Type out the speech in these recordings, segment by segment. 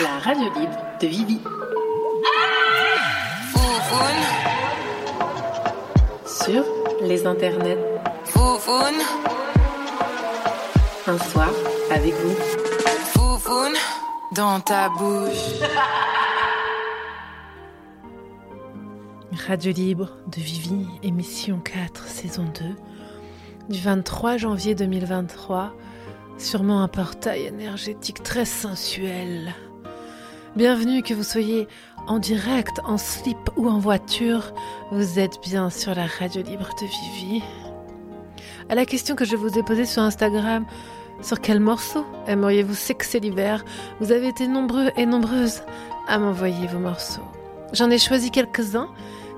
La radio libre de Vivi. Sur les internets. Un soir avec vous. dans ta bouche. Radio Libre de Vivi, émission 4, saison 2, du 23 janvier 2023, sûrement un portail énergétique très sensuel. Bienvenue que vous soyez en direct, en slip ou en voiture, vous êtes bien sur la Radio Libre de Vivi. À la question que je vous ai posée sur Instagram, sur quel morceau aimeriez-vous sexer l'hiver Vous avez été nombreux et nombreuses à m'envoyer vos morceaux. J'en ai choisi quelques-uns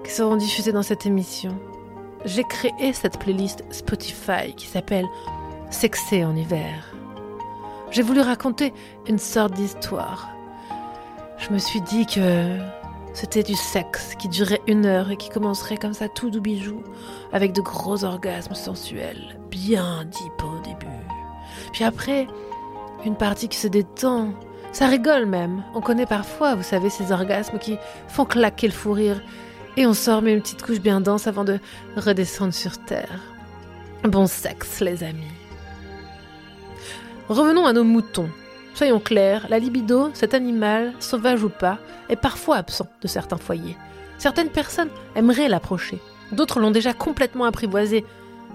qui seront diffusés dans cette émission. J'ai créé cette playlist Spotify qui s'appelle Sexer en hiver. J'ai voulu raconter une sorte d'histoire. Je me suis dit que c'était du sexe qui durait une heure et qui commencerait comme ça tout doux bijou, avec de gros orgasmes sensuels, bien deep au début. Puis après, une partie qui se détend. Ça rigole même. On connaît parfois, vous savez, ces orgasmes qui font claquer le fou rire et on sort met une petite couche bien dense avant de redescendre sur Terre. Bon sexe, les amis. Revenons à nos moutons. Soyons clairs, la libido, cet animal, sauvage ou pas, est parfois absent de certains foyers. Certaines personnes aimeraient l'approcher, d'autres l'ont déjà complètement apprivoisé.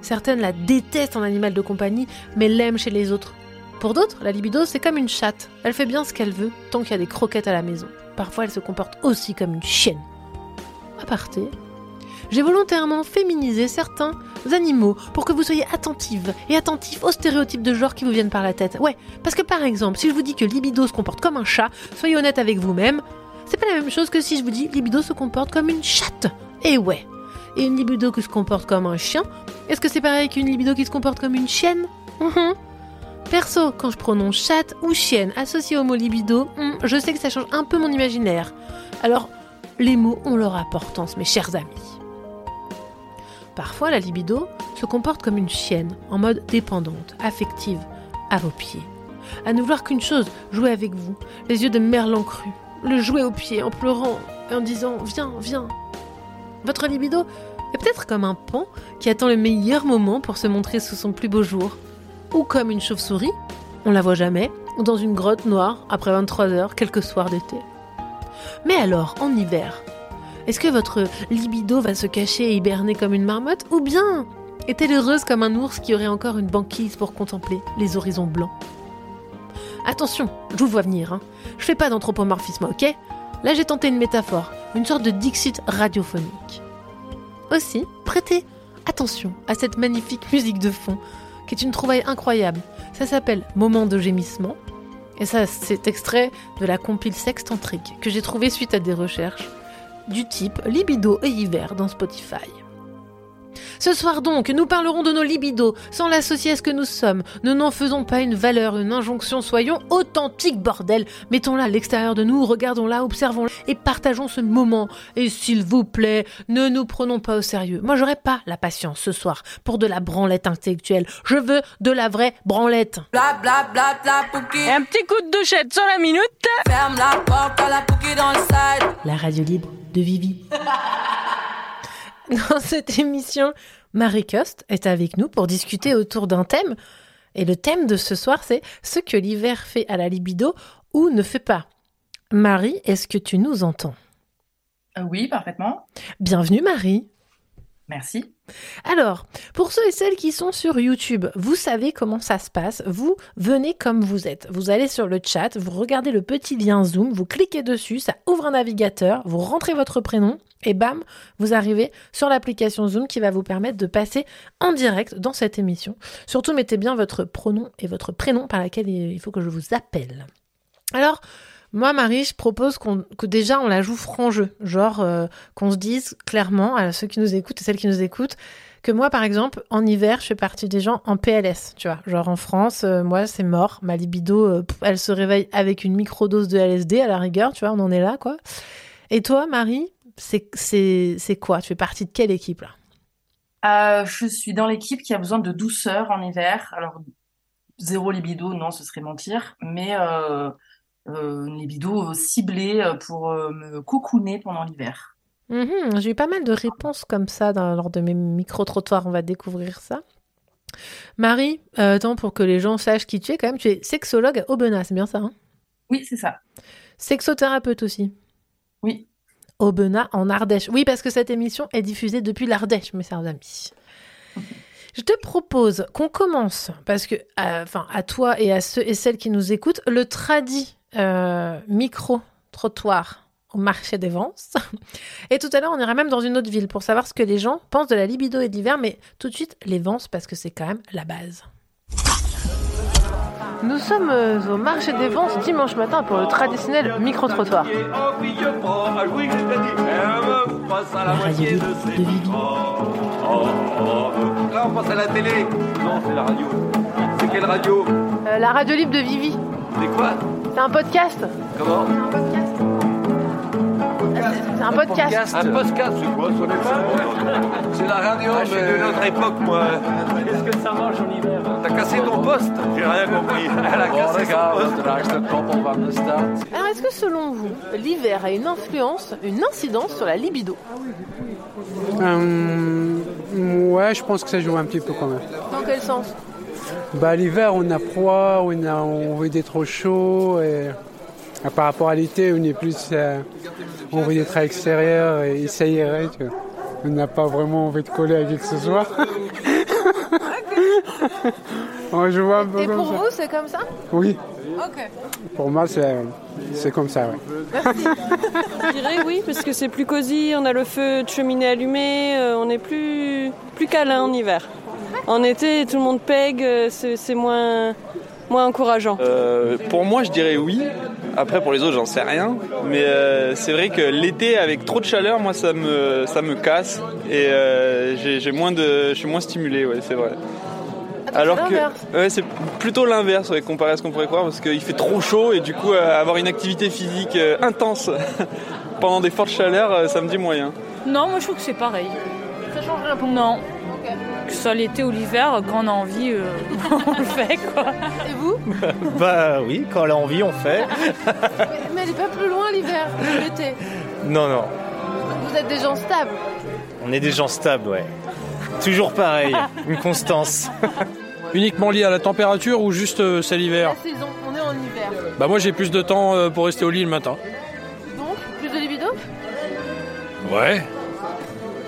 Certaines la détestent en animal de compagnie, mais l'aiment chez les autres. Pour d'autres, la libido, c'est comme une chatte. Elle fait bien ce qu'elle veut, tant qu'il y a des croquettes à la maison. Parfois, elle se comporte aussi comme une chienne aparté, j'ai volontairement féminisé certains animaux pour que vous soyez attentives et attentifs aux stéréotypes de genre qui vous viennent par la tête. Ouais, parce que par exemple, si je vous dis que libido se comporte comme un chat, soyez honnête avec vous-même, c'est pas la même chose que si je vous dis libido se comporte comme une chatte. Et ouais. Et une libido qui se comporte comme un chien, est-ce que c'est pareil qu'une libido qui se comporte comme une chienne? Mhm. Perso, quand je prononce chatte ou chienne associé au mot libido, hmm, je sais que ça change un peu mon imaginaire. Alors, les mots ont leur importance, mes chers amis. Parfois, la libido se comporte comme une chienne, en mode dépendante, affective, à vos pieds. À ne vouloir qu'une chose, jouer avec vous, les yeux de merlan cru, le jouer aux pieds en pleurant et en disant Viens, viens. Votre libido est peut-être comme un pan qui attend le meilleur moment pour se montrer sous son plus beau jour, ou comme une chauve-souris, on la voit jamais, ou dans une grotte noire après 23 heures quelques soirs d'été. Mais alors, en hiver, est-ce que votre libido va se cacher et hiberner comme une marmotte Ou bien est-elle heureuse comme un ours qui aurait encore une banquise pour contempler les horizons blancs? Attention, je vous vois venir. Hein. Je fais pas d'anthropomorphisme, ok? Là, j'ai tenté une métaphore, une sorte de Dixit radiophonique. Aussi, prêtez attention à cette magnifique musique de fond, qui est une trouvaille incroyable. Ça s'appelle Moment de gémissement, et ça, c'est extrait de la compile sextantrique que j'ai trouvé suite à des recherches du type libido et hiver dans Spotify. Ce soir donc, nous parlerons de nos libidos, sans l'associer à ce que nous sommes. Ne n'en faisons pas une valeur, une injonction, soyons authentiques, bordel. Mettons-la à l'extérieur de nous, regardons-la, observons-la et partageons ce moment. Et s'il vous plaît, ne nous prenons pas au sérieux. Moi, j'aurais pas la patience ce soir pour de la branlette intellectuelle. Je veux de la vraie branlette. Bla bla bla Et un petit coup de douchette sur la minute. Ferme la porte à la dans le side. La radio libre de Vivi. Dans cette émission, Marie Coste est avec nous pour discuter autour d'un thème. Et le thème de ce soir, c'est ce que l'hiver fait à la libido ou ne fait pas. Marie, est-ce que tu nous entends? Euh, Oui, parfaitement. Bienvenue Marie. Merci. Alors, pour ceux et celles qui sont sur YouTube, vous savez comment ça se passe. Vous venez comme vous êtes. Vous allez sur le chat, vous regardez le petit lien Zoom, vous cliquez dessus, ça ouvre un navigateur, vous rentrez votre prénom et bam, vous arrivez sur l'application Zoom qui va vous permettre de passer en direct dans cette émission. Surtout, mettez bien votre pronom et votre prénom par laquelle il faut que je vous appelle. Alors, moi, Marie, je propose que déjà on la joue franc jeu. Genre, euh, qu'on se dise clairement à ceux qui nous écoutent et celles qui nous écoutent que moi, par exemple, en hiver, je fais partie des gens en PLS, tu vois. Genre en France, euh, moi, c'est mort. Ma libido, euh, elle se réveille avec une microdose de LSD à la rigueur, tu vois, on en est là, quoi. Et toi, Marie, c'est quoi? Tu fais partie de quelle équipe, là? Je suis dans l'équipe qui a besoin de douceur en hiver. Alors, zéro libido, non, ce serait mentir, mais euh, euh, une libido ciblée euh, pour euh, me cocooner pendant l'hiver. Mhm, J'ai eu pas mal de réponses comme ça dans- lors de mes micro-trottoirs. On va découvrir ça. Marie, euh, attends, pour que les gens sachent qui tu es, quand même, tu es sexologue à Aubenas, c'est bien ça, hein? Oui, c'est ça. Sexothérapeute aussi? Oui. Aubenas en Ardèche. Oui, parce que cette émission est diffusée depuis l'Ardèche, mes chers amis. Je te propose qu'on commence, parce que, euh, enfin, à toi et à ceux et celles qui nous écoutent, le tradit euh, micro-trottoir au marché des Vences. Et tout à l'heure, on ira même dans une autre ville pour savoir ce que les gens pensent de la libido et de l'hiver, mais tout de suite, les Vences, parce que c'est quand même la base. Nous sommes euh, au marché des Vences dimanche matin pour le traditionnel micro-trottoir. La radio de- de Vivi. Là, on passe à la télé. Non, c'est la radio. C'est quelle radio Euh, la radio libre de Vivi, C'est quoi? C'est un podcast. Comment C'est un podcast. Un podcast, c'est quoi Ça n'est pas C'est la radio. je suis de notre époque, moi. Qu'est-ce que ça mange en hiver T'as cassé ton poste J'ai rien compris. Elle a cassé son poste. Alors, est-ce que selon vous, l'hiver a une influence, une incidence sur la libido? Euh, ouais, je pense que ça joue un petit peu quand même. Dans quel sens? Bah, l'hiver, on a froid, on, a, on veut d'être trop chaud. Et, par rapport à l'été, on est plus. euh, on veut d'être à l'extérieur et ça irait. Tu vois. On n'a pas vraiment envie de coller avec qui que ce soit. Ouais, je vois un peu Et comme pour ça. vous, c'est comme ça? Oui, Ok. pour moi, c'est c'est comme ça. Ouais. Je dirais oui, parce que c'est plus cosy, on a le feu de cheminée allumé, euh, on est plus, plus câlin en hiver. En été, tout le monde pègue, euh, c'est moins, moins encourageant. Euh, pour moi, je dirais oui. Après, pour les autres, j'en sais rien. Mais euh, c'est vrai que l'été, avec trop de chaleur, moi, ça me, ça me casse. Et euh, j'ai j'ai moins de, je suis moins stimulé, ouais, c'est vrai. Alors que, ouais, c'est plutôt l'inverse, ouais, comparé à ce qu'on pourrait croire, parce qu'il fait trop chaud et du coup, euh, avoir une activité physique euh, intense pendant des fortes chaleurs, euh, ça me dit moyen. Non, moi je trouve que c'est pareil. Ça change rien pour Non. Que ce soit l'été ou l'hiver, quand on a envie, euh, on le fait quoi. Et vous? Bah oui, quand on a envie, on fait. Mais elle est pas plus loin l'hiver, que l'été. Non, non, Vous êtes des gens stables. on est des gens stables, ouais. Toujours pareil, une constance. Uniquement lié à la température ou juste euh, c'est l'hiver? La saison, on est en hiver. Bah moi j'ai plus de temps euh, pour rester au lit le matin. Donc, plus de libido? Ouais.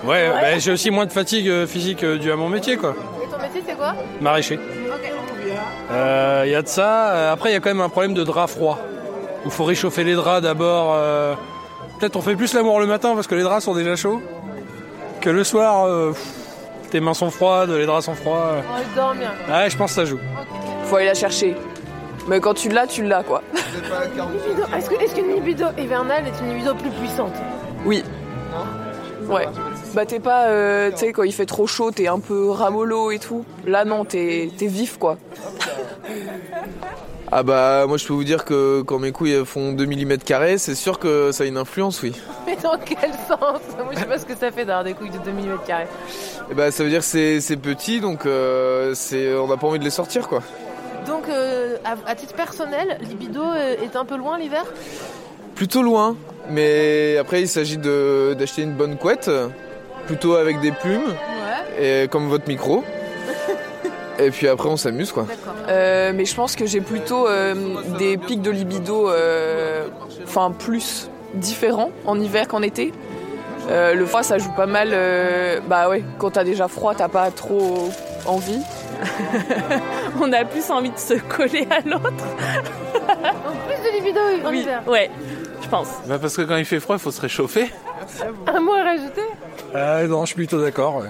Ouais, bah, j'ai aussi moins de fatigue euh, physique euh, due à mon métier quoi. Et ton métier, c'est quoi? Maraîcher. Ok. Euh, Il y a de ça. Euh, Après il y a quand même un problème de drap froid. Il faut réchauffer les draps d'abord. euh, Peut-être on fait plus l'amour le matin parce que les draps sont déjà chauds. Que le soir, euh, pff, tes mains sont froides, les draps sont froids. On va dormir. Ouais, je pense que ça joue. Faut aller la chercher. Mais quand tu l'as, tu l'as quoi. Est-ce que- est-ce qu'une libido hivernale est une libido plus puissante? Oui. Ouais. Bah t'es pas, euh, tu sais, quand il fait trop chaud, t'es un peu ramollo et tout. Là non, t'es t'es vif quoi. Ah bah moi je peux vous dire que quand mes couilles font 2 mm carrés, c'est sûr que ça a une influence, oui. Mais dans quel sens? Moi, je sais pas ce que ça fait d'avoir des couilles de 2 mm carrés. Et bah ça veut dire que c'est c'est petit, donc euh, c'est on n'a pas envie de les sortir quoi. Donc, euh, à, à titre personnel, libido est un peu loin l'hiver? Plutôt loin, mais après il s'agit de d'acheter une bonne couette, plutôt avec des plumes, Ouais. et comme votre micro. Et puis après on s'amuse quoi. Euh, mais je pense que j'ai plutôt euh, des pics de libido, euh, enfin plus différents en hiver qu'en été. Euh, le froid, ça joue pas mal. euh, bah ouais, quand t'as déjà froid, t'as pas trop envie. On a plus envie de se coller à l'autre. Donc, plus de libido en Oui, hiver. ouais, je pense. Bah parce que quand il fait froid, il faut se réchauffer. Un mot à rajouter Euh, non, je suis plutôt d'accord. ouais.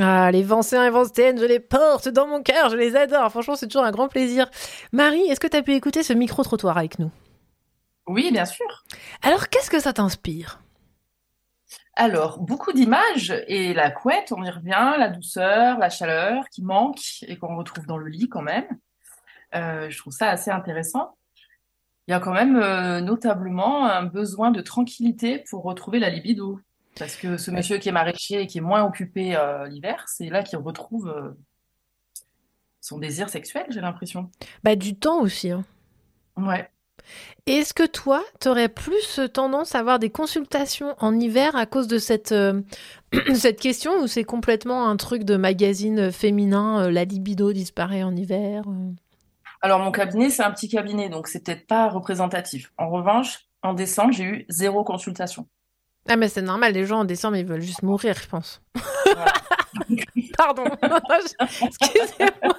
Ah, les Vancéens et Vancéennes, je les porte dans mon cœur, je les adore. Franchement, c'est toujours un grand plaisir. Marie, est-ce que tu as pu écouter ce micro-trottoir avec nous? Oui, bien sûr. Alors, qu'est-ce que ça t'inspire? Alors, beaucoup d'images et la couette, on y revient, la douceur, la chaleur qui manque et qu'on retrouve dans le lit quand même. Euh, je trouve ça assez intéressant. Il y a quand même euh, notablement un besoin de tranquillité pour retrouver la libido. Parce que ce monsieur qui est maraîcher et qui est moins occupé euh, l'hiver, c'est là qu'il retrouve euh, son désir sexuel, j'ai l'impression. Bah, du temps aussi. Hein. Ouais. Est-ce que toi, tu aurais plus tendance à avoir des consultations en hiver à cause de cette, cette question ou c'est complètement un truc de magazine féminin, la libido disparaît en hiver Alors, mon cabinet, c'est un petit cabinet, donc c'est peut-être pas représentatif. En revanche, en décembre, j'ai eu zéro consultation. Ah, mais c'est normal, les gens en décembre, ils veulent juste mourir, je pense. Pardon. Excusez-moi.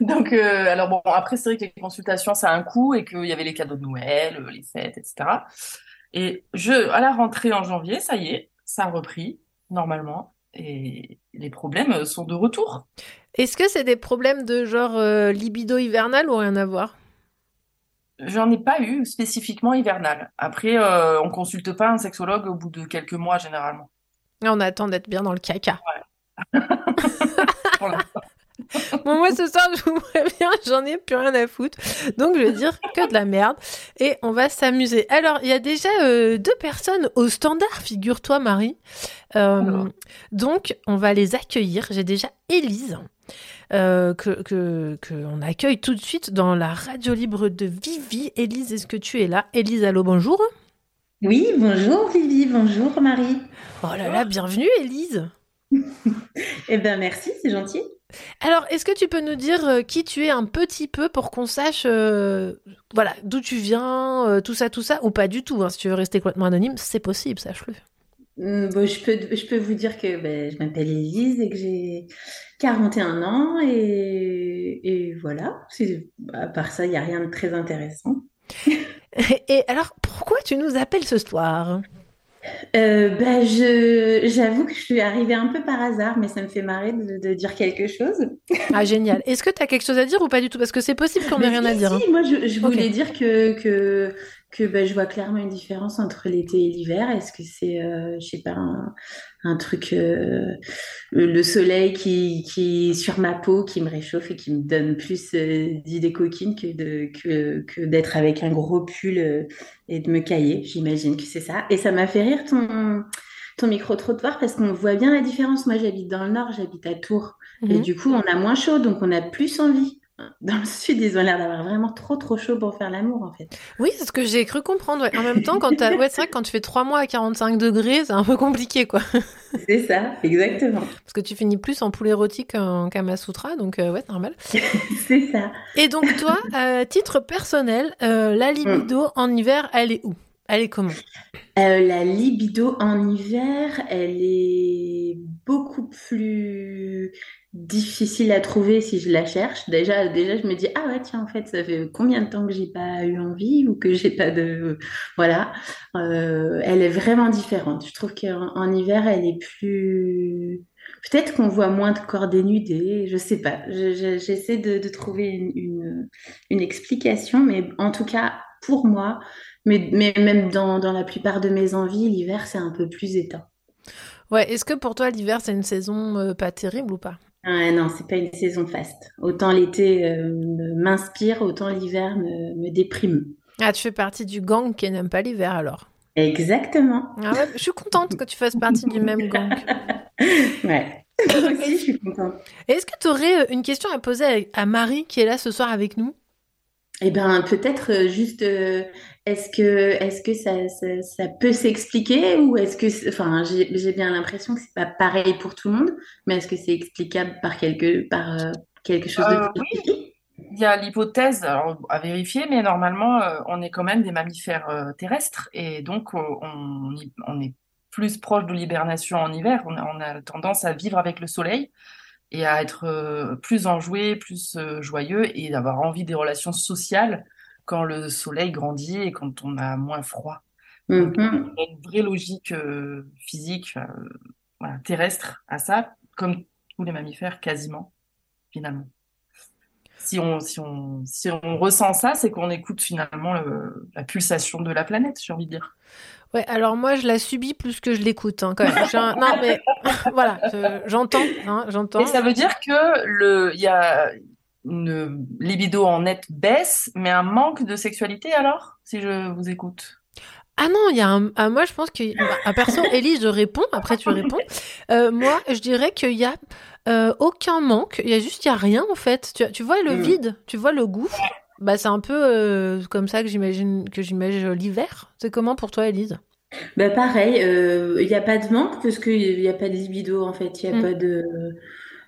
Donc, euh, alors bon, après, c'est vrai que les consultations, ça a un coût et qu'il y avait les cadeaux de Noël, euh, les fêtes, etc. Et je, à la rentrée en janvier, ça y est, ça a repris, normalement. Et les problèmes euh, sont de retour. Est-ce que c'est des problèmes de genre euh, libido hivernal ou rien à voir? J'en ai pas eu spécifiquement hivernal. Après, euh, on consulte pas un sexologue au bout de quelques mois, généralement. On attend d'être bien dans le caca. Pour l'instant. Bon, moi, ce soir, je vous préviens, j'en ai plus rien à foutre. Donc, je vais dire que de la merde. Et on va s'amuser. Alors, il y a déjà euh, deux personnes au standard, figure-toi, Marie. Euh, donc, on va les accueillir. J'ai déjà Élise. euh, que, que, que on accueille tout de suite dans la radio libre de Vivi. Élise, est-ce que tu es là? Élise, allô, bonjour. Oui, bonjour Vivi, bonjour Marie. Oh là là, bienvenue Élise. Eh bien merci, c'est gentil. Alors, est-ce que tu peux nous dire euh, qui tu es un petit peu pour qu'on sache, euh, voilà, d'où tu viens, euh, tout ça, tout ça, ou pas du tout. hein, si tu veux rester complètement anonyme, c'est possible, sache-le. Hum, bon, je peux, je peux vous dire que ben, je m'appelle Élise et que j'ai 41 ans et, et voilà. À part ça, il n'y a rien de très intéressant. Et alors, pourquoi tu nous appelles ce soir? Euh, je, j'avoue que je suis arrivée un peu par hasard, mais ça me fait marrer de, de dire quelque chose. Ah, génial. Est-ce que tu as quelque chose à dire ou pas du tout? Parce que c'est possible qu'on n'ait rien à si, dire. hein. si, moi je, voulais dire que, que, que ben, je vois clairement une différence entre l'été et l'hiver. Est-ce que c'est, euh, je sais pas, un, un truc, euh, le soleil qui, qui est sur ma peau, qui me réchauffe et qui me donne plus euh, d'idées coquines que, de, que, que d'être avec un gros pull et de me cailler? J'imagine que c'est ça. Et ça m'a fait rire ton, ton micro-trottoir parce qu'on voit bien la différence. Moi, j'habite dans le nord, j'habite à Tours. Et Mhm. du coup, on a moins chaud, donc on a plus envie. Dans le sud, ils ont l'air d'avoir vraiment trop trop chaud pour faire l'amour, en fait. Oui, c'est ce que j'ai cru comprendre. ouais. En même temps, quand. Ouais, c'est vrai que quand tu fais trois mois à 45 degrés, c'est un peu compliqué, quoi. C'est ça, exactement. Parce que tu finis plus en poulet érotique qu'en Kama Sutra, donc euh, ouais, c'est normal. C'est ça. Et donc toi, à titre personnel, euh, la libido en hiver, elle est où? Elle est comment? Euh, la libido en hiver, elle est beaucoup plus difficile à trouver si je la cherche. Déjà, déjà, je me dis, ah ouais, tiens, en fait, ça fait combien de temps que j'ai pas eu envie ou que j'ai pas de... Voilà. Euh, elle est vraiment différente. Je trouve qu'en en hiver, elle est plus... Peut-être qu'on voit moins de corps dénudés, je sais pas. Je- je- J'essaie de, trouver une, une, une explication, mais en tout cas, pour moi, mais, mais même dans, dans la plupart de mes envies, l'hiver, c'est un peu plus éteint. Ouais, est-ce que pour toi, l'hiver, c'est une saison euh, pas terrible ou pas? Ouais, non, c'est pas une saison faste. Autant l'été euh, m'inspire, autant l'hiver me, me déprime. Ah, tu fais partie du gang qui n'aime pas l'hiver alors? Exactement. Ah ouais, je suis contente que tu fasses partie du même gang. Ouais. Aussi, je suis contente. Est-ce que tu aurais une question à poser à Marie qui est là ce soir avec nous? Eh ben, peut-être euh, juste, euh, est-ce que, est-ce que ça, ça, ça peut s'expliquer ou est-ce que, enfin, j'ai, j'ai bien l'impression que c'est pas pareil pour tout le monde, mais est-ce que c'est explicable par quelque, par euh, quelque chose de Euh, spécifique? Il y a l'hypothèse à vérifier, mais normalement, euh, on est quand même des mammifères euh, terrestres et donc euh, on, on est plus proche de l'hibernation en hiver. On a, on a tendance à vivre avec le soleil et à être plus enjoué, plus joyeux et d'avoir envie des relations sociales quand le soleil grandit et quand on a moins froid. Donc, Mhm. il y a une vraie logique euh, physique, euh, voilà, terrestre à ça, comme tous les mammifères quasiment, finalement. Si on, si on, si on ressent ça, c'est qu'on écoute finalement le- la pulsation de la planète, j'ai envie de dire. Ouais, alors moi je la subis plus que je l'écoute hein, quand même. Je suis un- Non mais voilà, je- j'entends, hein, j'entends. Et ça veut dire que le, il y a une libido en nette baisse, mais un manque de sexualité alors, si je vous écoute? Ah non, il y a un. ah, moi, je pense que. à perso, Elise, je réponds. Après, tu réponds. Euh, moi, je dirais qu'il y a euh, aucun manque. Il y a juste, il y a rien en fait. Tu, tu vois le Mm. vide, tu vois le gouffre? Bah, c'est un peu euh, comme ça que j'imagine que j'imagine l'hiver. C'est comment pour toi, Elise? Bah pareil, euh, il n'y a pas de manque parce qu'il n'y a pas de libido en fait, il n'y a Mm. pas de...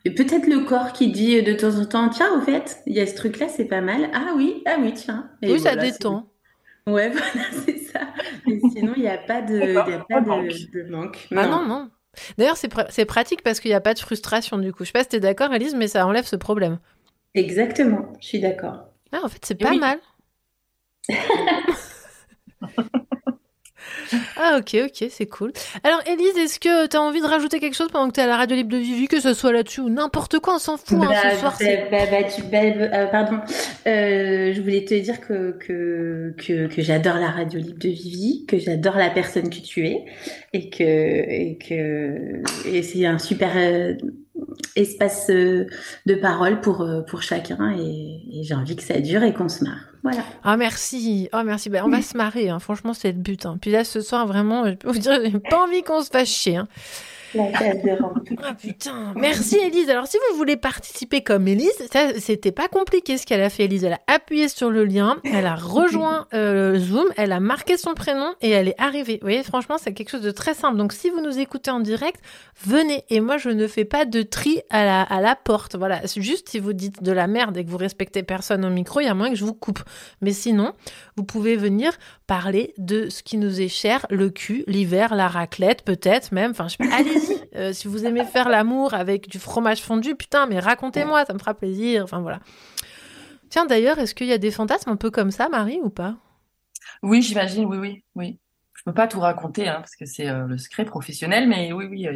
Et peut-être le corps qui dit de temps en temps, tiens, au fait, il y a ce truc-là, c'est pas mal. Ah oui, ah oui, tiens. Et Oui, ça voilà, détend. Ouais, voilà, c'est ça. Mais sinon, il n'y a pas de, il y a pas de, de manque. Ah non, non. D'ailleurs, c'est pra- c'est pratique parce qu'il n'y a pas de frustration du coup. Je sais pas si t'es d'accord, Elise, mais ça enlève ce problème. Exactement, je suis d'accord. Ah, en fait, c'est pas mal. Ah ok ok c'est cool. Alors Elise est-ce que tu as envie de rajouter quelque chose pendant que tu es à la radio libre de Vivi que ce soit là-dessus ou n'importe quoi on s'en fout hein, Bah, ce soir bah, bah, tu- euh, pardon, Euh, je voulais te dire que, que, que, que j'adore la radio libre de Vivi, que j'adore la personne que tu es, et que, et que et c'est un super euh, espace de parole pour, pour chacun, et, et j'ai envie que ça dure et qu'on se marre. Voilà. Ah merci oh merci bah, on va se marrer hein. franchement c'est le but hein. puis là ce soir vraiment je peux vous dire j'ai pas envie qu'on se fasse chier hein. Ah putain Merci Elise. Alors si vous voulez participer comme Elise, c'était pas compliqué ce qu'elle a fait Elise. Elle a appuyé sur le lien, elle a rejoint euh, Zoom, elle a marqué son prénom et elle est arrivée. Vous voyez, franchement c'est quelque chose de très simple. Donc si vous nous écoutez en direct, venez. Et moi je ne fais pas de tri à la, à la porte. Voilà, juste si vous dites de la merde et que vous respectez personne au micro, il y a moins que je vous coupe. Mais sinon, vous pouvez venir parler de ce qui nous est cher, le cul, l'hiver, la raclette, peut-être même. Enfin, je sais pas. Allez-y. Euh, si vous aimez faire l'amour avec du fromage fondu, putain, mais racontez-moi, ça me fera plaisir. Enfin voilà. Tiens, d'ailleurs, est-ce qu'il y a des fantasmes un peu comme ça, Marie, ou pas? Oui, j'imagine, oui, oui, oui. Je peux pas tout raconter, hein, parce que c'est euh, le secret professionnel, mais oui, oui, il y a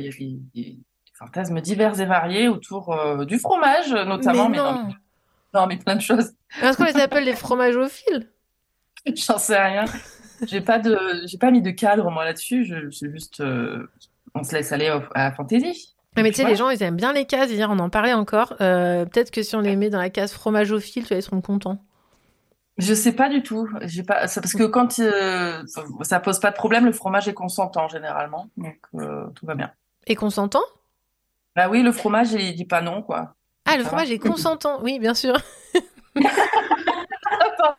des, fantasmes divers et variés autour euh, du fromage, notamment, Mais mais, non. non, non, mais plein de choses. Est-ce qu'on les appelle les fromages au fil J'en sais rien. J'ai pas de, j'ai pas mis de cadre moi là-dessus. Je, c'est juste, euh, on se laisse aller à la fantaisie. Mais tu sais, les gens, ils aiment bien les cases. Hier, on en parlait encore. Euh, Peut-être que si on les met dans la case fromage au fil, tu vois, ils seront contents. Je sais pas du tout. J'ai pas, c'est parce que quand euh, ça pose pas de problème, le fromage est consentant généralement, donc euh, tout va bien. Et consentant? Bah oui, le fromage il dit pas non quoi. Ah, le Ça fromage va. est consentant. Oui, bien sûr.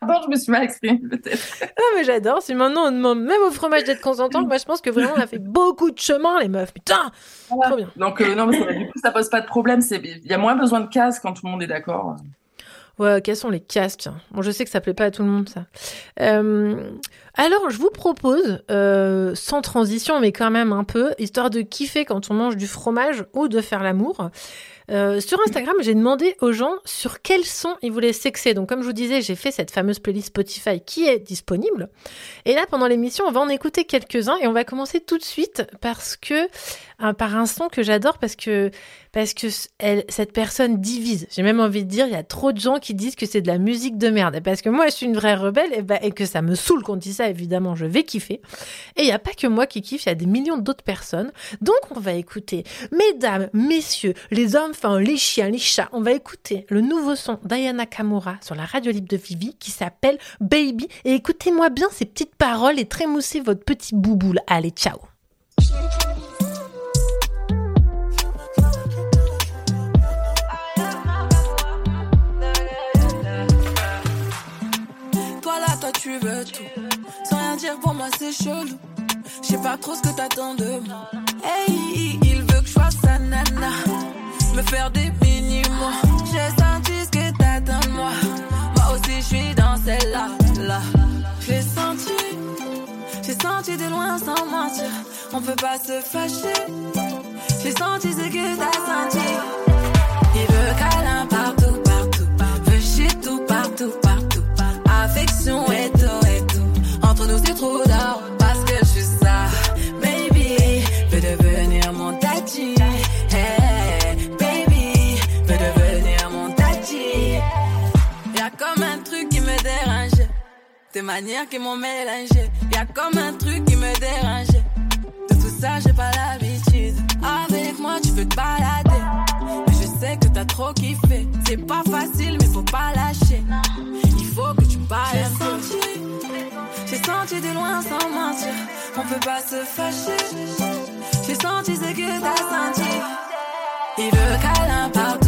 Pardon, je me suis mal exprimée peut-être. Ah, mais j'adore. Si maintenant on demande même au fromage d'être consentant, moi je pense que vraiment on a fait beaucoup de chemin, les meufs. Putain Trop bien. Donc euh, non, mais ça du coup ça pose pas de problème. Il y a moins besoin de cases quand tout le monde est d'accord. Ouais, quels sont les casques? Bon, je sais que ça plaît pas à tout le monde, ça. Euh, alors, je vous propose, euh, sans transition, mais quand même un peu, histoire de kiffer quand on mange du fromage ou de faire l'amour. Euh, sur Instagram, j'ai demandé aux gens sur quels sons ils voulaient sexer. Donc, comme je vous disais, j'ai fait cette fameuse playlist Spotify qui est disponible. Et là, pendant l'émission, on va en écouter quelques-uns et on va commencer tout de suite parce que euh, par un son que j'adore parce que parce que cette personne divise. J'ai même envie de dire, il y a trop de gens qui disent que c'est de la musique de merde. Et parce que moi, je suis une vraie rebelle et, bah, et que ça me saoule qu'on dise ça, évidemment, je vais kiffer. Et il n'y a pas que moi qui kiffe, il y a des millions d'autres personnes. Donc, on va écouter, mesdames, messieurs, les enfants, les chiens, les chats, on va écouter le nouveau son d'Ayana Kamura sur la radio libre de Vivi qui s'appelle Baby. Et écoutez-moi bien ces petites paroles et trémoussez votre petit bouboule. Allez, ciao. Toi tu veux tout. Sans rien dire pour moi, c'est chelou. Je sais pas trop ce que t'attends de. Hey, il veut que je nana. Me faire des mini-mois. J'ai senti ce que t'attends de moi. Moi aussi, je suis dans celle-là. Là. J'ai senti. J'ai senti de loin sans mentir. On peut pas se fâcher. J'ai senti ce que t'as senti. Il veut câlin partout, partout. Veut chier tout, partout, partout. Affection et tout, et tout. Entre nous, c'est trop d'or. Des manières qui m'ont mélangé. Y'a comme un truc qui me dérange. De tout ça, j'ai pas l'habitude. Avec moi, tu veux te balader. Mais je sais que t'as trop kiffé. C'est pas facile, mais faut pas lâcher. Il faut que tu parles peu. J'ai senti senti de loin sans mentir. On peut pas se fâcher. J'ai senti ce que t'as senti. Il veut câlin partout,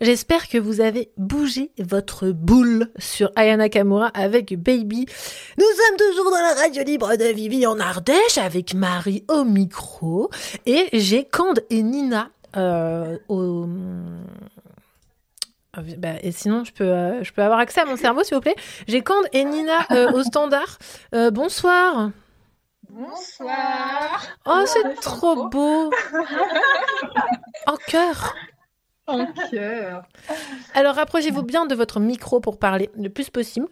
J'espère que vous avez bougé votre boule sur Ayana Kamura avec Baby. Nous sommes toujours dans la radio libre de Vivi en Ardèche avec Marie au micro et j'ai Cande et Nina euh, au... Ah, bah, et sinon, je peux, euh, je peux avoir accès à mon cerveau, s'il vous plaît. J'ai Cande et Nina euh, au standard. Euh, bonsoir. Bonsoir. Oh, c'est trop beau. En cœur. En cœur. Alors, rapprochez-vous bien de votre micro pour parler le plus possible.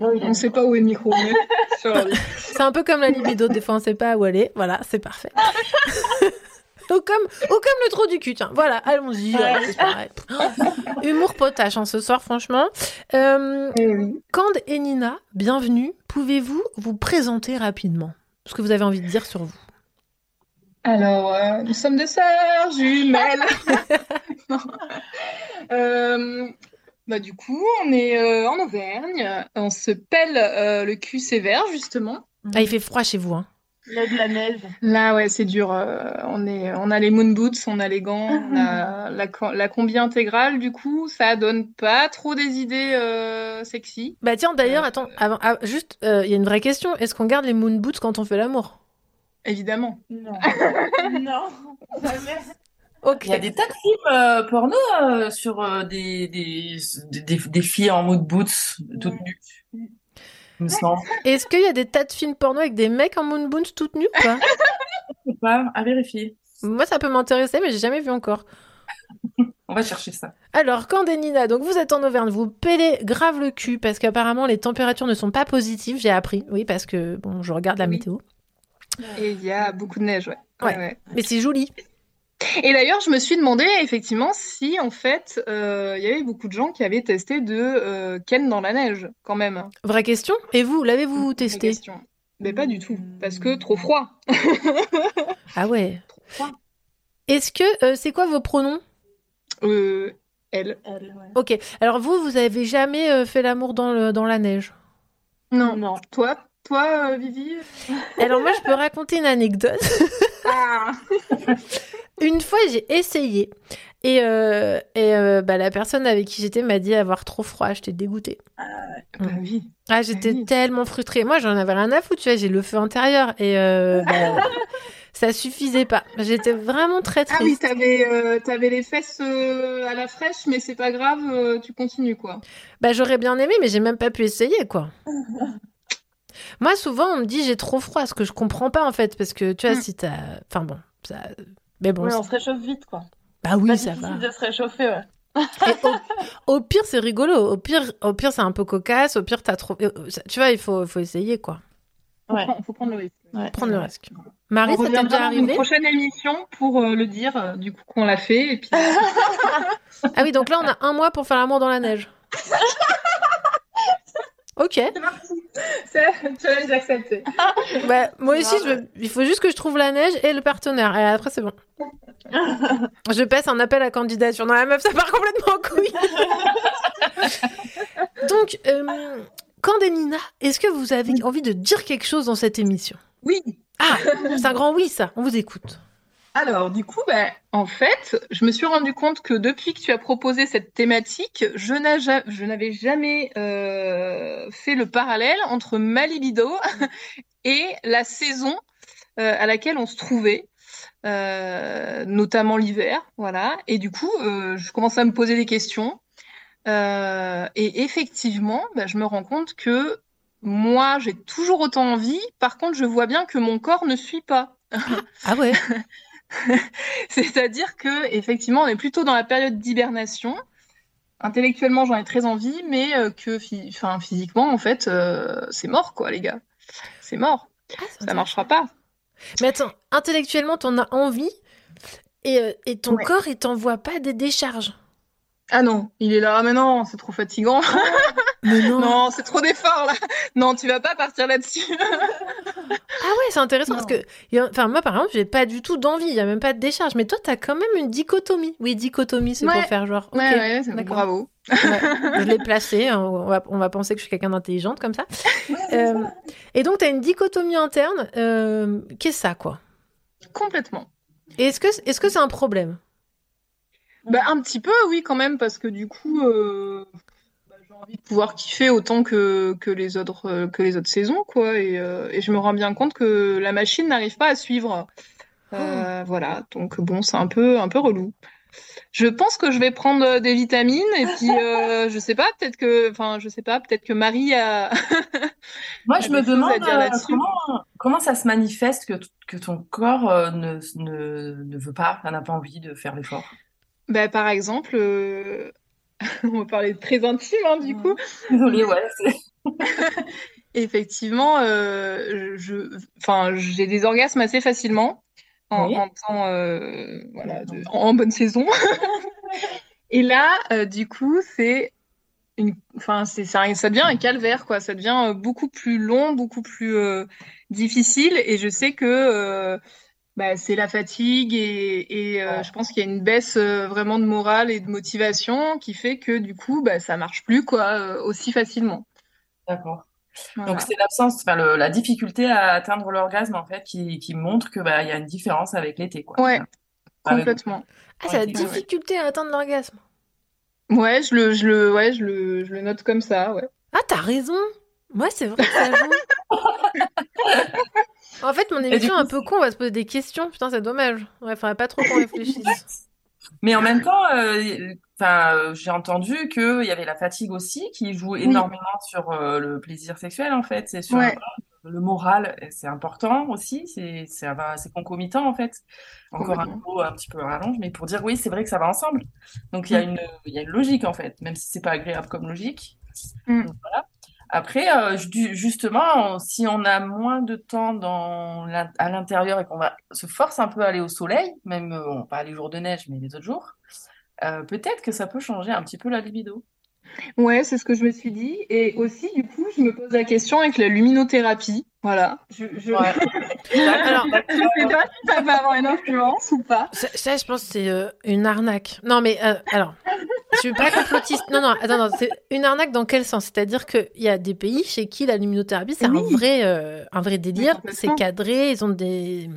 On ne sait pas où est le micro. C'est un peu comme la libido, des fois on sait pas où aller. Voilà, c'est parfait. ou, comme, ou comme le trou du cul, tiens. Voilà, allons-y. Pareil. Humour potache hein, ce soir, franchement. Euh, Cande et Nina, bienvenue. Pouvez-vous vous présenter rapidement? Ce que vous avez envie de dire sur vous Alors, euh, nous sommes des sœurs jumelles. Euh, bah, du coup, on est euh, en Auvergne. On se pèle euh, le cul sévère, justement. Ah, il fait froid chez vous, hein Il y a de la neige. Là, ouais, c'est dur. euh, on est, on a les moon boots, on a les gants, on a la, co- la combi intégrale. Du coup, ça donne pas trop des idées euh, sexy. Bah tiens, d'ailleurs, attends, avant, ah, juste, euh, il y a une vraie question. Est-ce qu'on garde les moon boots quand on fait l'amour? Évidemment. Non. non. Ok. Il y a des tas de films euh, porno euh, sur euh, des, des, des, des filles en mood boots toutes nues. Me semble. Est-ce qu'il y a des tas de films porno avec des mecs en moon boots toutes nues Je sais pas, à vérifier. Moi, ça peut m'intéresser, mais j'ai jamais vu encore. On va chercher ça. Alors, quand Nina, donc vous êtes en Auvergne, vous pélez grave le cul parce qu'apparemment les températures ne sont pas positives, j'ai appris. Oui, parce que bon, je regarde la météo. Et il y a beaucoup de neige, ouais. Ouais. ouais. Mais c'est joli. Et d'ailleurs, je me suis demandé effectivement si en fait euh, il y avait beaucoup de gens qui avaient testé de euh, Ken dans la neige, quand même. Vraie question. Et vous, l'avez-vous testé? Mais pas du tout, parce que trop froid. Ah ouais. Est-ce que euh, c'est quoi vos pronoms? Euh, elle. Ok. Alors vous, vous avez jamais euh, fait l'amour dans le dans la neige? Non. Non. Toi, toi, euh, Vivi. Alors moi, je peux raconter une anecdote. Ah. Une fois, j'ai essayé et, euh, et euh, bah, la personne avec qui j'étais m'a dit avoir trop froid. J'étais dégoûtée. Bah oui. Ah, j'étais tellement frustrée. Moi, j'en avais rien à foutre, tu vois, j'ai le feu intérieur et euh, bah, ça suffisait pas. J'étais vraiment très Ah oui, triste. t'avais euh, t'avais les fesses euh, à la fraîche, mais c'est pas grave, euh, tu continues quoi. Bah, j'aurais bien aimé, mais j'ai même pas pu essayer, quoi. Moi, souvent, on me dit j'ai trop froid, ce que je comprends pas en fait, parce que tu vois, Mm. si t'as. Enfin bon, ça. Mais bon. On se réchauffe vite, quoi. Bah oui, Pas ça va. de se réchauffer, ouais. Au pire, c'est rigolo. Au pire, au pire, c'est un peu cocasse. Au pire, t'as trop. euh, Tu vois, il faut, faut essayer, quoi. Ouais. Faut prendre le risque. Prendre le risque. Marie, on ça t'est déjà dans une arrivé prochaine émission pour euh, le dire, euh, du coup qu'on l'a fait. Et puis... Ah oui, donc là, on a un mois pour faire l'amour dans la neige. Ok. C'est challenge accepté. Bah, moi aussi, je veux- il faut juste que je trouve la neige et le partenaire. Et après, c'est bon. Je passe un appel à candidature. Non, la meuf, ça part complètement en couille. Donc, euh, est-ce que vous avez envie de dire quelque chose dans cette émission? Oui. Ah, c'est un grand oui, ça. On vous écoute. Alors, du coup, ben, en fait, je me suis rendu compte que depuis que tu as proposé cette thématique, je n'avais jamais euh, fait le parallèle entre ma libido et la saison euh, à laquelle on se trouvait, euh, notamment l'hiver, voilà. Et du coup, je commence à me poser des questions. Et effectivement, ben, je me rends compte que moi, j'ai toujours autant envie. Par contre, je vois bien que mon corps ne suit pas. Ah ouais? C'est-à-dire que effectivement, on est plutôt dans la période d'hibernation. Intellectuellement, j'en ai très envie, mais euh, que enfin, physiquement, en fait, euh, c'est mort, quoi, les gars. C'est mort. Ça marchera pas. Mais attends, intellectuellement, t'en as envie et, euh, et ton corps, il t'envoie pas des décharges. Ah non, il est là. Ah mais non, c'est trop fatigant. Mais non. c'est trop d'efforts là. Non, tu vas pas partir là-dessus. Ah ouais, c'est intéressant parce que, enfin, moi par exemple, j'ai pas du tout d'envie, il y a même pas de décharge. Mais toi, t'as quand même une dichotomie. Oui, dichotomie, c'est Ouais. pour faire genre. Ouais, ok, ouais, c'est- d'accord. bravo. Ouais, je l'ai placé, hein, on va, on va penser que je suis quelqu'un d'intelligente comme ça. Euh, et donc, tu as une dichotomie interne. euh, Qu'est-ce que ça, quoi? Complètement. Et est-ce que est-ce que c'est un problème? Bah, un petit peu, oui, quand même, parce que du coup, euh, envie de pouvoir kiffer autant que, que les autres, euh, que les autres saisons, quoi. Et, euh, et je me rends bien compte que la machine n'arrive pas à suivre. Euh, Voilà, donc bon, c'est un peu, un peu relou. Je pense que je vais prendre des vitamines et puis euh, je sais pas, peut-être que, enfin, je sais pas, peut-être que Marie a. Moi, a je me demande comment, comment ça se manifeste que, que ton corps ne, ne, ne veut pas, n'a pas envie de faire l'effort? Bah, par exemple, euh, on va parler de très intime, hein, du coup. Désolée, ouais. Effectivement, euh, je, enfin, j'ai des orgasmes assez facilement en, Oui. en temps, euh, voilà, de- en, en bonne saison. Et là, euh, du coup, c'est une, enfin, c'est, ça, ça devient un calvaire, quoi. Ça devient beaucoup plus long, beaucoup plus difficile. Et je sais que bah, c'est la fatigue et, et euh, je pense qu'il y a une baisse euh, vraiment de morale et de motivation qui fait que du coup, bah, ça marche plus, quoi, euh, aussi facilement. D'accord. Voilà. Donc c'est l'absence, enfin le- la difficulté à atteindre l'orgasme en fait qui, qui montre que bah il y a une différence avec l'été quoi. Ouais, complètement. Ah, c'est la Ouais. difficulté à atteindre l'orgasme. Ouais, je le, je le, ouais, je le, je le note comme ça, ouais. Ah, t'as raison. Moi, c'est vrai que ça joue. en fait, mon émission est un peu con, on va se poser des questions. Putain, c'est dommage. Ouais, faudrait pas trop qu'on réfléchisse. Mais en même temps, euh, euh, j'ai entendu qu'il y avait la fatigue aussi qui joue énormément sur euh, le plaisir sexuel en fait. C'est sur Ouais. le moral, c'est important aussi. C'est concomitant en fait. Encore un mot un petit peu rallonge, mais pour dire oui, c'est vrai que ça va ensemble. Donc il y a Mm. une y a une logique en fait, même si c'est pas agréable comme logique. Mm. Donc, voilà. Après, euh, ju- justement, si on a moins de temps à l'intérieur et qu'on va se force un peu à aller au soleil, même euh, pas les jours de neige, mais les autres jours, euh, peut-être que ça peut changer un petit peu la libido. Ouais, c'est ce que je me suis dit. Et aussi, du coup, je me pose la question avec la luminothérapie. Voilà. Je, je... Alors, je sais pas si ça peut avoir une influence ou pas. Ça, ça, je pense que c'est euh, une arnaque. Non, mais euh, alors, je suis pas complotiste. Non, non, attends, non, c'est une arnaque dans quel sens? C'est-à-dire qu'il y a des pays chez qui la luminothérapie, c'est un vrai, euh, un vrai délire. C'est cadré, ils ont des,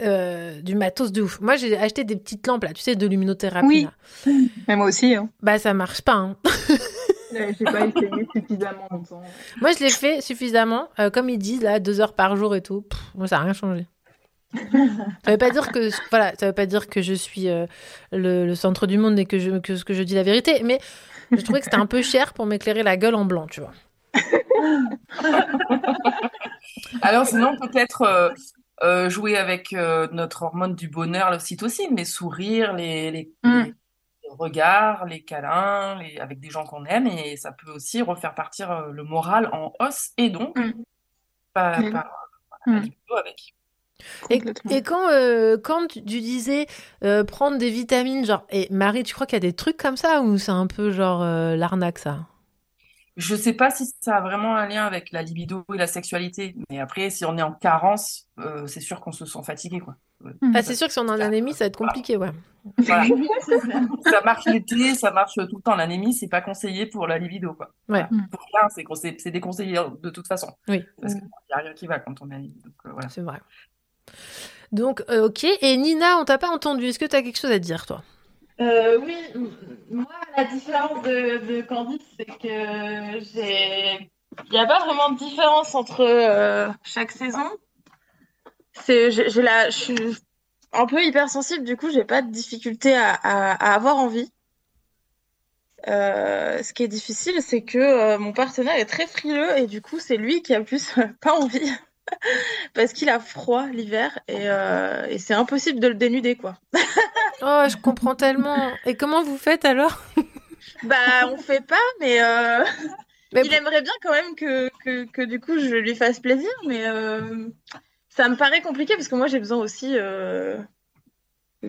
euh, du matos de ouf. Moi, j'ai acheté des petites lampes, là, tu sais, de luminothérapie. Oui. là. Mais moi aussi. Hein. Bah, ça marche pas. Hein. Ouais, J'ai pas essayé suffisamment longtemps. Moi, je l'ai fait suffisamment, euh, comme ils disent, là, deux heures par jour et tout. Pff, moi, ça n'a rien changé. Ça veut pas dire que voilà, ça veut pas dire que je suis euh, le, le centre du monde et que je que ce que je dis la vérité, mais je trouvais que c'était un peu cher pour m'éclairer la gueule en blanc, tu vois. Alors sinon, peut-être euh, euh, jouer avec euh, notre hormone du bonheur, l'ocytocine, les sourires, les, les, Mm. les- les regards, les câlins, les- avec des gens qu'on aime, et ça peut aussi refaire partir euh, le moral en hausse, et donc pas, Mm. pas- Mm. la libido avec. Et, et quand euh, quand tu, disais euh, prendre des vitamines, genre et Marie, tu crois qu'il y a des trucs comme ça ou c'est un peu genre euh, l'arnaque ça? Je sais pas si ça a vraiment un lien avec la libido et la sexualité, mais après, si on est en carence, euh, c'est sûr qu'on se sent fatigué, quoi. Ah, c'est sûr que si on a une anémie, ça va être compliqué, ouais. Voilà. ça marche l'été, ça marche tout le temps. L'anémie, c'est pas conseillé pour la libido, quoi. Ouais. Pour rien, c'est conseillé- c'est déconseillé de toute façon. Oui. Parce qu'il n'y a rien qui va quand on est anémie. Donc, euh, voilà. C'est vrai. Donc, euh, ok. Et Nina, on t'a pas entendu. Est-ce que tu as quelque chose à dire, toi? Euh, oui, moi, la différence de, de Candice, c'est que j'ai. Il n'y a pas vraiment de différence entre euh, chaque saison. C'est, j'ai, j'ai la, je suis un peu hypersensible, du coup, j'ai pas de difficulté à, à, à avoir envie. Euh, ce qui est difficile, c'est que euh, mon partenaire est très frileux et du coup, c'est lui qui a plus pas envie. Parce qu'il a froid l'hiver et, euh, et c'est impossible de le dénuder, quoi. Oh, je comprends tellement. Et comment vous faites alors? Bah, on fait pas, mais, euh, il aimerait bien quand même que, que, que du coup je lui fasse plaisir, mais euh, ça me paraît compliqué parce que moi j'ai besoin aussi euh,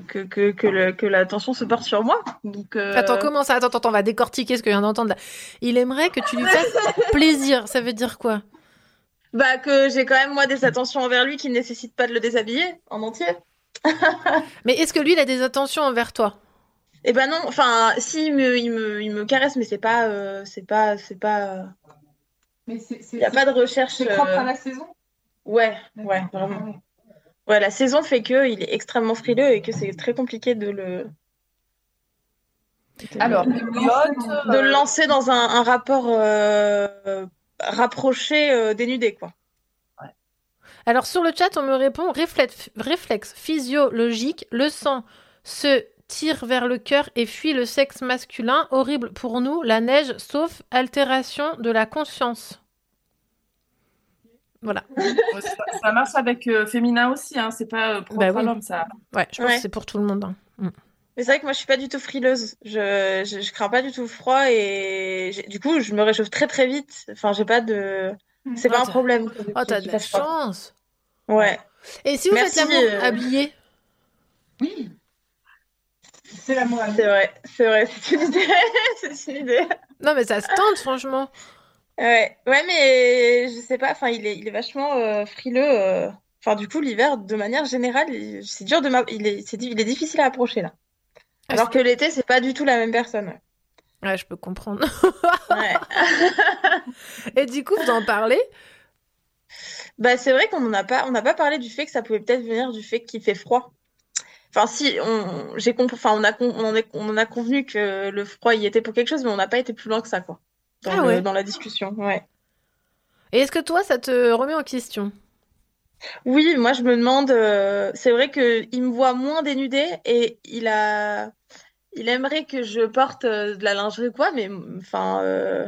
que, que, que, le- que l'attention se porte sur moi. Donc, euh, Attends, comment ça? Attends, attends, on va décortiquer ce que je viens d'entendre là. Il aimerait que tu lui fasses plaisir. Ça veut dire quoi? Bah, que j'ai quand même moi des attentions envers lui qui ne nécessitent pas de le déshabiller en entier. Mais est-ce que lui, il a des attentions envers toi? Eh ben non, enfin, si il me, il me, il me caresse, mais c'est pas, euh, c'est pas, c'est pas. euh, Mais c'est, Il n'y a pas de recherche. c'est propre euh, à la saison? Ouais, ouais, vraiment. Ouais, la saison fait que il est extrêmement frileux et que c'est très compliqué de le. de- Alors, de, le lancer dans un, un rapport euh, rapproché, euh, dénudé, quoi. Alors sur le chat, on me répond réflexe, réflexe physiologique, le sang se tire vers le cœur et fuit le sexe masculin. Horrible pour nous, la neige, sauf altération de la conscience. Voilà. ça, ça marche avec euh, féminin aussi, hein. C'est pas euh, propre Bah à oui. l'homme, ça. Ouais, je pense Ouais. que c'est pour tout le monde. hein. Mm. Mais c'est vrai que moi, je suis pas du tout frileuse. Je, je, je crains pas du tout le froid et du coup, je me réchauffe très très vite. Enfin, j'ai pas de. C'est Oh, pas un t'as- problème. Oh, t'as de la chance. Ouais. Et si vous Merci, faites l'amour euh, habillé? Oui. C'est l'amour. C'est vrai, c'est vrai, c'est une idée. c'est une idée. Non, mais ça se tente, franchement. Ouais, ouais, mais je sais pas, enfin, il est, il est vachement euh, frileux. euh. Enfin, du coup, l'hiver, de manière générale, c'est dur de il est, c'est, di- il est difficile à approcher là. Alors que l'été, c'est pas du tout la même personne. ouais. Je peux comprendre. Et du coup, vous en parlez? Bah, c'est vrai qu'on n'a pas, on n'a pas parlé du fait que ça pouvait peut-être venir du fait qu'il fait froid. Enfin, si, on, j'ai compris, enfin, on a, on en est- on en a convenu que le froid y était pour quelque chose, mais on n'a pas été plus loin que ça, quoi. Dans, Ah le- ouais. dans la discussion, ouais. Et est-ce que toi, ça te remet en question? Oui, moi je me demande, euh, c'est vrai que il me voit moins dénudée et il a, il aimerait que je porte euh, de la lingerie ou quoi, mais enfin, euh,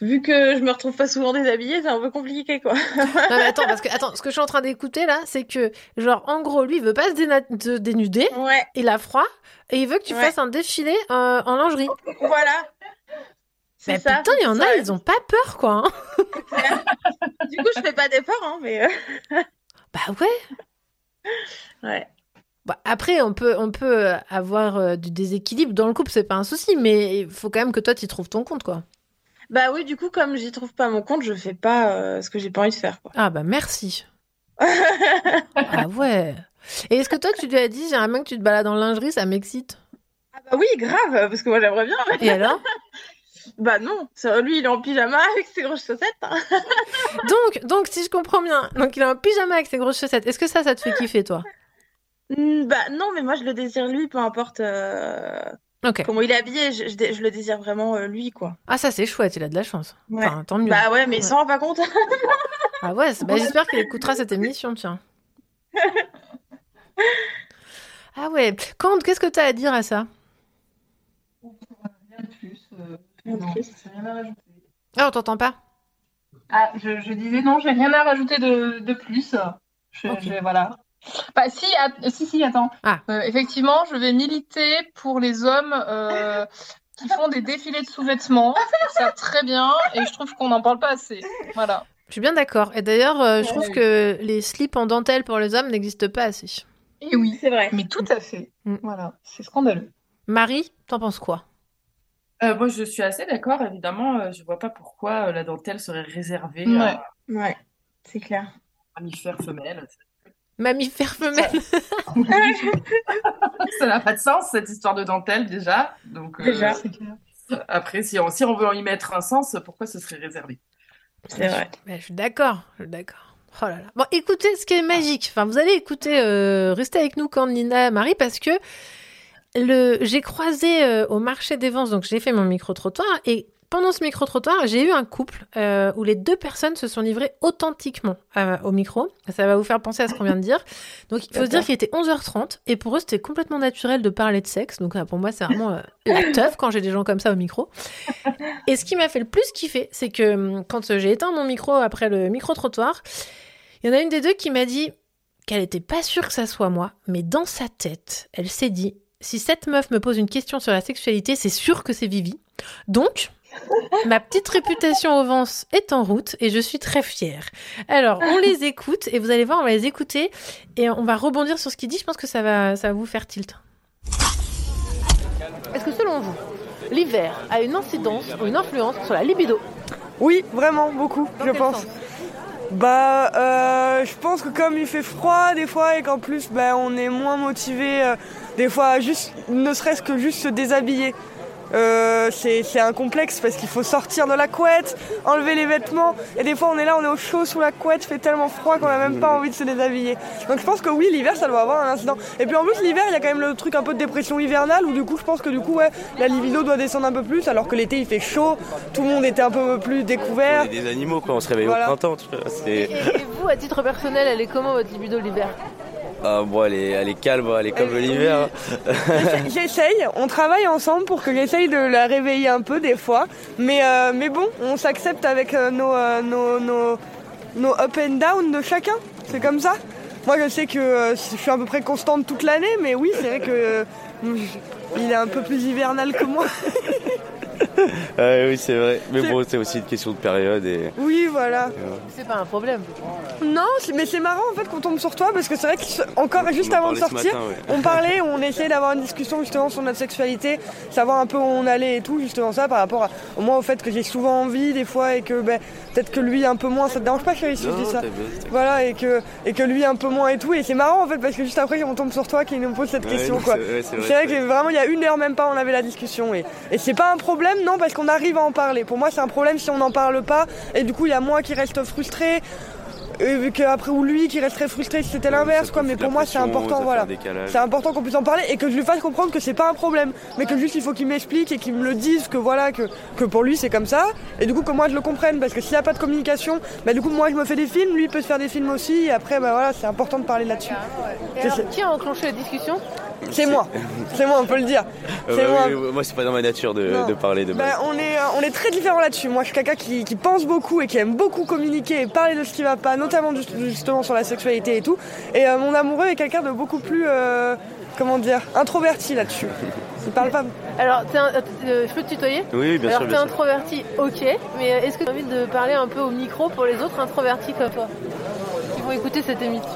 vu que je me retrouve pas souvent déshabillée, c'est un peu compliqué quoi. Non, mais attends, parce que attends, ce que je suis en train d'écouter là, c'est que, genre, en gros, lui, il veut pas se, déna- se dénuder. Il a froid. Et il veut que tu Ouais. fasses un défilé euh, en lingerie. Voilà. Mais putain, il y en a, ils ont pas peur, quoi. hein. Du coup, je fais pas d'effort, hein, mais euh, Bah ouais. ouais. Bah, après, on peut, on peut avoir euh, du déséquilibre dans le couple, c'est pas un souci, mais il faut quand même que toi, tu trouves ton compte, quoi. Bah oui, du coup, comme j'y trouve pas mon compte, je fais pas euh, ce que j'ai pas envie de faire, quoi. Ah bah merci. ah ouais. Et est-ce que toi, tu lui as dit, j'aimerais bien que tu te balades en lingerie, ça m'excite? Ah bah oui, grave, parce que moi j'aimerais bien. Et alors? Bah non, lui il est en pyjama avec ses grosses chaussettes. hein. donc, donc, si je comprends bien, donc il a un pyjama avec ses grosses chaussettes. Est-ce que ça, ça te fait kiffer, toi? Hmm, Bah non, mais moi je le désire lui, peu importe euh, Ok. comment il est habillé, je, je le désire vraiment euh, lui, quoi. Ah, ça, c'est chouette, il a de la chance. Ouais. Enfin, tant mieux. Bah ouais, mais il s'en rend pas compte. Ah ouais, bah, j'espère qu'il écoutera cette émission, tiens. Ah ouais. Quand, qu'est-ce que tu as à dire à ça? Rien de plus. euh, non, rien à rajouter. Ah, on t'entend pas Ah, je, je disais non, j'ai rien à rajouter de, de plus. Je, voilà. Bah, si, si, si, attends. Ah. Euh, effectivement, je vais militer pour les hommes euh, qui font des défilés de sous-vêtements. Ça très bien et je trouve qu'on n'en parle pas assez. Voilà. Je suis bien d'accord. Et d'ailleurs, euh, je Ouais. trouve que les slips en dentelle pour les hommes n'existent pas assez. Et oui, c'est vrai. Mais tout à fait. Mm. Voilà, c'est scandaleux. Marie, t'en penses quoi? Euh, moi, je suis assez d'accord. Évidemment, euh, je vois pas pourquoi euh, la dentelle serait réservée Ouais, à ouais, c'est clair. un mammifère femelle. Mammifère femelle. Ça n'a pas de sens, cette histoire de dentelle, déjà. Donc, euh, Déjà. après, si on, si on veut y mettre un sens, pourquoi ce serait réservé? C'est vrai. Ouais, je suis d'accord, je suis d'accord. Oh là là. Bon, écoutez, ce qui est magique, enfin, vous allez écouter, euh, restez avec nous quand Nina Marie, parce que le, j'ai croisé euh, au marché des ventes, donc j'ai fait mon micro-trottoir, et pendant ce micro-trottoir, j'ai eu un couple euh, où les deux personnes se sont livrées authentiquement euh, au micro. Ça va vous faire penser à ce qu'on vient de dire. Donc, il faut se dire qu'il était 11h30, et pour eux, c'était complètement naturel de parler de sexe. Donc, euh, pour moi, c'est vraiment la teuf quand j'ai des gens comme ça au micro. Et ce qui m'a fait le plus kiffer, c'est que hum, quand j'ai éteint mon micro après le micro-trottoir, il y en a une des deux qui m'a dit qu'elle n'était pas sûre que ça soit moi, mais dans sa tête, elle s'est dit si cette meuf me pose une question sur la sexualité, c'est sûr que c'est Vivi. Donc, ma petite réputation au Vence est en route et je suis très fière. Alors, on les écoute et vous allez voir, on va les écouter et on va rebondir sur ce qu'il dit. Je pense que ça va, ça va vous faire tilt. Est-ce que selon vous, l'hiver a une incidence ou une influence sur la libido? Oui, vraiment, beaucoup, je pense. Bah, euh, je pense que comme il fait froid des fois et qu'en plus, bah, on est moins motivé, euh, des fois, juste, ne serait-ce que juste se déshabiller. Euh, c'est un complexe parce qu'il faut sortir de la couette, enlever les vêtements et des fois on est là, on est au chaud sous la couette, il fait tellement froid qu'on a même pas envie de se déshabiller. Donc je pense que oui, l'hiver ça doit avoir un incident. Et puis en plus l'hiver il y a quand même le truc un peu de dépression hivernale où du coup je pense que du coup ouais, la libido doit descendre un peu plus alors que l'été il fait chaud, tout le monde était un peu plus découvert. On est des animaux quoi, on se réveille Voilà. au printemps. Tu vois, c'est... Et vous, à titre personnel, elle est comment votre libido l'hiver? Ah, bon, elle est, elle est calme, elle est comme l'hiver. J'essa- J'essaye, on travaille ensemble pour que j'essaye de la réveiller un peu des fois. Mais, euh, mais bon, on s'accepte avec euh, nos, euh, nos, nos, nos up and down de chacun. C'est comme ça. Moi je sais que euh, je suis à peu près constante toute l'année, mais oui, c'est vrai que euh, il est un peu plus hivernal que moi. Ouais, oui, c'est vrai. Mais bon, c'est aussi une question de période. Et... Oui, voilà. C'est pas un problème. Non, mais c'est marrant en fait qu'on tombe sur toi parce que c'est vrai que ce- encore juste avant de sortir, matin, ouais. on parlait, on essayait d'avoir une discussion justement sur notre sexualité, savoir un peu où on allait et tout, justement ça par rapport à, au moins au fait que j'ai souvent envie des fois et que ben, peut-être que lui un peu moins, ça te dérange pas chérie si je Non, dis ça bien, Voilà, et que, et que lui un peu moins et tout, et c'est marrant en fait parce que juste après on tombe sur toi qui nous pose cette Ouais, question quoi. c'est vrai, c'est vrai, que vraiment il y a une heure même pas on avait la discussion et, et c'est pas un problème non parce qu'on arrive à en parler. Pour moi c'est un problème si on n'en parle pas et du coup il y a moi qui reste frustré. Et qu'après ou lui qui resterait frustré si c'était l'inverse quoi. mais pour moi c'est important voilà. c'est important qu'on puisse en parler et que je lui fasse comprendre que c'est pas un problème mais que juste il faut qu'il m'explique et qu'il me le dise que voilà que, que pour lui c'est comme ça et du coup que moi je le comprenne. Parce que s'il n'y a pas de communication bah du coup moi je me fais des films lui il peut se faire des films aussi et après bah voilà c'est important de parler là-dessus. Qui a enclenché la discussion? C'est moi c'est moi on peut le dire Euh, bah moi oui, moi, c'est pas dans ma nature de, parler de Ben, base. on, est, euh, on est très différents là-dessus. Moi, je suis quelqu'un qui, qui pense beaucoup et qui aime beaucoup communiquer et parler de ce qui va pas, notamment juste- justement sur la sexualité et tout. Et euh, mon amoureux est quelqu'un de beaucoup plus, euh, comment dire, introverti là-dessus. Il parle pas. Alors, t'es un- euh, je peux te tutoyer Oui, bien Alors, sûr, t'es bien sûr. introverti, ok, mais est-ce que tu as envie de parler un peu au micro pour les autres introvertis comme toi qui vont écouter cette émission?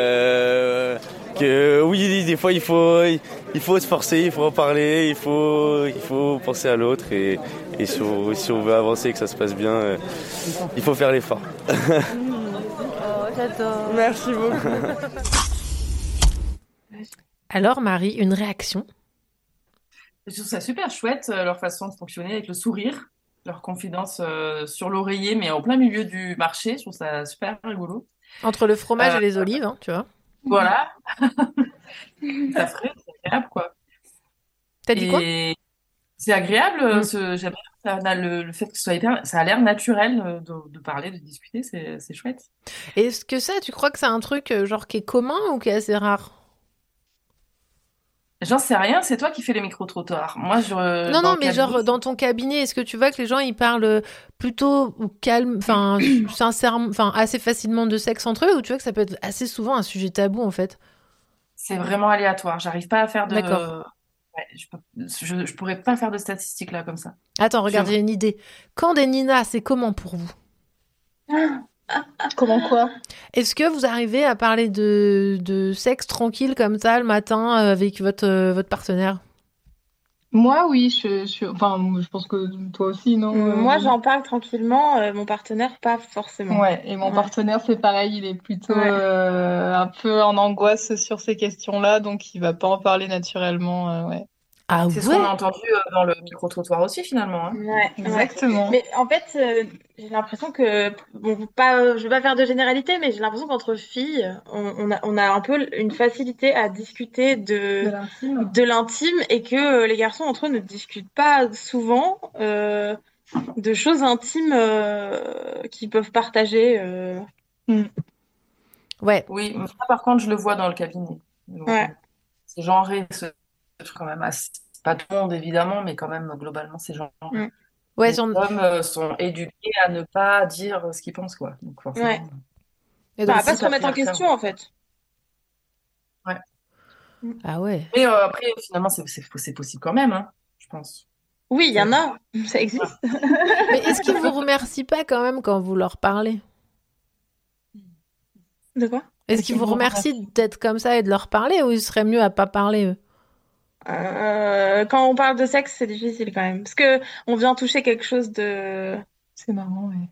Euh, que oui, des fois il faut, il faut se forcer, il faut en parler, il faut, il faut penser à l'autre et, et si, on, si on veut avancer et que ça se passe bien, euh, il faut faire l'effort. Oh, j'adore. Merci beaucoup. Alors, Marie, une réaction? Je trouve ça super chouette, euh, leur façon de fonctionner avec le sourire, leur confidence euh, sur l'oreiller, mais en plein milieu du marché. Je trouve ça super rigolo. Entre le fromage Euh, et les olives, hein, tu vois. Voilà. ça ferait, c'est agréable, quoi. T'as dit quoi? C'est agréable, euh, ce, j'aime bien ça, le, le fait que ce soit hyper, ça a l'air naturel euh, de, de parler, de discuter, c'est, c'est chouette. Est-ce que ça, tu crois que c'est un truc euh, genre qui est commun ou qui est assez rare? J'en sais rien, c'est toi qui fais les micro-trottoirs. Moi, je. Non, non, mais cabinet- genre dans ton cabinet, est-ce que tu vois que les gens ils parlent plutôt calme, enfin sincèrement, enfin assez facilement de sexe entre eux, ou tu vois que ça peut être assez souvent un sujet tabou en fait? C'est vraiment aléatoire. J'arrive pas à faire de. D'accord. Ouais, je, peux- je, je pourrais pas faire de statistiques là comme ça. Attends, regarde, j'ai une idée. Quand des Nina, c'est comment pour vous? Comment quoi? Est-ce que vous arrivez à parler de, de sexe tranquille comme ça le matin euh, avec votre, euh, votre partenaire? Moi, oui, je, je, enfin, je pense que toi aussi, non? euh, Moi, j'en parle tranquillement, euh, mon partenaire, pas forcément. Ouais, et mon Ouais. partenaire, c'est pareil, il est plutôt Ouais. euh, un peu en angoisse sur ces questions-là, donc il va pas en parler naturellement, euh, ouais. Ah C'est ce qu'on a entendu euh, dans le micro-trottoir aussi, finalement. hein. Ouais, Exactement. ouais. Mais en fait, euh, j'ai l'impression que, bon, pas, je vais pas faire de généralité, mais j'ai l'impression qu'entre filles, on, on a, on a un peu une facilité à discuter de, De l'intime. et que euh, les garçons entre eux ne discutent pas souvent euh, de choses intimes euh, qu'ils peuvent partager. euh. Ouais. Oui, mais ça, par contre, je le vois dans le cabinet. Donc, Ouais. C'est genré, ce quand même. assez- Pas tout le monde, évidemment, mais quand même, globalement, c'est genré. Mm. Ouais, Les j'en- hommes euh, sont éduqués à ne pas dire ce qu'ils pensent, quoi. Donc, forcément. Ouais. Et Bah, donc, à pas se remettre en question, en fait. Ah ouais. Mais euh, après, finalement, c'est possible quand même, hein, je pense. Oui, il y en a, ça existe. Mais est-ce qu'ils vous remercient pas quand même quand vous leur parlez? De quoi? Est-ce qu'ils vous remercient? d'être comme ça et de leur parler ou il serait mieux à pas parler eux? Euh, quand on parle de sexe, c'est difficile quand même. Parce que on vient toucher quelque chose de. C'est marrant, ouais.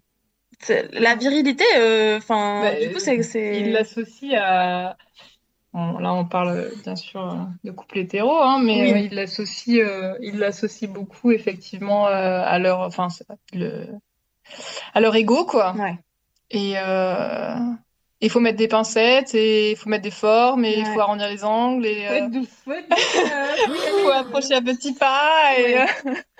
La virilité, euh, enfin, Bah, du coup, c'est. Il l'associe à. Bon, là, on parle bien sûr euh, de couple hétéro, hein, mais Oui. il l'associe, euh, il l'associe beaucoup effectivement à leur, enfin, le, à leur ego, quoi. Ouais. Et il faut mettre des pincettes et il faut mettre des formes et il Ouais. faut arrondir les angles et Faut être euh, faut euh, il faut approcher à petits pas et euh,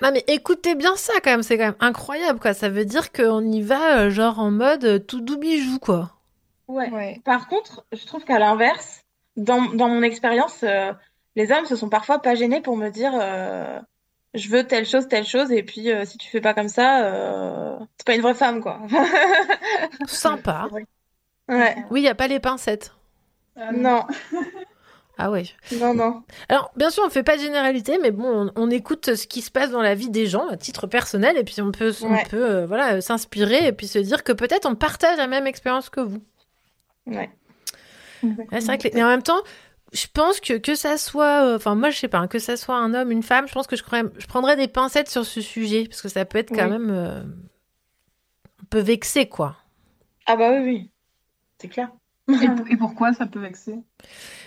Non mais écoutez bien ça quand même, c'est quand même incroyable quoi. Ça veut dire qu'on y va euh, genre en mode tout doux bijou quoi. Ouais. Par contre, je trouve qu'à l'inverse, dans, dans mon expérience, euh, les hommes se sont parfois pas gênés pour me dire euh, je veux telle chose, telle chose, et puis euh, si tu fais pas comme ça, euh, c'est pas une vraie femme, quoi. Sympa. Ouais. Oui, il y a pas les pincettes. Non, Ah ouais. non, non. Alors, bien sûr, on fait pas de généralité, mais bon, on, on écoute ce qui se passe dans la vie des gens à titre personnel, et puis on peut, on Ouais. peut euh, voilà, euh, s'inspirer et puis se dire que peut-être on partage la même expérience que vous. Ouais. Ouais, c'est vrai que, les- mais en même temps, je pense que que ça soit, euh, enfin moi je sais pas, hein, que ça soit un homme, une femme, je pense que je, crois- je prendrais des pincettes sur ce sujet parce que ça peut être quand Oui. même euh, un peu vexé quoi. Ah bah oui, oui. C'est clair. et, et pourquoi ça peut vexer?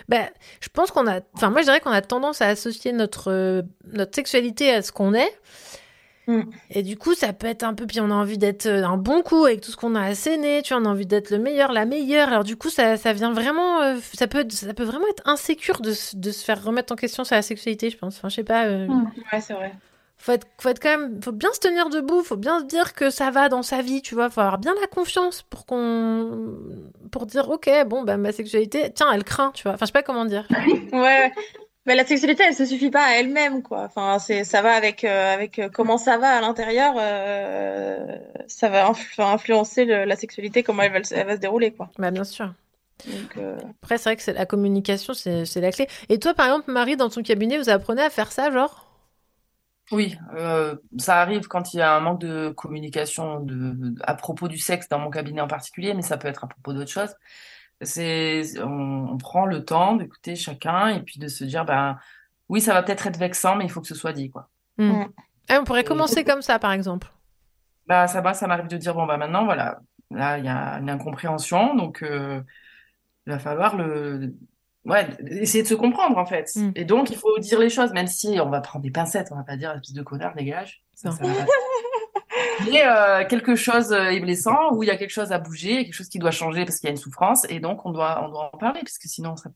Ben, je pense qu'on a, enfin moi je dirais qu'on a tendance à associer notre euh, notre sexualité à ce qu'on est. Mm. Et du coup, ça peut être un peu, puis on a envie d'être euh, un bon coup avec tout ce qu'on a asséné, tu vois, on a envie d'être le meilleur, la meilleure. Alors du coup, ça, ça vient vraiment, euh, ça peut, ça peut vraiment être insécure de, se- de se faire remettre en question sur la sexualité, je pense. Enfin, je sais pas. euh, Ouais, c'est vrai. Faut être, faut être quand même, faut bien se tenir debout, faut bien se dire que ça va dans sa vie, tu vois, faut avoir bien la confiance pour qu'on, pour dire, ok, bon, bah, ma sexualité, tiens, elle craint, tu vois. Enfin, je sais pas comment dire. Ouais. Mais la sexualité, elle se suffit pas à elle-même, quoi. Enfin, c'est, ça va avec, euh, avec euh, comment ça va à l'intérieur. euh, ça va influ- influencer le- la sexualité, comment elle va, le- elle va se dérouler, quoi. Bah, bien sûr. Donc, euh, Après, c'est vrai que la communication, c'est la clé. Et toi, par exemple, Marie, dans ton cabinet, vous apprenez à faire ça, genre? Oui, euh, ça arrive quand il y a un manque de communication de, à propos du sexe dans mon cabinet en particulier, mais ça peut être à propos d'autres choses. C'est, on, on prend le temps d'écouter chacun et puis de se dire, ben, oui, ça va peut-être être vexant, mais il faut que ce soit dit, quoi. Hmm. Ah, on pourrait commencer comme ça, par exemple. Bah, ça va, ça m'arrive de dire, bon, bah, maintenant, voilà, là, il y a une incompréhension, donc euh, il va falloir le, ouais, essayer de se comprendre, en fait. Mm. Et donc, il faut dire les choses, même si on va prendre des pincettes, on va pas dire, espèce de connard, dégage. Ça, ça. Mais euh, quelque chose est blessant, ou il y a quelque chose à bouger, quelque chose qui doit changer parce qu'il y a une souffrance, et donc on doit, on doit en parler, parce que sinon, ça-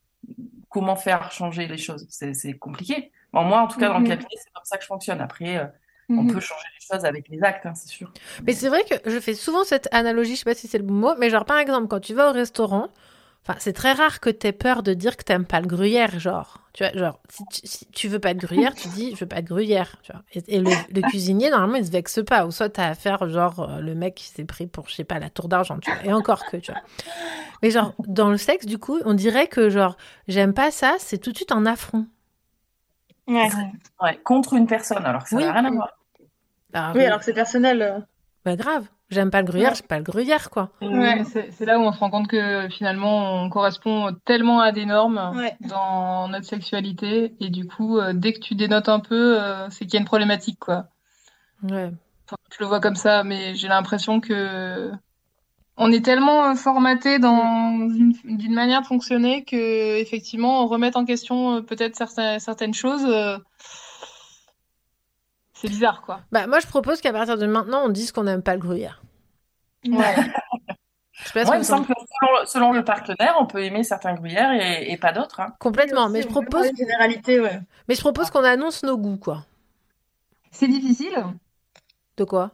comment faire changer les choses? C'est, compliqué. Bon, moi, en tout cas, dans le Mhm. cabinet, c'est comme ça que je fonctionne. Après, euh, on Mhm. peut changer les choses avec les actes, hein, c'est sûr. Mais c'est vrai que je fais souvent cette analogie, je sais pas si c'est le bon mot, mais genre, par exemple, quand tu vas au restaurant, enfin, c'est très rare que t'aies peur de dire que t'aimes pas le gruyère, genre. Tu vois, genre, si tu, si tu veux pas de gruyère, tu dis, je veux pas de gruyère, tu vois. Et, et le, le cuisinier, normalement, il se vexe pas. Ou soit t'as affaire, genre, euh, le mec qui s'est pris pour, je sais pas, la tour d'argent, tu vois. Et encore que, tu vois. Mais genre, dans le sexe, du coup, on dirait que, genre, j'aime pas ça, c'est tout de suite un affront. ouais. Ouais, contre une personne, alors que ça Oui. n'a rien à voir. Alors, Oui, alors que c'est personnel. euh. Bah grave. J'aime pas le gruyère, j'ai pas le gruyère, quoi. Ouais, c'est là où on se rend compte que finalement on correspond tellement à des normes Ouais. dans notre sexualité et du coup euh, dès que tu dénotes un peu euh, c'est qu'il y a une problématique quoi. Ouais. Enfin, je le vois comme ça mais j'ai l'impression que on est tellement formaté dans une, d'une manière de fonctionner que effectivement remettre en question euh, peut-être certaines certaines choses euh, c'est bizarre quoi. Bah, moi, je propose qu'à partir de maintenant, on dise qu'on n'aime pas le gruyère. Ouais. Je sais pas il me semble que selon, selon le partenaire, on peut aimer certains gruyères et, et pas d'autres. hein. Complètement, mais je propose. Une généralité, ouais. Mais je propose qu'on annonce nos goûts, quoi. C'est difficile. De quoi?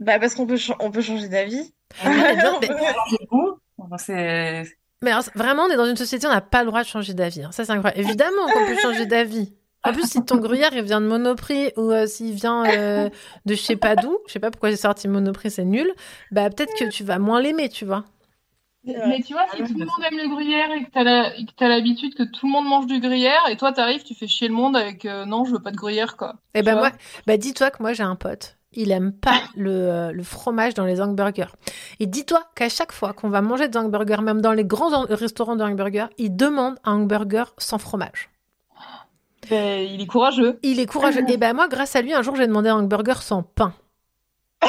Bah parce qu'on peut, cha- on peut changer d'avis. mais On peut- c'est Mais alors, vraiment, on est dans une société, on n'a pas le droit de changer d'avis. hein. Ça, c'est incroyable. Évidemment qu'on peut changer d'avis. En plus, si ton gruyère, il vient de Monoprix ou euh, s'il vient euh, de je sais pas d'où, je sais pas pourquoi j'ai sorti Monoprix, c'est nul, bah peut-être que tu vas moins l'aimer, tu vois. Mais tu vois, si tout le monde aime le gruyère et que t'as l'habitude que tout le monde mange du gruyère et toi t'arrives, tu fais chier le monde avec euh, non, je veux pas de gruyère quoi. Et Tu ben vois moi, bah dis-toi que moi j'ai un pote, il aime pas le, euh, le fromage dans les hamburgers. Et dis-toi qu'à chaque fois qu'on va manger des hamburgers, même dans les grands restaurants de hamburgers, il demande un hamburger sans fromage. Ben, il est courageux. Il est courageux. Et ben moi, grâce à lui, un jour j'ai demandé un hamburger sans pain.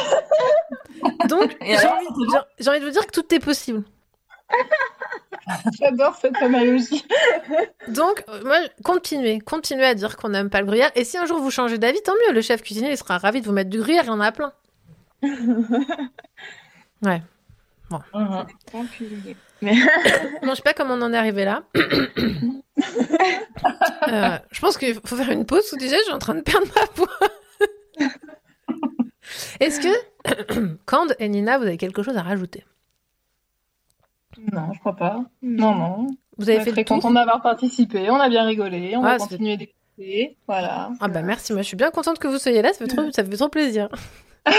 Donc j'ai envie, de vous dire que tout est possible. J'adore cette analogie. Donc, euh, moi, continuez, continuez à dire qu'on n'aime pas le gruyère. Et si un jour vous changez d'avis, tant mieux. Le chef cuisinier, il sera ravi de vous mettre du gruyère. Il y en a plein. Ouais. Bon. Mais... Bon, je sais pas comment on en est arrivé là. Euh, je pense qu'il faut faire une pause. Ou déjà, je suis en train de perdre ma voix. Est-ce que, Cande et Nina, vous avez quelque chose à rajouter? Non, je crois pas. Non, non. Vous avez On est fait très content d'avoir participé, on a bien rigolé, on Ah, va continuer d'écouter. Voilà. Ah bah merci, moi je suis bien contente que vous soyez là, ça fait trop, ça fait trop plaisir.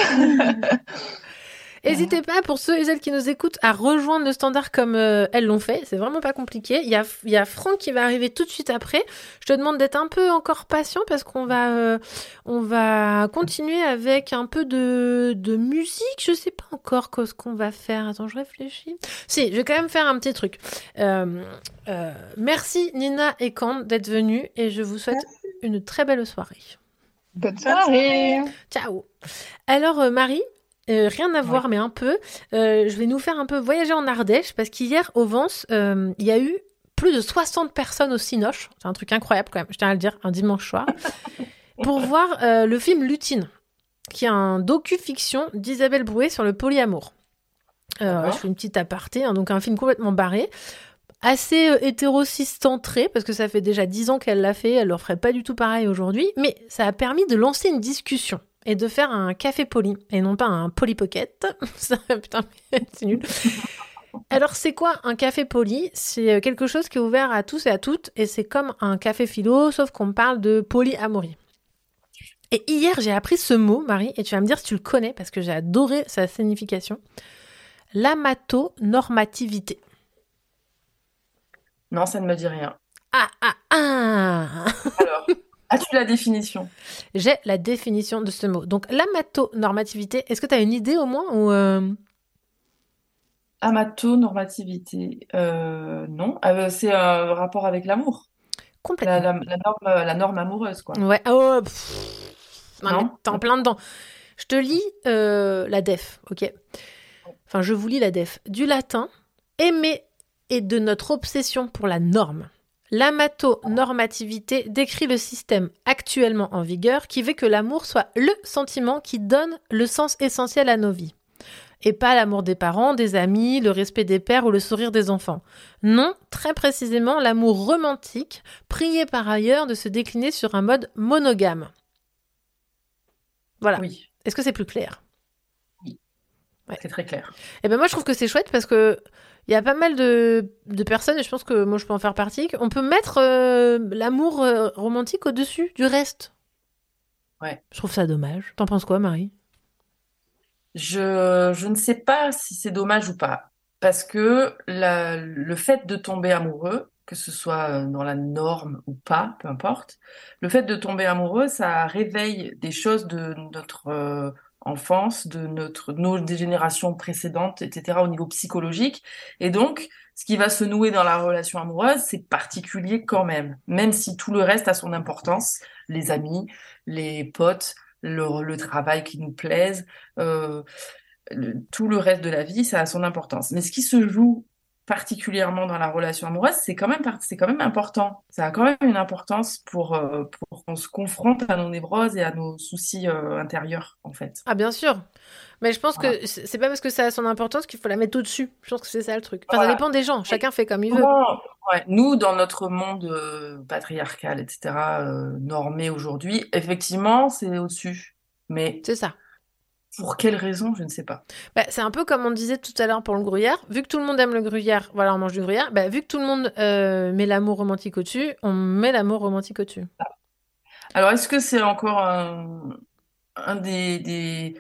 N'hésitez pas, pour ceux et celles qui nous écoutent, à rejoindre le standard comme euh, elles l'ont fait. C'est vraiment pas compliqué. Il y a, il y a Franck qui va arriver tout de suite après. Je te demande d'être un peu encore patient parce qu'on va, euh, on va continuer avec un peu de, de musique. Je sais pas encore quoi- ce qu'on va faire. Attends, je réfléchis. Si, je vais quand même faire un petit truc. Euh, euh, merci Nina et Cande d'être venus et je vous souhaite une très belle soirée. Bonne soirée. Ciao. Alors euh, Marie, euh, rien à voir mais un peu, euh, je vais nous faire un peu voyager en Ardèche parce qu'hier au Vence, euh, il y a eu plus de 60 personnes au Cinoche. C'est un truc incroyable quand même, je tiens à le dire, un dimanche soir, pour voir le film Lutine, qui est un docu-fiction d'Isabelle Brouet sur le polyamour. Je fais une petite aparté, hein, donc un film complètement barré. Assez euh, parce que ça fait déjà dix ans qu'elle l'a fait, elle ne ferait pas du tout pareil aujourd'hui, mais ça a permis de lancer une discussion et de faire un café poli, et non pas un polypocket. Ça, Putain, c'est nul. Alors, c'est quoi un café poli C'est euh, quelque chose qui est ouvert à tous et à toutes, et c'est comme un café philo, sauf qu'on parle de polyamorie. Et hier, j'ai appris ce mot, Marie, et tu vas me dire si tu le connais, parce que j'ai adoré sa signification. L'amatonormativité. Non, ça ne me dit rien. Ah, ah, ah as-tu la définition? J'ai la définition de ce mot. Donc, l'amatonormativité, est-ce que tu as une idée au moins ou euh, Amatonormativité, euh, non. Euh, c'est un rapport avec l'amour. Complètement. La, la- la norme, la norme amoureuse, quoi. Ouais, oh, pff. Non, t'es en plein dedans. Je te lis euh, la def, ok? Enfin, je vous lis la def. Du latin, aimer et de notre obsession pour la norme. L'amatonormativité décrit le système actuellement en vigueur qui veut que l'amour soit le sentiment qui donne le sens essentiel à nos vies. Et pas l'amour des parents, des amis, le respect des pères ou le sourire des enfants. Non, très précisément l'amour romantique, prié par ailleurs de se décliner sur un mode monogame. Voilà. Est-ce que c'est plus clair? C'est très clair. Eh ben moi je trouve que c'est chouette parce que il y a pas mal de, de personnes et je pense que moi je peux en faire partie. On peut mettre euh, l'amour euh, romantique au-dessus du reste. Ouais. Je trouve ça dommage. T'en penses quoi, Marie? Je, je ne sais pas si c'est dommage ou pas. Parce que la- le fait de tomber amoureux, que ce soit euh, dans la norme ou pas, peu importe, le fait de tomber amoureux, ça réveille des choses de notre, enfance, de notre, nos générations précédentes, etc., au niveau psychologique. Et donc, ce qui va se nouer dans la relation amoureuse, c'est particulier quand même, même si tout le reste a son importance, les amis, les potes, le, le travail qui nous plaise, euh, tout le reste de la vie, ça a son importance. Mais ce qui se joue particulièrement dans la relation amoureuse, c'est quand même, c'est quand même important. Ça a quand même une importance pour, euh, pour qu'on se confronte à nos névroses et à nos soucis euh, intérieurs, en fait. Ah, bien sûr. Mais je pense que c'est pas parce que ça a son importance qu'il faut la mettre au-dessus. Je pense que c'est ça le truc. Enfin, ça Voilà. dépend des gens. Chacun fait comme il veut. Ouais, nous, dans notre monde euh, patriarcal, etc., normé aujourd'hui, effectivement, c'est au-dessus. Mais c'est ça. Pour quelle raison, je ne sais pas. Bah, c'est un peu comme on disait tout à l'heure pour le gruyère. Vu que tout le monde aime le gruyère, voilà, on mange du gruyère. Bah, vu que tout le monde euh, met l'amour romantique au-dessus, on met l'amour romantique au-dessus. Alors, est-ce que c'est encore un, un des, des,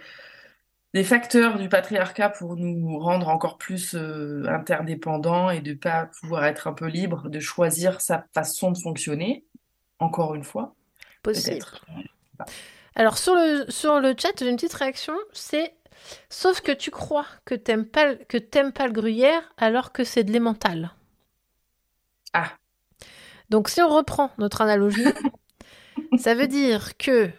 des facteurs du patriarcat pour nous rendre encore plus euh, interdépendants et de pas pouvoir être un peu libre, de choisir sa façon de fonctionner, encore une fois? Possible. Alors sur le, sur le chat, j'ai une petite réaction, c'est sauf que tu crois que t'aimes pas, le- que t'aimes pas le gruyère alors que c'est de l'emmental. Ah. Donc si on reprend notre analogie, ça veut dire que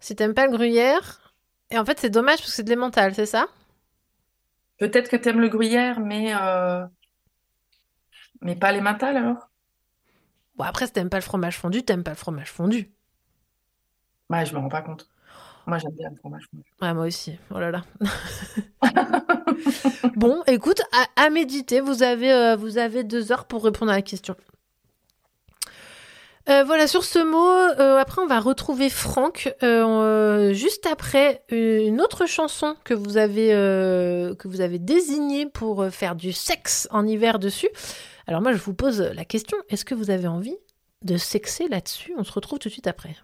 si t'aimes pas le gruyère, et en fait c'est dommage parce que c'est de l'emmental, c'est ça? Peut-être que t'aimes le gruyère, mais, euh, mais pas les mentales alors? Bon après si t'aimes pas le fromage fondu, t'aimes pas le fromage fondu. Je me rends pas compte. Moi, j'aime bien le fromage moi aussi. Oh bon, écoute, à, méditer. Vous avez, euh, vous avez deux heures pour répondre à la question. Euh, voilà, sur ce mot, euh, après on va retrouver Franck juste après une autre chanson que vous avez que vous avez désignée pour faire du sexe en hiver dessus. Alors moi je vous pose la question est-ce que vous avez envie de sexer là-dessus? On se retrouve tout de suite après.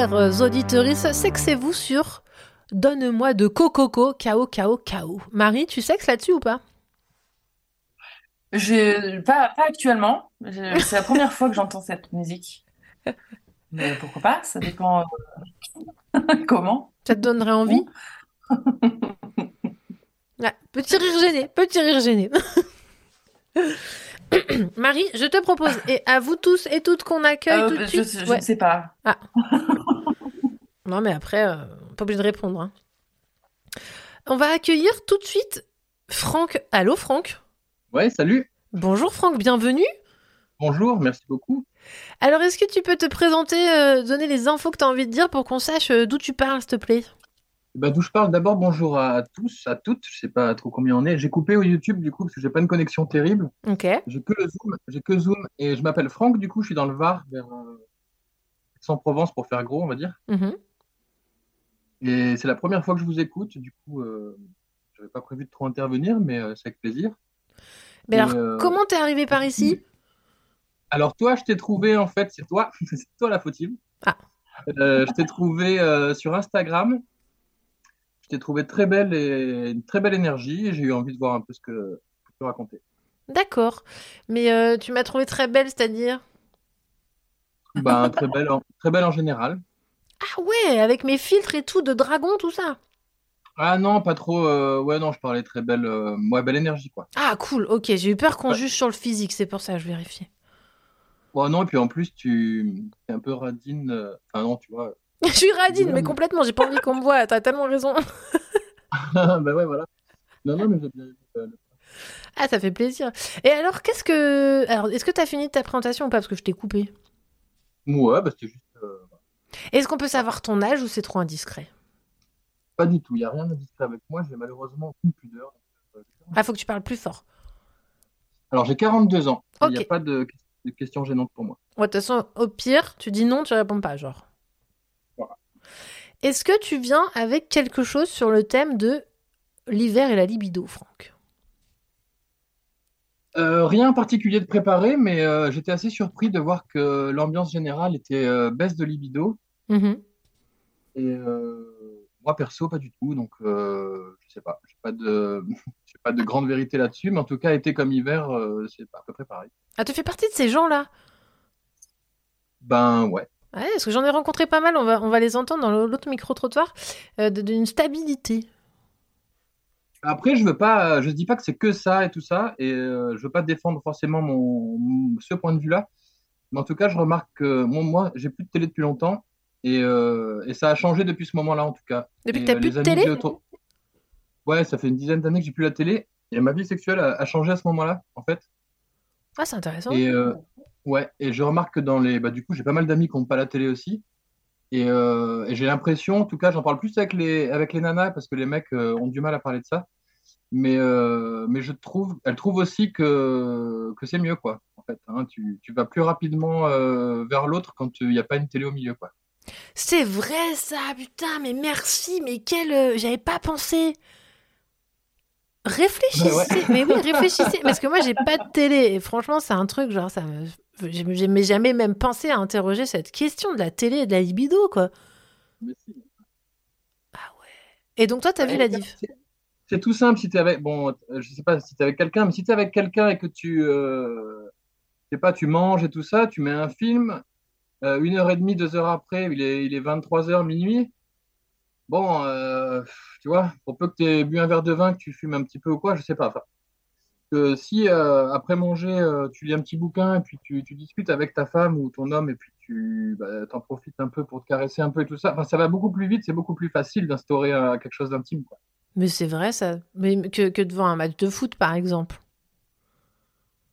Alors, chers auditeurs, c'est que c'est vous sur Donne-moi de Cococo, KO, KO, KO. Marie, tu sexes là-dessus ou pas? Je... Pas, pas actuellement. Je- C'est la première fois que j'entends cette musique. Mais pourquoi pas? Ça dépend euh, comment. Ça te donnerait envie? Petit rire gêné, petit rire gêné. Marie, je te propose, et à vous tous et toutes qu'on accueille Euh, tout de je, suite. je Ouais. ne sais pas. Ah. Non, mais après, euh, pas obligé de répondre. hein. On va accueillir tout de suite Franck. Allô, Franck? Ouais, salut. Bonjour, Franck, bienvenue. Bonjour, merci beaucoup. Alors, est-ce que tu peux te présenter, euh, donner les infos que tu as envie de dire pour qu'on sache euh, d'où tu parles, s'il te plaît? Bah, D'où je parle? D'abord, bonjour à tous, à toutes. Je sais pas trop combien on est. J'ai coupé au YouTube du coup parce que j'ai pas une connexion terrible. Ok. J'ai que le Zoom, j'ai que Zoom et je m'appelle Franck. Du coup, je suis dans le Var, vers euh, Aix-en-Provence pour faire gros, on va dire. Mhm. Et c'est la première fois que je vous écoute. Du coup, euh, j'avais pas prévu de trop intervenir, mais euh, c'est avec plaisir. Mais Et, alors, euh, comment t'es arrivé par ici? Alors toi, je t'ai trouvé en fait, c'est toi, c'est toi la fautive. Ah. Euh, je t'ai trouvé sur Instagram. Je t'ai trouvé très belle et une très belle énergie et j'ai eu envie de voir un peu ce que, tu racontais. D'accord. Mais tu m'as trouvé très belle, c'est-à-dire? Ben, très belle, en, très belle en général. Ah ouais, avec mes filtres et tout, de dragon, tout ça. Ah non, pas trop. euh, ouais, non, je parlais très belle, euh, ouais, belle énergie quoi. Ah cool, ok, j'ai eu peur qu'on Ouais. juge sur le physique, c'est pour ça que je vérifie. Bon, non, et puis en plus, tu es un peu radine. euh, Enfin, non, tu vois. je suis radine, mais complètement, j'ai pas envie qu'on me voit, t'as tellement raison. ben ouais, voilà. Non, non, mais j'ai bien. euh, le- Ah, ça fait plaisir. Et alors, qu'est-ce que... Alors, est-ce que t'as fini ta présentation ou pas? Parce que je t'ai coupé. Ouais, bah, c'était juste. euh, Est-ce qu'on peut savoir ton âge ou c'est trop indiscret? Pas du tout. Il n'y a rien de discret avec moi. J'ai malheureusement aucune pudeur. Ah, faut que tu parles plus fort. Alors, j'ai 42 ans. Il n'y a pas de, de questions gênantes pour moi. Ouais, de toute façon, au pire, tu dis non, tu réponds pas, genre. Voilà. Est-ce que tu viens avec quelque chose sur le thème de l'hiver et la libido, Franck? Euh, rien en particulier de préparé, mais euh, j'étais assez surpris de voir que l'ambiance générale était euh, baisse de libido. Mhm. Et moi, perso, pas du tout. Donc, je sais pas. J'ai pas de, pas de grande vérité là-dessus. Mais en tout cas, été comme hiver, c'est à peu près pareil. Ah, tu fais partie de ces gens-là? Ben ouais. Ouais, parce que j'en ai rencontré pas mal, on va, on va les entendre dans l'autre micro-trottoir, d'une stabilité. Après, je veux pas, je dis pas que c'est que ça et tout ça, et euh, je veux pas défendre forcément mon, mon- ce point de vue-là. Mais en tout cas, je remarque que moi, moi j'ai plus de télé depuis longtemps, et, euh, et ça a changé depuis ce moment-là en tout cas. Depuis Et, que t'as euh, plus de télé autour- Ouais, ça fait une dizaine d'années que j'ai plus la télé, et ma vie sexuelle a, a changé à ce moment-là, en fait. Ah, c'est intéressant. Et euh, ouais, et je remarque que dans les, bah du coup, j'ai pas mal d'amis qui n'ont pas la télé aussi, et, euh, et j'ai l'impression, en tout cas, j'en parle plus avec les avec les nanas parce que les mecs euh, ont du mal à parler de ça, mais euh, mais je trouve, elles trouvent aussi que que c'est mieux quoi. En fait, hein, tu tu vas plus rapidement vers l'autre quand il n'y a pas une télé au milieu quoi. C'est vrai ça, putain, mais merci, mais quel... J'avais pas pensé. Réfléchissez, Bah ouais. mais oui, réfléchissez, parce que moi j'ai pas de télé, et franchement c'est un truc, genre, ça me... j'ai jamais même pensé à interroger cette question de la télé et de la libido, quoi. Mais si. Et donc toi, t'as vu la diff? C'est tout simple si tu es avec, bon, euh, je sais pas si tu es avec quelqu'un, mais si tu es avec quelqu'un et que tu, euh, je sais pas, tu manges et tout ça, tu mets un film, euh, une heure et demie, deux heures après, il est, il est 23 heures, minuit. Bon, euh, tu vois, pour peu que tu aies bu un verre de vin, que tu fumes un petit peu ou quoi, je sais pas. Enfin, que si euh, après manger, euh, tu lis un petit bouquin et puis tu, tu discutes avec ta femme ou ton homme et puis tu bah, t'en profites un peu pour te caresser un peu et tout ça, enfin, ça va beaucoup plus vite, c'est beaucoup plus facile d'instaurer euh, quelque chose d'intime, quoi. Mais c'est vrai ça, mais que, que devant un match de foot par exemple.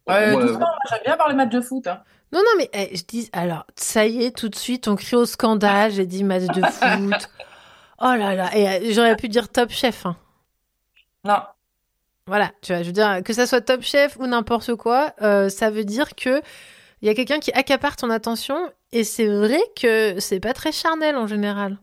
Ouais, j'aime bien voir les matchs de foot. hein. Non, non, mais eh, je dis, alors, ça y est, tout de suite, on crie au scandale, j'ai dit match de foot. Oh là là, et euh, j'aurais pu dire top chef. hein. Non. Voilà, tu vois, je veux dire, que ça soit top chef ou n'importe quoi, euh, ça veut dire que il y a quelqu'un qui accapare ton attention, et c'est vrai que c'est pas très charnel en général.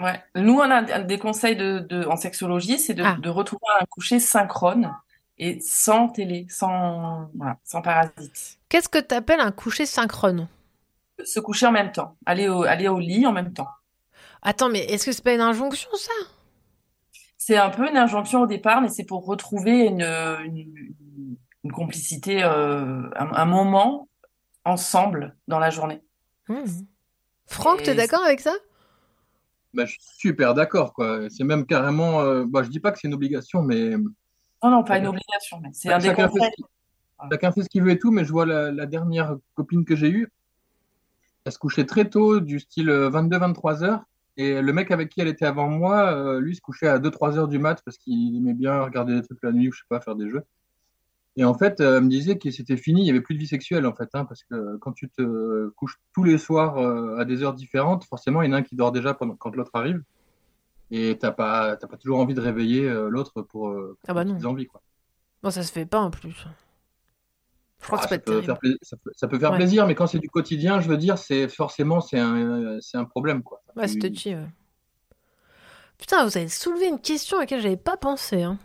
Ouais. Nous, on a des conseils de, de- en sexologie, c'est de, Ah. de retrouver un coucher synchrone et sans télé, sans, voilà, sans parasites. Qu'est-ce que t'appelles un coucher synchrone? Se coucher en même temps, aller au, aller au lit en même temps. Attends, mais est-ce que c'est pas une injonction, ça? C'est un peu une injonction au départ, mais c'est pour retrouver une, une, une complicité, euh, un, un moment ensemble dans la journée. Hmm. Franck, Et t'es d'accord avec ça? Bah, je suis super d'accord, quoi. C'est même carrément. euh, bah, je dis pas que c'est une obligation, mais. Non, non, pas une obligation, mais c'est un des chacun fait, conseils. ce qu'il- chacun fait ce qu'il veut et tout, mais je vois la, la dernière copine que j'ai eue, elle se couchait très tôt, du style 22-23 heures, et le mec avec qui elle était avant moi, euh, lui, se couchait à 2-3 heures du mat parce qu'il aimait bien regarder des trucs la nuit ou je sais pas, faire des jeux. Et en fait, euh, elle me disait que c'était fini, il n'y avait plus de vie sexuelle en fait, hein, parce que quand tu te couches tous les soirs euh, à des heures différentes, forcément, il y en a un qui dort déjà pendant, quand l'autre arrive, et t'as pas, t'as pas toujours envie de réveiller euh, l'autre pour, pour Ah bah non. petites envies, quoi. Bon, ça se fait pas en plus. Je crois Ah, que ça ça, peut faire terrible. pla- ça peut- ça peut faire Ouais. plaisir, mais quand c'est du quotidien, je veux dire, c'est forcément c'est un, c'est un problème, quoi. Ouais, c'est Tu- touchy, ouais. Putain, vous avez soulevé une question à laquelle j'avais pas pensé. Hein.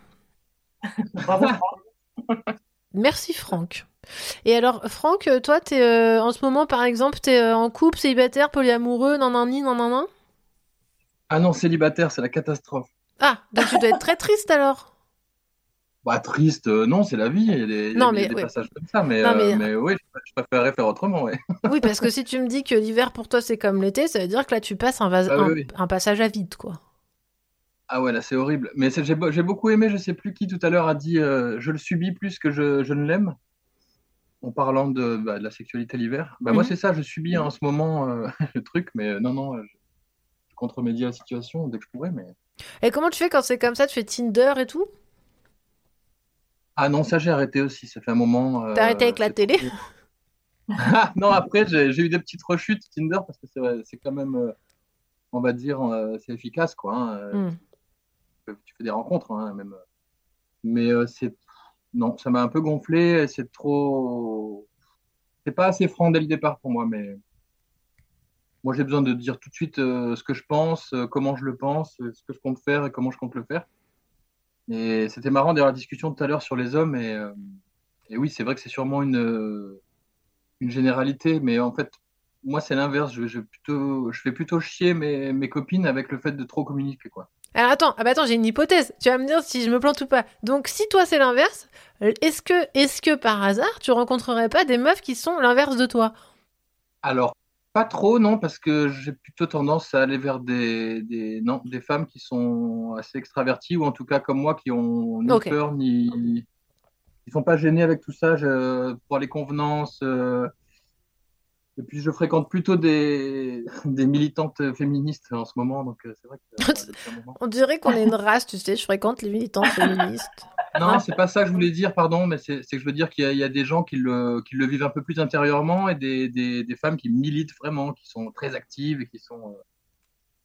Bravo, Franck. Merci, Franck. Et alors, Franck, euh, toi, t'es euh, en ce moment, par exemple, t'es euh, en couple, célibataire, polyamoureux, nanani, nanana? Ah non, célibataire, c'est la catastrophe. Ah, donc tu dois être très triste alors? Bah, triste, euh, non, c'est la vie, il y a des, Non, mais des ouais. passages comme ça, mais, Non, euh, mais- oui, je, préférerais faire autrement, ouais. Oui, parce que si tu me dis que l'hiver pour toi c'est comme l'été, ça veut dire que là tu passes un, Ah oui, un, oui. un passage à vide, quoi. Ah ouais, là, c'est horrible. Mais j'ai, be- j'ai beaucoup aimé, je sais plus qui tout à l'heure a dit euh, je le subis plus que je, je ne l'aime, en parlant de, bah, de la sexualité l'hiver. Bah, moi, Mhm. c'est ça, je subis en ce moment le truc, mais non, non, je, je à la situation dès que je pourrai, mais. Et comment tu fais quand c'est comme ça Tu fais Tinder et tout? Ah non, ça j'ai arrêté aussi, ça fait un moment. euh, T'as arrêté avec la télé non, après j'ai eu des petites rechutes Tinder parce que c'est quand même, euh, on va dire, euh, c'est efficace quoi. hein, Hmm. tu, tu fais des rencontres hein, même. Mais c'est non, ça m'a un peu gonflé. C'est trop, c'est pas assez franc dès le départ pour moi. Mais moi j'ai besoin de dire tout de suite euh, ce que je pense, euh, comment je le pense, euh, ce que je compte faire et comment je compte le faire. Et c'était marrant d'avoir la discussion tout à l'heure sur les hommes et, euh, et oui, c'est vrai que c'est sûrement une une généralité, mais en fait, moi, c'est l'inverse. Je, je, plutôt, je fais plutôt chier mes, mes copines avec le fait de trop communiquer, quoi. Alors attends, ah bah attends, j'ai une hypothèse. Tu vas me dire si je me plante ou pas. Donc si toi c'est l'inverse, est-ce que, est-ce que par hasard tu rencontrerais pas des meufs qui sont l'inverse de toi? Alors, pas trop, non, parce que j'ai plutôt tendance à aller vers des, des, non, des femmes qui sont assez extraverties, ou en tout cas comme moi, qui ont ni peur, ni. Ils sont pas gênés avec tout ça, je, pour les convenances. euh, Et puis, je fréquente plutôt des, des militantes féministes en ce moment, donc euh, c'est vrai que. euh, On dirait qu'on est une race, tu sais, je fréquente les militants féministes. Non, c'est pas ça que je voulais dire, pardon, mais c'est que je veux dire qu'il y, a- il y a des gens qui le, qui le vivent un peu plus intérieurement et des, des, des femmes qui militent vraiment, qui sont très actives et qui sont. euh,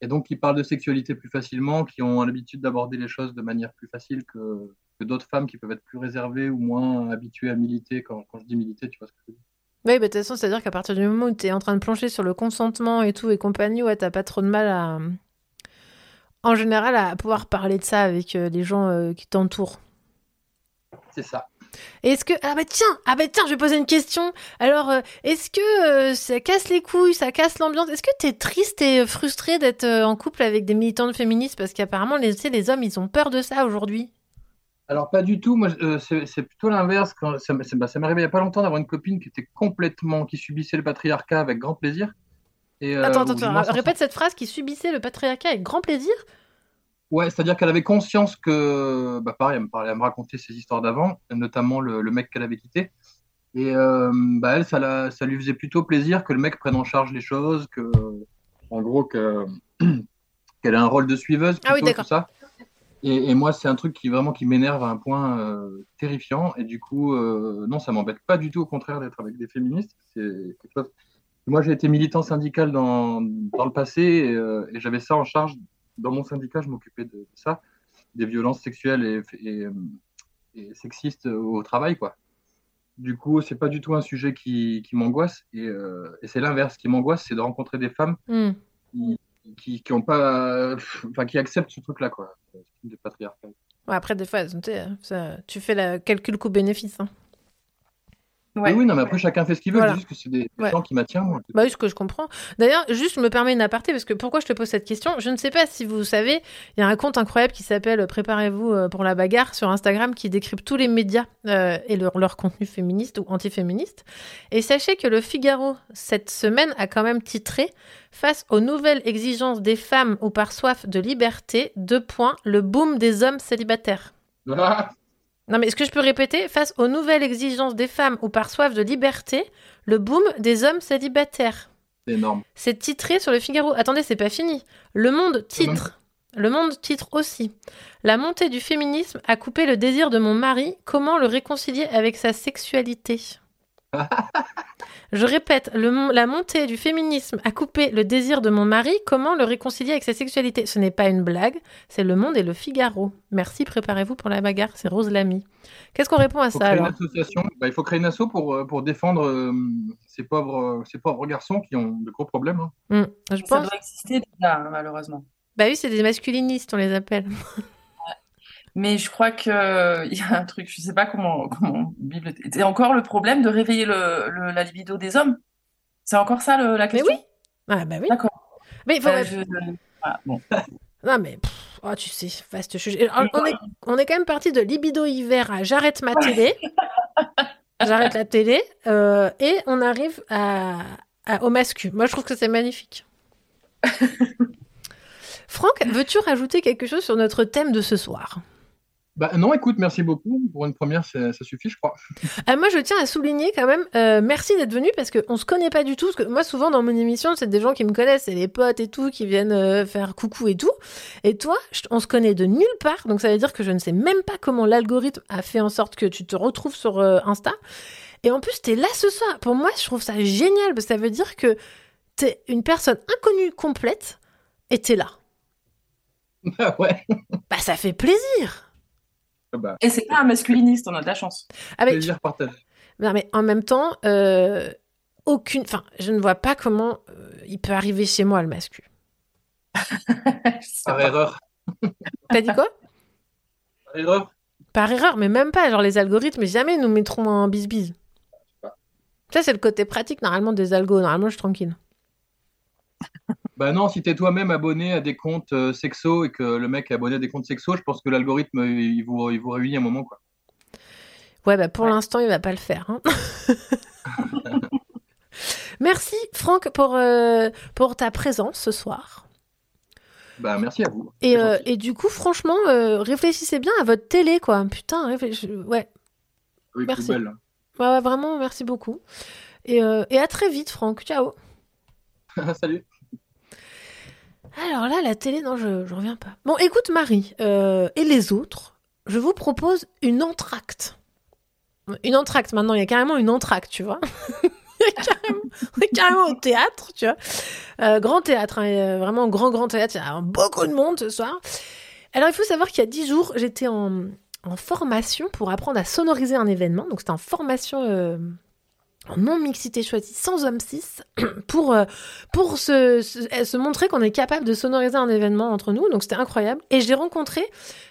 et donc qui parlent de sexualité plus facilement, qui ont l'habitude d'aborder les choses de manière plus facile que, que d'autres femmes qui peuvent être plus réservées ou moins habituées à militer. Quand, quand je dis militer, tu vois ce que je veux dire. Oui, bah, de toute façon, c'est-à-dire qu'à partir du moment où tu es en train de plancher sur le consentement et tout et compagnie, ouais, t'as pas trop de mal à. En général, à pouvoir parler de ça avec euh, les gens euh, qui t'entourent. C'est ça. Est-ce que. Ah bah tiens, ah bah tiens, je vais poser une question. Alors, euh, est-ce que euh, ça casse les couilles, ça casse l'ambiance? Est-ce que t'es triste et frustré d'être euh, en couple avec des militantes féministes? Parce qu'apparemment, les, tu sais, les hommes, ils ont peur de ça aujourd'hui. Alors pas du tout, moi euh, c'est plutôt l'inverse. Ça, bah, ça m'est arrivé il y a pas longtemps d'avoir une copine qui était complètement, qui subissait le patriarcat avec grand plaisir. Et, euh, attends, attends, attends, répète cette phrase qui subissait le patriarcat avec grand plaisir? Ouais, c'est-à-dire qu'elle avait conscience que, bah pareil, elle me parlait, elle me racontait ses histoires d'avant, notamment le, le mec qu'elle avait quitté. Et euh, bah elle, ça, la- ça lui faisait plutôt plaisir que le mec prenne en charge les choses, que, en gros, que, qu'elle a un rôle de suiveuse Ah oui, plutôt, d'accord. Et, et moi, c'est un truc qui vraiment qui m'énerve à un point euh, terrifiant. Et du coup, euh, non, ça m'embête pas du tout, au contraire, d'être avec des féministes. C'est chose. Moi, j'ai été militant syndical dans, dans le passé et, euh, et j'avais ça en charge. Dans mon syndicat, je m'occupais de, de ça, des violences sexuelles et, sexistes au travail, quoi. Du coup, c'est pas du tout un sujet qui, qui m'angoisse. Et, c'est l'inverse. Qui m'angoisse, c'est de rencontrer des femmes Hmm. qui, qui, qui pas, enfin, qui acceptent ce truc-là, quoi, après, des fois, ça- tu fais le calcul coût-bénéfice. hein. Oui, oui, non, mais après, chacun fait ce qu'il veut. Voilà. C'est juste que c'est des, des Ouais. gens qui m'attirent, moi. Bah oui, ce que je comprends. D'ailleurs, juste je me permets une aparté parce que pourquoi je te pose cette question? Je ne sais pas si vous savez, il y a un compte incroyable qui s'appelle Préparez-vous euh, pour la bagarre sur Instagram qui décrypte tous les médias euh, et leur, leur contenu féministe ou antiféministe. Et sachez que le Figaro cette semaine a quand même titré face aux nouvelles exigences des femmes ou par soif de liberté, deux points, le boom des hommes célibataires. Ah, Non, mais est-ce que je peux répéter? Face aux nouvelles exigences des femmes ou par soif de liberté, le boom des hommes célibataires. c'est énorme. C'est titré sur le Figaro. Attendez, c'est pas fini. Le Monde titre. Le Monde titre aussi. La montée du féminisme a coupé le désir de mon mari. Comment le réconcilier avec sa sexualité? Je répète, le la montée du féminisme a coupé le désir de mon mari. Comment le réconcilier avec sa sexualité? Ce n'est pas une blague, c'est Le Monde et le Figaro. Merci, préparez-vous pour la bagarre. C'est Rose Lamy. Qu'est-ce qu'on répond à Il faut ça créer alors? une association. Bah, il faut créer une asso pour, euh, pour défendre euh, ces, pauvres, euh, ces pauvres garçons qui ont de gros problèmes. hein. Hmm, Je Ça pense. doit exister déjà, hein, malheureusement. Bah oui, c'est des masculinistes, on les appelle. Mais je crois que euh, il y a un truc, je sais pas comment, comment. C'est encore le problème de réveiller le, le- la libido des hommes. C'est encore ça le- la question? oui. Ah bah oui. D'accord. Mais faut. Euh, je- voilà, bon. Non mais, pff, oh, tu sais, vaste sujet. Alors, on, est, on est quand même parti de libido hiver à j'arrête ma télé. j'arrête la télé. euh, et on arrive à, à- au mascu. Moi, je trouve que c'est magnifique. Franck, veux-tu rajouter quelque chose sur notre thème de ce soir? Bah, non, écoute, merci beaucoup. Pour une première, ça, ça suffit, je crois. Ah, moi, je tiens à souligner quand même, euh, merci d'être venu parce qu'on se connaît pas du tout. Parce que moi, souvent dans mon émission, c'est des gens qui me connaissent, c'est les potes et tout, qui viennent euh, faire coucou et tout. Et toi, je- on se connaît de nulle part. Donc ça veut dire que je ne sais même pas comment l'algorithme a fait en sorte que tu te retrouves sur euh, Insta. Et en plus, t'es là ce soir. Pour moi, je trouve ça génial parce que ça veut dire que t'es une personne inconnue complète et t'es là. Ah ouais. Bah, ça fait plaisir. Bah, Et c'est pas un masculiniste, on a de la chance. Ah, mais plaisir partagé. Non, mais en même temps, euh, aucune. Enfin, je ne vois pas comment euh, il peut arriver chez moi le mascu. Par erreur. T'as dit quoi? Par erreur. Par erreur, mais même pas. Genre, les algorithmes, jamais ils nous mettront en bis-bis. Ça, c'est le côté pratique, normalement, des algos. Normalement, je suis tranquille. Bah non, si t'es toi-même abonné à des comptes euh, sexo et que le mec est abonné à des comptes sexo, je pense que l'algorithme, il vous, il vous réunit un moment, quoi. Ouais, bah, pour l'instant, il va pas le faire. hein. Merci, Franck, pour, euh, pour ta présence ce soir. Bah merci à vous. Et, euh, et du coup, franchement, euh, réfléchissez bien à votre télé, quoi. Putain, réfléch- Ouais. Oui, Merci. Ouais, ouais, vraiment, merci beaucoup. Et, euh, et à très vite, Franck. Ciao. Salut. Alors là, la télé, non, je, je reviens pas. Bon, écoute, Marie euh, et les autres, je vous propose une entracte. Une entracte, maintenant, il y a carrément une entracte, tu vois. Carrément- On est carrément au théâtre, tu vois. Euh, grand théâtre, hein, euh, vraiment grand, grand théâtre. Il y a beaucoup de monde ce soir. Alors, il faut savoir qu'il y a dix jours, j'étais en, formation pour apprendre à sonoriser un événement. Donc, c'était en formation non-mixité choisie, sans homme 6, pour, euh, pour se, se, se montrer qu'on est capable de sonoriser un événement entre nous. Donc, c'était incroyable. Et j'ai rencontré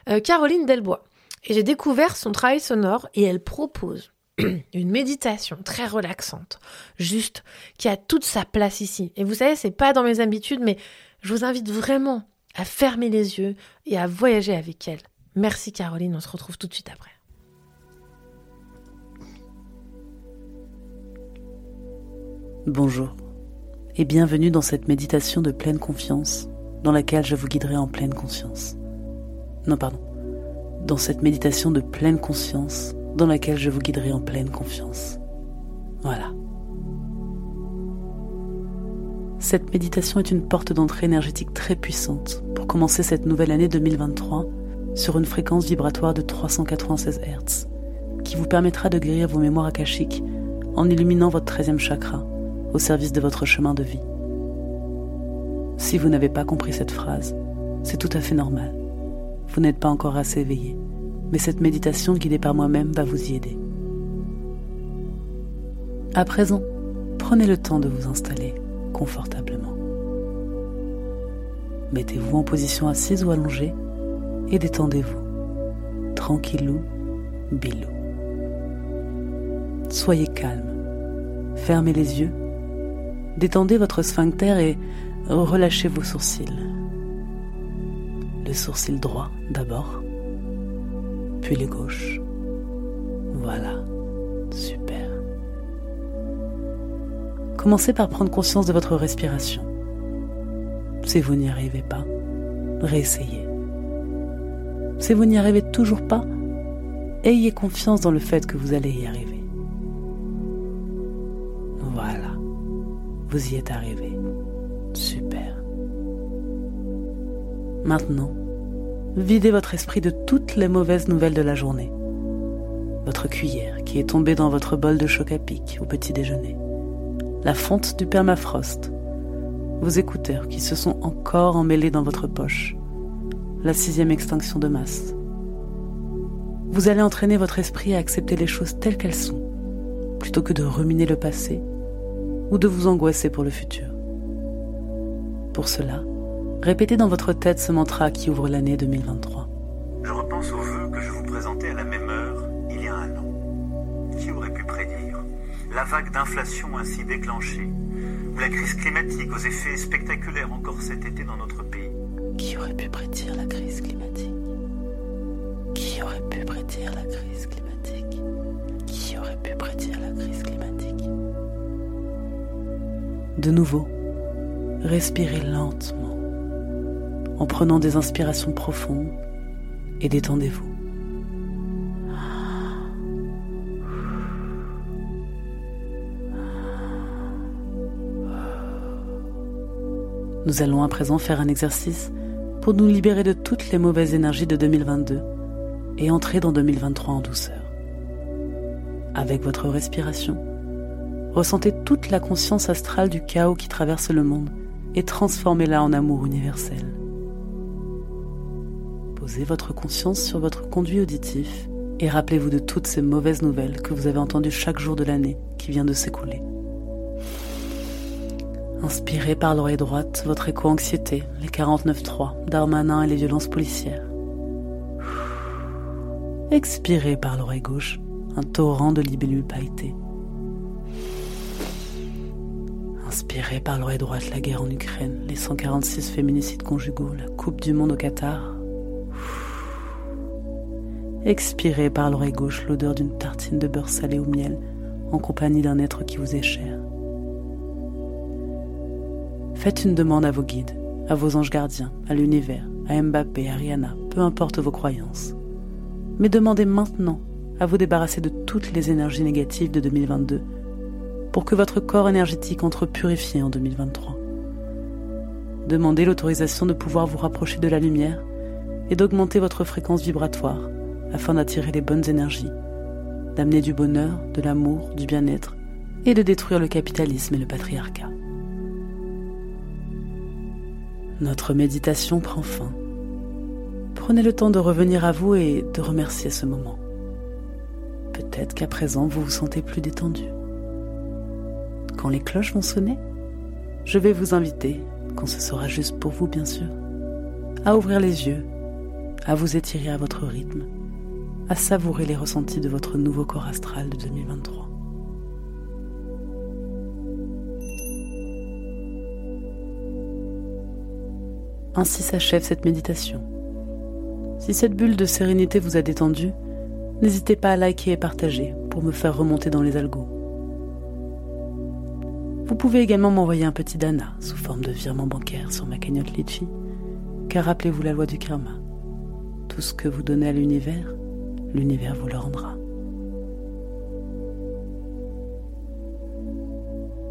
euh, Caroline Delbois. Et j'ai découvert son travail sonore et elle propose une méditation très relaxante, juste, qui a toute sa place ici. Et vous savez, c'est pas dans mes habitudes, mais je vous invite vraiment à fermer les yeux et à voyager avec elle. Merci Caroline, on se retrouve tout de suite après. Bonjour et bienvenue dans cette méditation de pleine confiance dans laquelle je vous guiderai en pleine conscience. Non, pardon. Dans cette méditation de pleine conscience dans laquelle je vous guiderai en pleine confiance. Voilà. Cette méditation est une porte d'entrée énergétique très puissante pour commencer cette nouvelle année 2023 sur une fréquence vibratoire de 396 Hz qui vous permettra de guérir vos mémoires akashiques en illuminant votre 13e chakra au service de votre chemin de vie. Si vous n'avez pas compris cette phrase, c'est tout à fait normal. Vous n'êtes pas encore assez éveillé, mais cette méditation guidée par moi-même va vous y aider. À présent, prenez le temps de vous installer confortablement. Mettez-vous en position assise ou allongée et détendez-vous. Tranquillou, bilou. Soyez calme. Fermez les yeux. Détendez votre sphincter et relâchez vos sourcils. Le sourcil droit d'abord, puis le gauche. Voilà, super. Commencez par prendre conscience de votre respiration. Si vous n'y arrivez pas, réessayez. Si vous n'y arrivez toujours pas, ayez confiance dans le fait que vous allez y arriver. Vous y êtes arrivé. Super. Maintenant, videz votre esprit de toutes les mauvaises nouvelles de la journée. Votre cuillère qui est tombée dans votre bol de choc à pic au petit déjeuner. La fonte du permafrost. Vos écouteurs qui se sont encore emmêlés dans votre poche. La sixième extinction de masse. Vous allez entraîner votre esprit à accepter les choses telles qu'elles sont, plutôt que de ruminer le passé ou de vous angoisser pour le futur. Pour cela, répétez dans votre tête ce mantra qui ouvre l'année 2023. Je repense aux vœux que je vous présentais à la même heure il y a un an. Qui aurait pu prédire la vague d'inflation ainsi déclenchée ou la crise climatique aux effets spectaculaires encore cet été dans notre pays? Qui aurait pu prédire la crise climatique? Qui aurait pu prédire la crise climatique? Qui aurait pu prédire la crise climatique? De nouveau, respirez lentement en prenant des inspirations profondes et détendez-vous. Nous allons à présent faire un exercice pour nous libérer de toutes les mauvaises énergies de 2022 et entrer dans 2023 en douceur. Avec votre respiration, ressentez toute la conscience astrale du chaos qui traverse le monde et transformez-la en amour universel. Posez votre conscience sur votre conduit auditif et rappelez-vous de toutes ces mauvaises nouvelles que vous avez entendues chaque jour de l'année qui vient de s'écouler. Inspirez par l'oreille droite votre éco-anxiété, les 49.3, Darmanin et les violences policières. Expirez par l'oreille gauche un torrent de libellules pailletées. Inspirez par l'oreille droite la guerre en Ukraine, les 146 féminicides conjugaux, la Coupe du Monde au Qatar. Expirez par l'oreille gauche l'odeur d'une tartine de beurre salé au miel en compagnie d'un être qui vous est cher. Faites une demande à vos guides, à vos anges gardiens, à l'univers, à Mbappé, à Rihanna, peu importe vos croyances. Mais demandez maintenant à vous débarrasser de toutes les énergies négatives de 2022 pour que votre corps énergétique entre purifié en 2023. Demandez l'autorisation de pouvoir vous rapprocher de la lumière et d'augmenter votre fréquence vibratoire afin d'attirer les bonnes énergies, d'amener du bonheur, de l'amour, du bien-être et de détruire le capitalisme et le patriarcat. Notre méditation prend fin. Prenez le temps de revenir à vous et de remercier ce moment. Peut-être qu'à présent vous vous sentez plus détendu. Les cloches vont sonner, je vais vous inviter, quand ce sera juste pour vous bien sûr, à ouvrir les yeux, à vous étirer à votre rythme, à savourer les ressentis de votre nouveau corps astral de 2023. Ainsi s'achève cette méditation. Si cette bulle de sérénité vous a détendu, n'hésitez pas à liker et partager pour me faire remonter dans les algos. Vous pouvez également m'envoyer un petit dana sous forme de virement bancaire sur ma cagnotte Litchi, car rappelez-vous la loi du karma. Tout ce que vous donnez à l'univers, l'univers vous le rendra.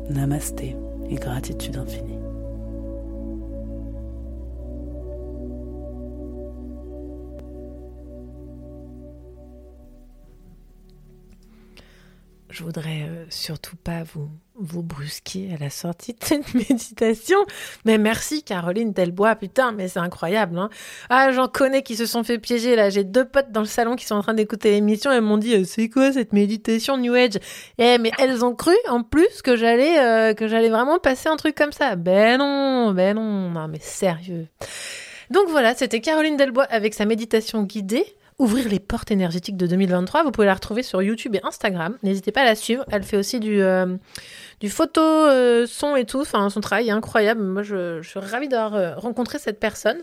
Namasté et gratitude infinie. Je voudrais euh, surtout pas vous, vous brusquer à la sortie de cette méditation. Mais merci Caroline Delbois, putain, mais c'est incroyable. Hein ah, j'en connais qui se sont fait piéger là. J'ai deux potes dans le salon qui sont en train d'écouter l'émission et m'ont dit euh, c'est quoi cette méditation New Age? Eh, mais elles ont cru en plus que j'allais euh, que j'allais vraiment passer un truc comme ça. Ben non, ben non, non mais sérieux. Donc voilà, c'était Caroline Delbois avec sa méditation guidée ouvrir les portes énergétiques de 2023. Vous pouvez la retrouver sur YouTube et Instagram. N'hésitez pas à la suivre. Elle fait aussi du, euh, photo, euh, son et tout. Enfin, son travail est incroyable. Moi, je, je suis ravie d'avoir euh, rencontré cette personne.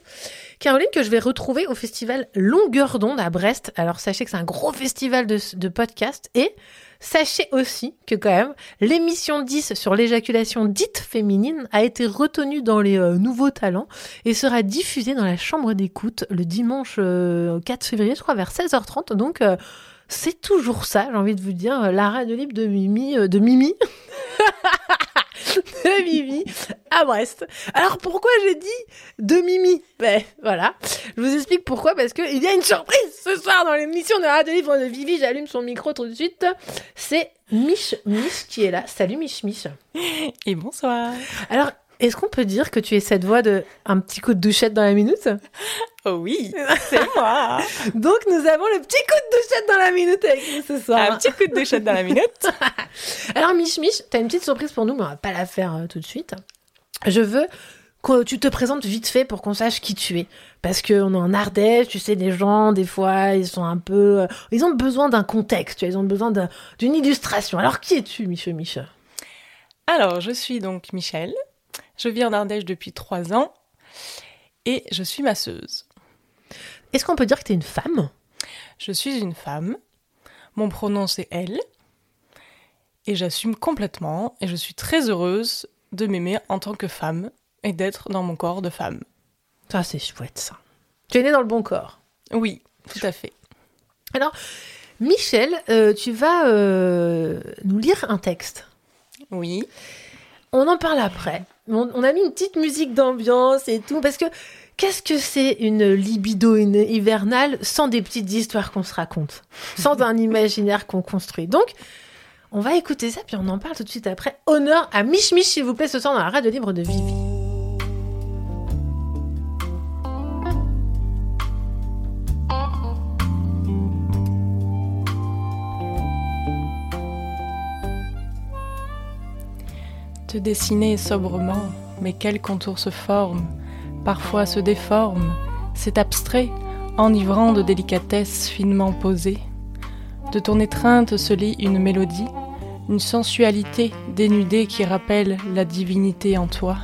Caroline, que je vais retrouver au festival Longueur d'onde à Brest. Alors, sachez que c'est un gros festival de, de podcasts. Et sachez aussi que, quand même, l'émission 10 sur l'éjaculation dite féminine a été retenue dans les euh, nouveaux talents et sera diffusée dans la chambre d'écoute le dimanche euh, 4 février, je crois, vers 16h30. Donc, euh, c'est toujours ça, j'ai envie de vous dire, euh, la radio libre de Mimi, euh, de Mimi, de Mimi à Brest. Alors pourquoi j'ai dit de Mimi? Ben voilà, je vous explique pourquoi, parce qu'il y a une surprise ce soir dans l'émission de radio libre de Vivi, j'allume son micro tout de suite, c'est Mich Mich qui est là. Salut Mich Mich. Et bonsoir. Alors, est-ce qu'on peut dire que tu es cette voix de un petit coup de douchette dans la minute Oh oui, c'est moi. Donc nous avons le petit coup de douchette dans la minute avec nous ce soir. Un petit coup de douchette dans la minute. Alors Mich Mich, t'as une petite surprise pour nous, mais on va pas la faire euh, tout de suite. Je veux que tu te présentes vite fait pour qu'on sache qui tu es. Parce qu'on est en Ardèche, tu sais, les gens, des fois, ils sont un peu... euh, Ils ont besoin d'un contexte, tu vois, ils ont besoin d'un- d'une illustration. Alors qui es-tu, Michel Michel Alors, je suis donc Michel. Je vis en Ardèche depuis trois ans et je suis masseuse. Est-ce qu'on peut dire que tu es une femme? Je suis une femme. Mon pronom c'est elle. Et j'assume complètement et je suis très heureuse de m'aimer en tant que femme et d'être dans mon corps de femme. Ça, c'est chouette, ça. Tu es née dans le bon corps. Oui, tout à fait. Alors, Michel, euh, tu vas euh, nous lire un texte. Oui. On en parle après. On, on a mis une petite musique d'ambiance et tout, parce que qu'est-ce que c'est une libido une- hivernale sans des petites histoires qu'on se raconte, sans un imaginaire qu'on construit? Donc, on va écouter ça, puis on en parle tout de suite après. Honneur à Mich Mich, s'il vous plaît, ce soir dans la radio libre de Vivi. Dessiner sobrement, mais quel contour se forme, parfois se déforme, c'est abstrait, enivrant de délicatesse finement posée. De ton étreinte se lit une mélodie, une sensualité dénudée qui rappelle la divinité en toi.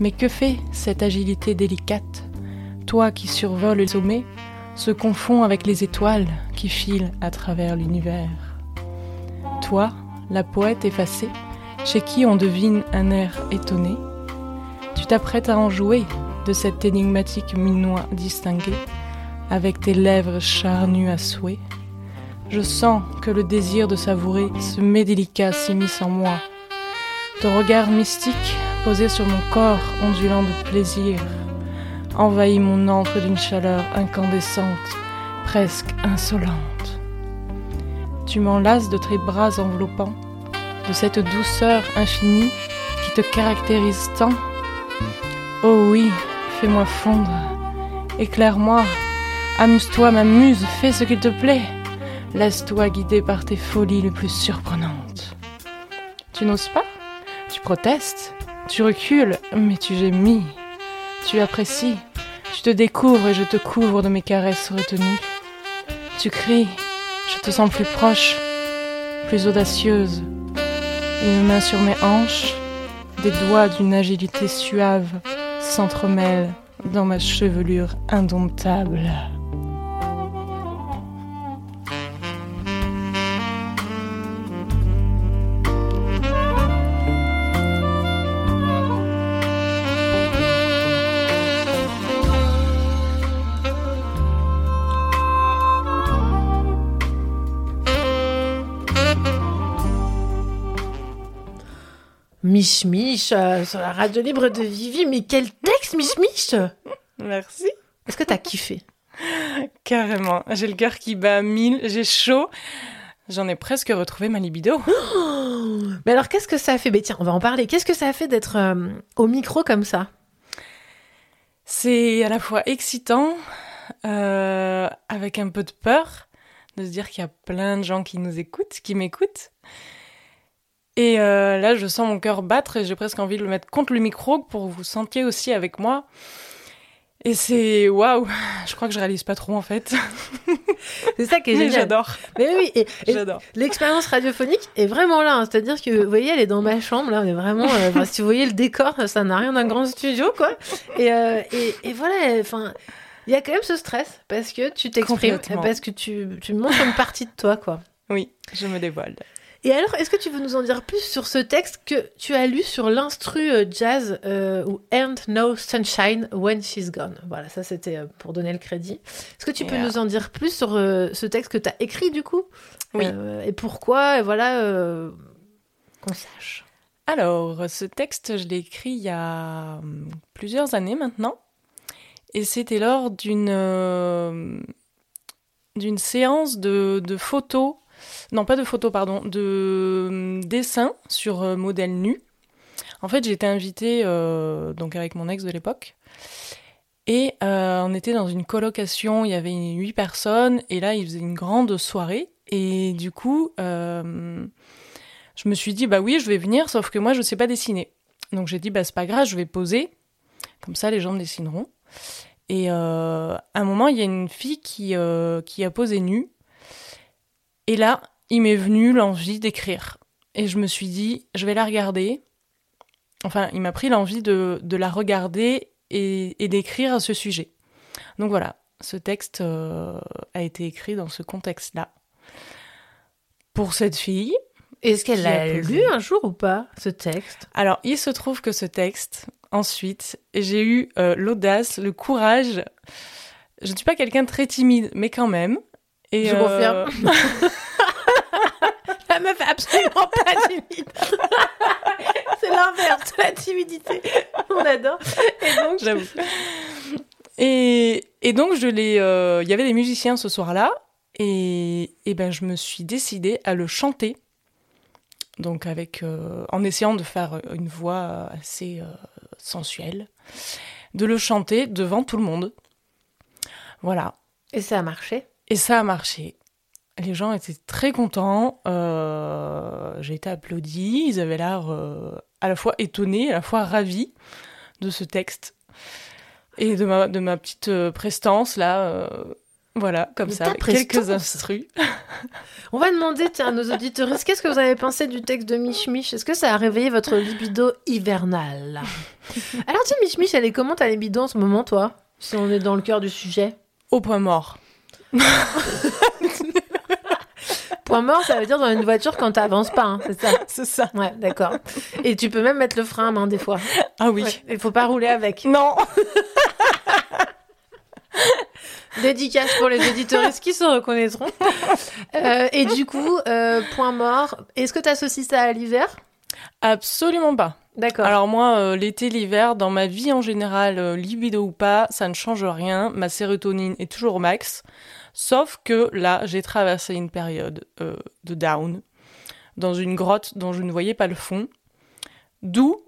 Mais que fait cette agilité délicate Toi qui survoles le sommet, se confond avec les étoiles qui filent à travers l'univers? Toi, la poète effacée, chez qui on devine un air étonné, tu t'apprêtes à en jouer de cet énigmatique minois distingué, avec tes lèvres charnues à souhait. Je sens que le désir de savourer ce mets délicat s'immisce en moi. Ton regard mystique, posé sur mon corps ondulant de plaisir, envahit mon antre d'une chaleur incandescente, presque insolente. Tu m'enlaces de tes bras enveloppants, de cette douceur infinie qui te caractérise tant. Oh oui, fais-moi fondre, éclaire-moi, amuse-toi, m'amuse, fais ce qu'il te plaît. Laisse-toi guider par tes folies les plus surprenantes. Tu n'oses pas? Tu protestes Tu recules Mais tu gémis. Tu apprécies Tu te découvres et je te couvre de mes caresses retenues. Tu cries Je te sens plus proche, plus audacieuse. Une main sur mes hanches, des doigts d'une agilité suave s'entremêlent dans ma chevelure indomptable. Mich Mich euh, sur la radio libre de Vivi. Mais quel texte, Mich Mich Merci. Est-ce que t'as kiffé Carrément. J'ai le cœur qui bat à mille, j'ai chaud. J'en ai presque retrouvé ma libido. Mais alors, qu'est-ce que ça a fait? Mais tiens, on va en parler. Qu'est-ce que ça a fait d'être euh, au micro comme ça? C'est à la fois excitant, euh, avec un peu de peur, de se dire qu'il y a plein de gens qui nous écoutent, qui m'écoutent. Et euh, là, je sens mon cœur battre et j'ai presque envie de le mettre contre le micro pour que vous sentiez aussi avec moi. Et c'est waouh, je crois que je réalise pas trop en fait. C'est ça qui est Mais génial. j'adore. Mais oui, et, et J'adore. l'expérience radiophonique est vraiment là. hein. C'est-à-dire que, vous voyez, elle est dans ma chambre, là, vraiment... euh, enfin, si vous voyez le décor, ça n'a rien d'un grand studio, quoi. Et, euh, et, et voilà, enfin... Il y a quand même ce stress, parce que tu t'exprimes, parce que tu, tu montres une partie de toi, quoi. Oui, je me dévoile. Et alors, est-ce que tu veux nous en dire plus sur ce texte que tu as lu sur l'instru euh, jazz euh, ou And No Sunshine When She's Gone? Voilà, ça c'était euh, pour donner le crédit. Est-ce que tu peux Yeah. nous en dire plus sur euh, ce texte que tu as écrit du coup? Oui. Euh, et pourquoi, et voilà, qu'on sache. Alors, ce texte, je l'ai écrit il y a hum, plusieurs années maintenant. Et c'était lors d'une d'une séance de, de photos, non pas de photos, pardon, de hum, dessins sur euh, modèle nu. En fait, été invitée euh, donc avec mon ex de l'époque. Et euh, on était dans une colocation, il y avait huit personnes, et là, il faisait une grande soirée. Et du coup, euh, je me suis dit, bah oui, je vais venir, sauf que moi, je sais pas dessiner. Donc j'ai dit, bah c'est pas grave, je vais poser. Comme ça, les gens dessineront. Et euh, à un moment, il y a une fille qui, euh, qui a posé nue. Et là, il m'est venu l'envie d'écrire. Et je me suis dit, je vais la regarder. Enfin, il m'a pris l'envie de, de la regarder et, et d'écrire à ce sujet. Donc voilà, ce texte euh, a été écrit dans ce contexte-là. Pour cette fille. Est-ce qu'elle l'a lu un jour ou pas, ce texte? Alors, il se trouve que ce texte, ensuite, j'ai eu euh, l'audace, le courage. Je ne suis pas quelqu'un de très timide, mais quand même. Et, Je euh, confirme. La meuf est absolument pas timide. C'est l'inverse la timidité. On adore. Et donc, J'avoue. Et, et donc, je l'ai. euh, Il y avait des musiciens ce soir-là, et, et ben, je me suis décidée à le chanter. Donc, avec, euh, en essayant de faire une voix assez euh, sensuelle, de le chanter devant tout le monde. Voilà. Et ça a marché? Et ça a marché. Les gens étaient très contents. euh, J'ai été applaudie. Ils avaient l'air euh, à la fois étonnés, à la fois ravis de ce texte et de ma, de ma petite euh, prestance là. euh, voilà, comme De ça, quelques instrus. On va demander tiens, à nos auditeurs, qu'est-ce que vous avez pensé du texte de Mich Mich? Est-ce que ça a réveillé votre libido hivernale? Alors tiens, Mich Mich, elle est comment ta libido en ce moment, toi? Si on est dans le cœur du sujet? Au point mort. Point mort, ça veut dire dans une voiture quand t'avances pas, hein, c'est ça C'est ça. Ouais, d'accord. Et tu peux même mettre le frein à main des fois. Ah oui. Ouais, Il faut pas rouler avec. Non. Dédicace pour les auditeuristes qui se reconnaîtront. Euh, et du coup, euh, point mort. Est-ce que tu associes ça à l'hiver? Absolument pas. D'accord. Alors moi, euh, l'été, l'hiver, dans ma vie en général, libido ou pas, ça ne change rien. Ma sérotonine est toujours au max. Sauf que là, j'ai traversé une période euh, de down dans une grotte dont je ne voyais pas le fond. D'où,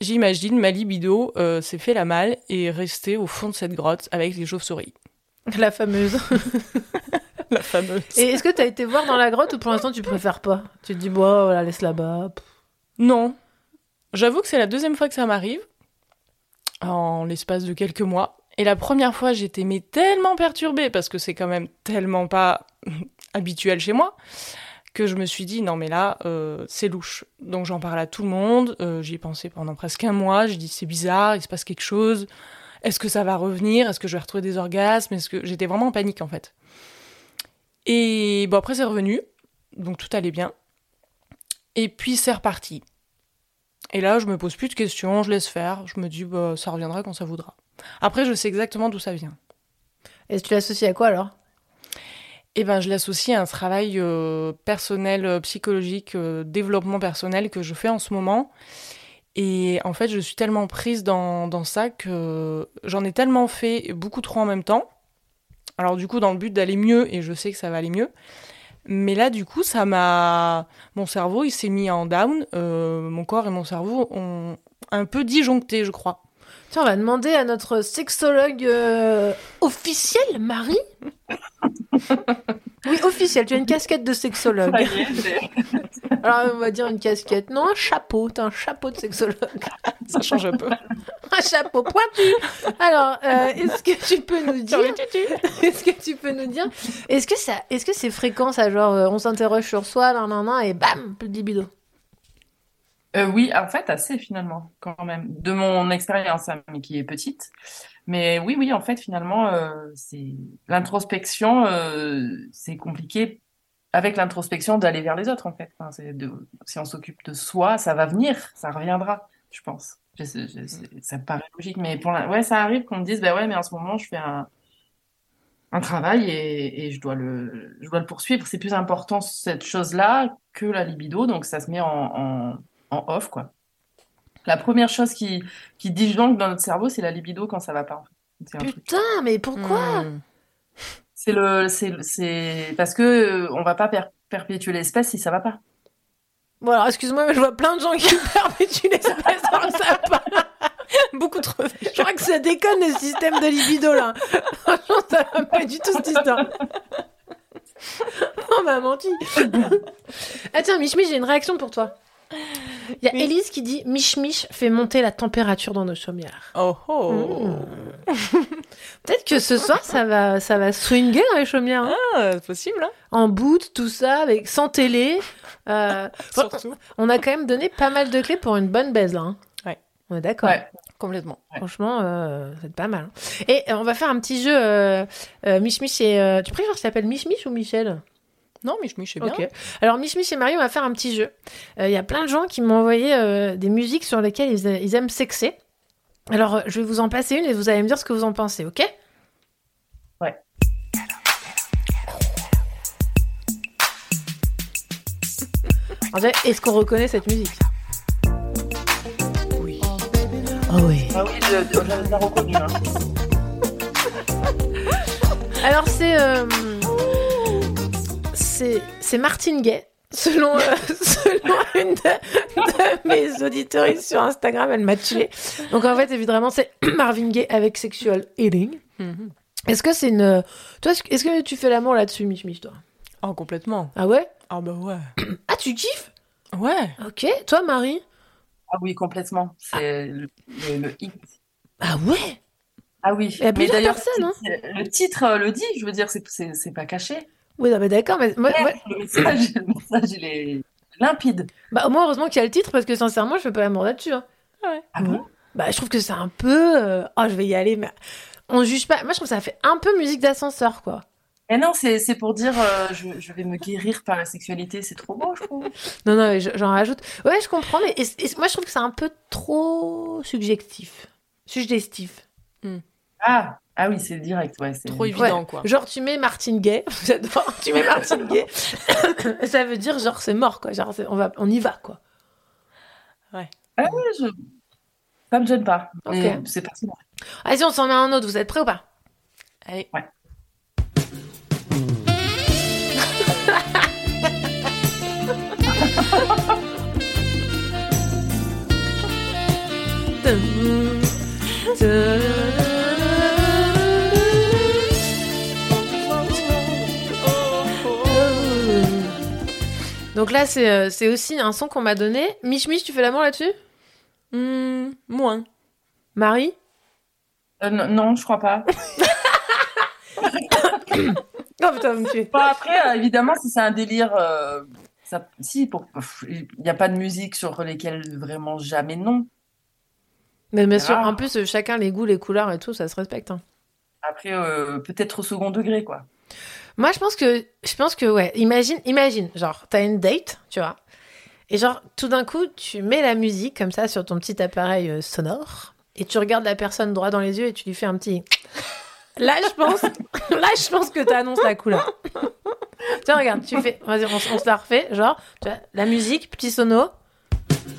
j'imagine, ma libido euh, s'est fait la malle et est restée au fond de cette grotte avec les chauves-souris. La fameuse. La fameuse. Et est-ce que tu as été voir dans la grotte ou pour l'instant tu préfères pas? Tu te dis, bon, voilà, laisse là-bas. Non. J'avoue que c'est la deuxième fois que ça m'arrive, en l'espace de quelques mois. Et la première fois, j'étais mais tellement perturbée, parce que c'est quand même tellement pas habituel chez moi, que je me suis dit, non mais là, euh, c'est louche. Donc j'en parle à tout le monde, euh, j'y ai pensé pendant presque un mois, j'ai dit, c'est bizarre, il se passe quelque chose, est-ce que ça va revenir, est-ce que je vais retrouver des orgasmes, est-ce que... J'étais vraiment en panique en fait. Et bon, après c'est revenu, donc tout allait bien. Et puis c'est reparti. Et là, je me pose plus de questions, je laisse faire. Je me dis, bah, ça reviendra quand ça voudra. Après, je sais exactement d'où ça vient. Et tu l'associes à quoi alors? Eh ben, je l'associe à un travail euh, personnel, euh, psychologique, euh, développement personnel que je fais en ce moment. Et en fait, je suis tellement prise dans, dans ça que j'en ai tellement fait beaucoup trop en même temps. Alors du coup, dans le but d'aller mieux, et je sais que ça va aller mieux. Mais là, du coup, ça m'a... Mon cerveau, il s'est mis en down. euh, mon corps et mon cerveau ont un peu disjoncté, je crois. Tiens, on va demander à notre sexologue euh, officiel, Marie. oui, officiel. Tu as une casquette de sexologue. Ça y est, j'ai- Alors, on va dire une casquette. Non, un chapeau. T'as un chapeau de sexologue. Ça change un peu. un chapeau pointu. Alors, euh, est-ce que tu peux nous dire Est-ce que tu peux nous dire Est-ce que ça, est-ce que c'est fréquent ça Genre, euh, on s'interroge sur soi, nan, nan, nan, et bam, plus de libido? Euh, oui, en fait, assez finalement, quand même, de mon expérience, hein, mais qui est petite. Mais oui, oui, en fait, finalement, euh, c'est l'introspection, euh, c'est compliqué avec l'introspection d'aller vers les autres, en fait. Enfin, c'est de... Si on s'occupe de soi, ça va venir, ça reviendra, je pense. Je sais- je sais- ça me paraît logique, mais pour la... ouais, ça arrive qu'on me dise, bah ouais, mais en ce moment, je fais un, un travail et, et je dois le, je dois le poursuivre. C'est plus important cette chose-là que la libido, donc ça se met en, en, en off, quoi. La première chose qui, qui disjoncte dans notre cerveau, c'est la libido quand ça va pas. en fait. C'est un truc. Putain, mais pourquoi C'est le, c'est, c'est parce que euh, on va pas per- perpétuer l'espèce si ça va pas. Bon, alors, excuse-moi, mais je vois plein de gens qui perpétuent l'espèce alors que ça va pas. Beaucoup trop. Je crois que ça déconne le système de libido là. Franchement, ça va pas du tout cette histoire. On m'a menti. ah tiens, Mich Mich, j'ai une réaction pour toi. Il y a Élise qui dit Mich Mich fait monter la température dans nos chaumières. Oh oh. Mmh. Peut-être que ce soir ça va ça va swinguer dans les chaumières. hein. Ah, possible. Hein En boot, tout ça, avec sans télé. Euh, Surtout. On a quand même donné pas mal de clés pour une bonne baise là. hein. Ouais. On est d'accord. Complètement. Franchement, euh, c'est pas mal. Et euh, on va faire un petit jeu. Euh, Mich Mich et. tu préfères s'appelle Mich Mich ou Michel? Non, Mich Mich, c'est bien. Ok. Alors, Mich Mich et Marie, on va faire un petit jeu. Euh, Il y a plein de gens qui m'ont envoyé euh, des musiques sur lesquelles ils, ils aiment sexer. Alors, euh, je vais vous en passer une et vous allez me dire ce que vous en pensez, ok? Ouais. Est-ce qu'on reconnaît cette musique? Oui. Ah oui. Ah oui, je, je l'ai reconnu. hein. Alors c'est euh, c'est c'est Martine Gay. Selon, euh, selon une de, de mes auditoristes sur Instagram, elle m'a tué. Donc en fait, évidemment, c'est Marvin Gaye avec Sexual Healing. Mhm. Est-ce que c'est une... Toi, est-ce que- tu fais l'amour là-dessus, Mich Mich, toi? Oh, complètement. Ah ouais? Ah bah ouais. Ah, tu kiffes? Ouais. Ok. Toi, Marie? Ah oui, complètement. C'est le, le, le hit. Ah ouais? Ah oui. Il y a Mais plusieurs d'ailleurs, personnes, hein. le titre euh, le dit, je veux dire, c'est, c'est, c'est pas caché. Oui, non, mais d'accord, mais moi, moi- Le message, le message, il est limpide. Bah, au moins, heureusement qu'il y a le titre, parce que sincèrement, je fais pas l'amour là-dessus. hein. Ah bon? Bah, je trouve que c'est un peu... euh, Oh, je vais y aller, mais... On juge pas. Moi, je trouve que ça fait un peu musique d'ascenseur, quoi. Et non, c'est, c'est pour dire, euh, je, je vais me guérir par la sexualité, c'est trop beau, je trouve. Non, non, mais je- j'en rajoute. Ouais, je comprends, mais et- et moi, je trouve que c'est un peu trop subjectif. Suggestif. Ah, ah oui, c'est direct, ouais. C'est... Ouais. Genre, tu mets Martine Gay, j'adore, tu mets Martine Gay, ça veut dire, genre, c'est mort, quoi. Genre, c'est- on, va, on y va, quoi. Ouais. Ah je... ça me gêne pas. Ok. Mais c'est parti. Vas-y, on s'en met un autre, vous êtes prêts ou pas? Allez. Ouais. Donc là, c'est euh, c'est aussi un son qu'on m'a donné. Mich Mich, tu fais l'amour là-dessus? Hmm, moins. Marie? Euh, non, non, je crois pas. Oh putain. Bon, après, euh, évidemment, si c'est un délire, euh, ça, si, pour, il n'y a pas de musique sur lesquelles vraiment jamais non. Mais bien sûr, en plus, chacun les goûts, les couleurs et tout, ça se respecte. hein. Après, euh, peut-être au second degré, quoi. Moi, je pense que, je pense que, ouais, imagine, imagine, genre, t'as une date, tu vois, et genre, tout d'un coup, tu mets la musique comme ça sur ton petit appareil euh, sonore, et tu regardes la personne droit dans les yeux et tu lui fais un petit. Là, je pense, là, je pense que t'annonces la couleur. Tiens, regarde, tu fais, vas-y, on, on se la refait, genre, tu vois, la musique, petit sono.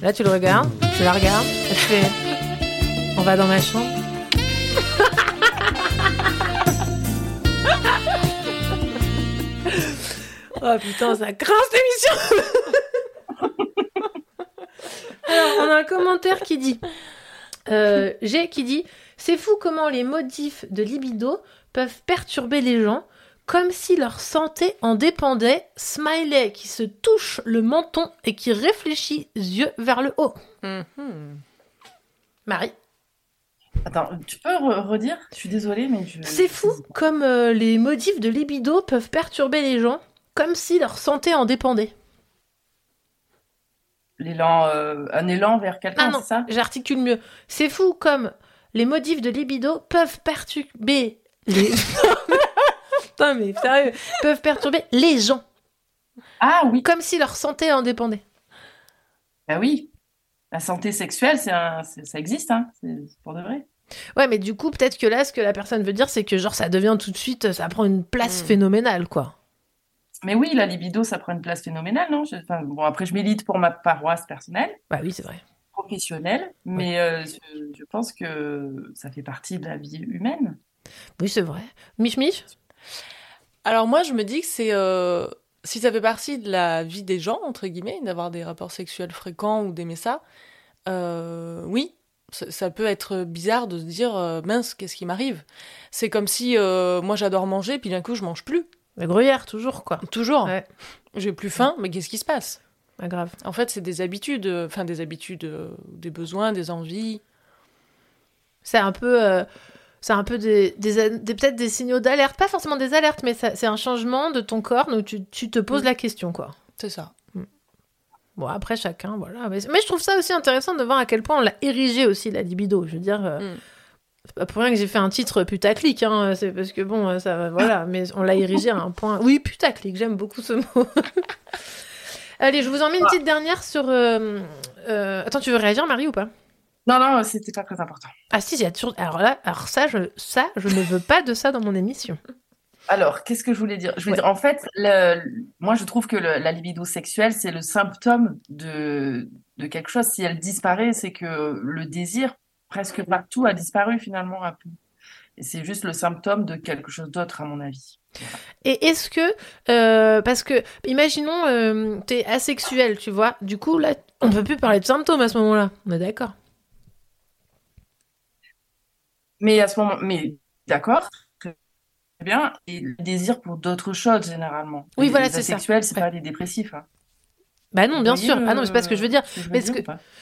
Là, tu le regardes, tu la regardes, tu fais, on va dans ma chambre. Oh putain, ça craint cette émission Alors, on a un commentaire qui dit... Euh, G qui dit... C'est fou comment les modifs de libido peuvent perturber les gens, comme si leur santé en dépendait. Smiley qui se touche le menton et qui réfléchit, yeux vers le haut. Marie. Attends, tu peux re- redire? Je suis désolée, mais je... C'est fou comme euh, les motifs de libido peuvent perturber les gens, comme si leur santé en dépendait. L'élan, euh, un élan vers quelqu'un, Ah non, c'est ça? j'articule mieux. C'est fou comme les motifs de libido peuvent perturber les... Putain, mais sérieux, peuvent perturber les gens. Ah oui. Comme si leur santé en dépendait. Bah oui. La santé sexuelle, c'est un... ça existe, hein. C'est pour de vrai. Ouais, mais du coup, peut-être que là, ce que la personne veut dire, c'est que genre ça devient tout de suite, ça prend une place phénoménale, quoi. Mais oui, la libido, ça prend une place phénoménale, non? Je- enfin, Bon, après, je milite pour ma paroisse personnelle. Bah oui, c'est vrai. Professionnelle, mais euh, je, je pense que ça fait partie de la vie humaine. Oui, c'est vrai. Mich Mich? Alors moi, je me dis que c'est euh, si ça fait partie de la vie des gens entre guillemets d'avoir des rapports sexuels fréquents ou d'aimer ça, euh, oui, ça, peut être bizarre de se dire mince, qu'est-ce qui m'arrive? C'est comme si euh, moi j'adore manger puis d'un coup je mange plus. La gruyère, toujours quoi. Toujours. J'ai plus faim, mais qu'est-ce qui se passe? Pas grave. En fait, c'est des habitudes, enfin des habitudes, euh, des besoins, des envies. C'est un peu, euh, c'est un peu des, des, des- peut-être des signaux d'alerte, pas forcément des alertes, mais c'est un changement de ton corps, donc tu, tu te poses la question, quoi. C'est ça. Bon, après chacun, voilà. Mais, mais je trouve ça aussi intéressant de voir à quel point on l'a érigé aussi la libido. Je veux dire, euh, c'est pas pour rien que j'ai fait un titre putaclic, hein. C'est parce que bon, ça, va, voilà. Mais on l'a érigé à un point. Oui, putaclic, j'aime beaucoup ce mot. Allez, je vous en mets une petite dernière sur. euh, euh, Attends, tu veux réagir, Marie, ou pas? Non, non, c'était pas très important. Ah si, il y a toujours. Alors là, alors ça, je, ça, je ne veux pas de ça dans mon émission. Alors, qu'est-ce que je voulais dire? Je voulais dire, en fait, le- moi, je trouve que le- la libido sexuelle, c'est le symptôme de, de quelque chose. Si elle disparaît, c'est que le désir, presque partout, a disparu finalement un peu. Et c'est juste le symptôme de quelque chose d'autre, à mon avis. Et est-ce que, euh, parce que, imaginons, euh, t'es asexuel, tu vois, du coup, là, on peut plus parler de symptômes à ce moment-là. On est d'accord. Mais à ce moment, mais d'accord, très bien. Et le désir pour d'autres choses, généralement. Oui, Les- voilà, c'est ça. asexuels, c'est pas des dépressifs. hein. Bah non, bien sûr. le- Ah non, c'est pas ce que je veux dire. je Mais ce que,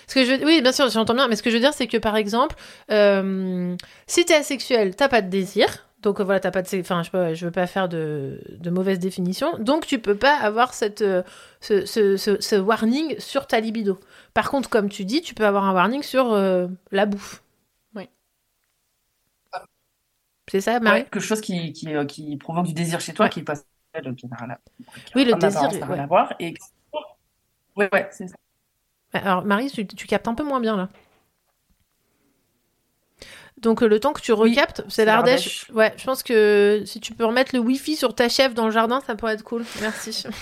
ce que je veux, oui, bien sûr, j'entends bien. Mais ce que je veux dire, c'est que par exemple, euh, si t'es asexuel, t'as pas de désir. Donc voilà, t'as pas de, enfin, je, pas, je veux pas faire de, de mauvaise définition. Donc tu peux pas avoir cette, euh, ce, ce, ce- ce warning sur ta libido. Par contre, comme tu dis, tu peux avoir un warning sur euh, la bouffe. Oui. C'est ça, Marie? Ouais, quelque chose qui, qui, euh, qui provoque du désir chez toi, qui est pas sexuel, qui n'a rien à- Oui, le désir, n'a rien ouais. à voir. Et... Ouais, ouais, c'est ça. Alors, Marie, tu, tu captes un peu moins bien là. Donc, euh, le temps que tu recaptes, c'est l'Ardèche. Ouais, je pense que si tu peux remettre le Wi-Fi sur ta chef dans le jardin, ça pourrait être cool. Merci.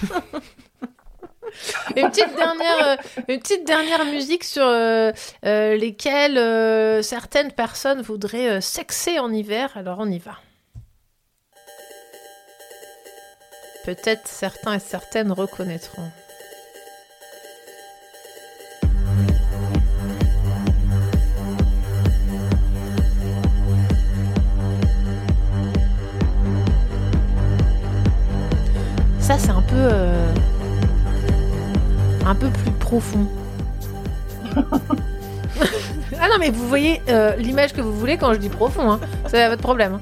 une, petite dernière, euh, une petite dernière musique sur euh, euh, lesquelles euh, certaines personnes voudraient sexer en hiver. Alors, on y va. Peut-être certains et certaines reconnaîtront. Ça, c'est un peu. euh, un peu plus profond. ah non, mais vous voyez euh, l'image que vous voulez quand je dis profond, hein. c'est votre problème. hein.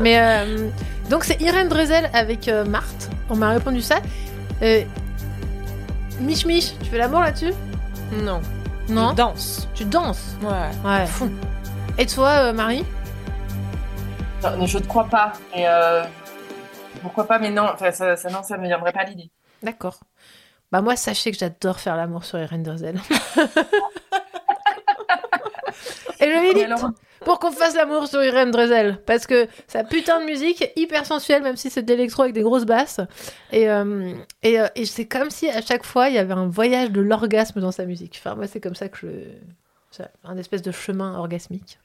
Mais euh, donc, c'est Irène Drezel avec euh, Marthe. On m'a répondu ça. Euh, Mich Mich, tu fais l'amour là-dessus? Non. Non? Je danse. Tu danses? Ouais. Ouais. Et toi, euh, Marie? Non, je ne crois pas. Et euh, pourquoi pas, mais non, enfin, ça, ça, non, ça me viendrait pas l'idée. D'accord. Bah moi, sachez que j'adore faire l'amour sur Irène Drezel. Et je milite pour qu'on fasse l'amour sur Irène Drezel. Parce que sa putain de musique, hyper sensuelle, même si c'est de l'électro avec des grosses basses. Et, euh, et, euh, et c'est comme si à chaque fois, il y avait un voyage de l'orgasme dans sa musique. Enfin, moi, c'est comme ça que je... c'est un espèce de chemin orgasmique.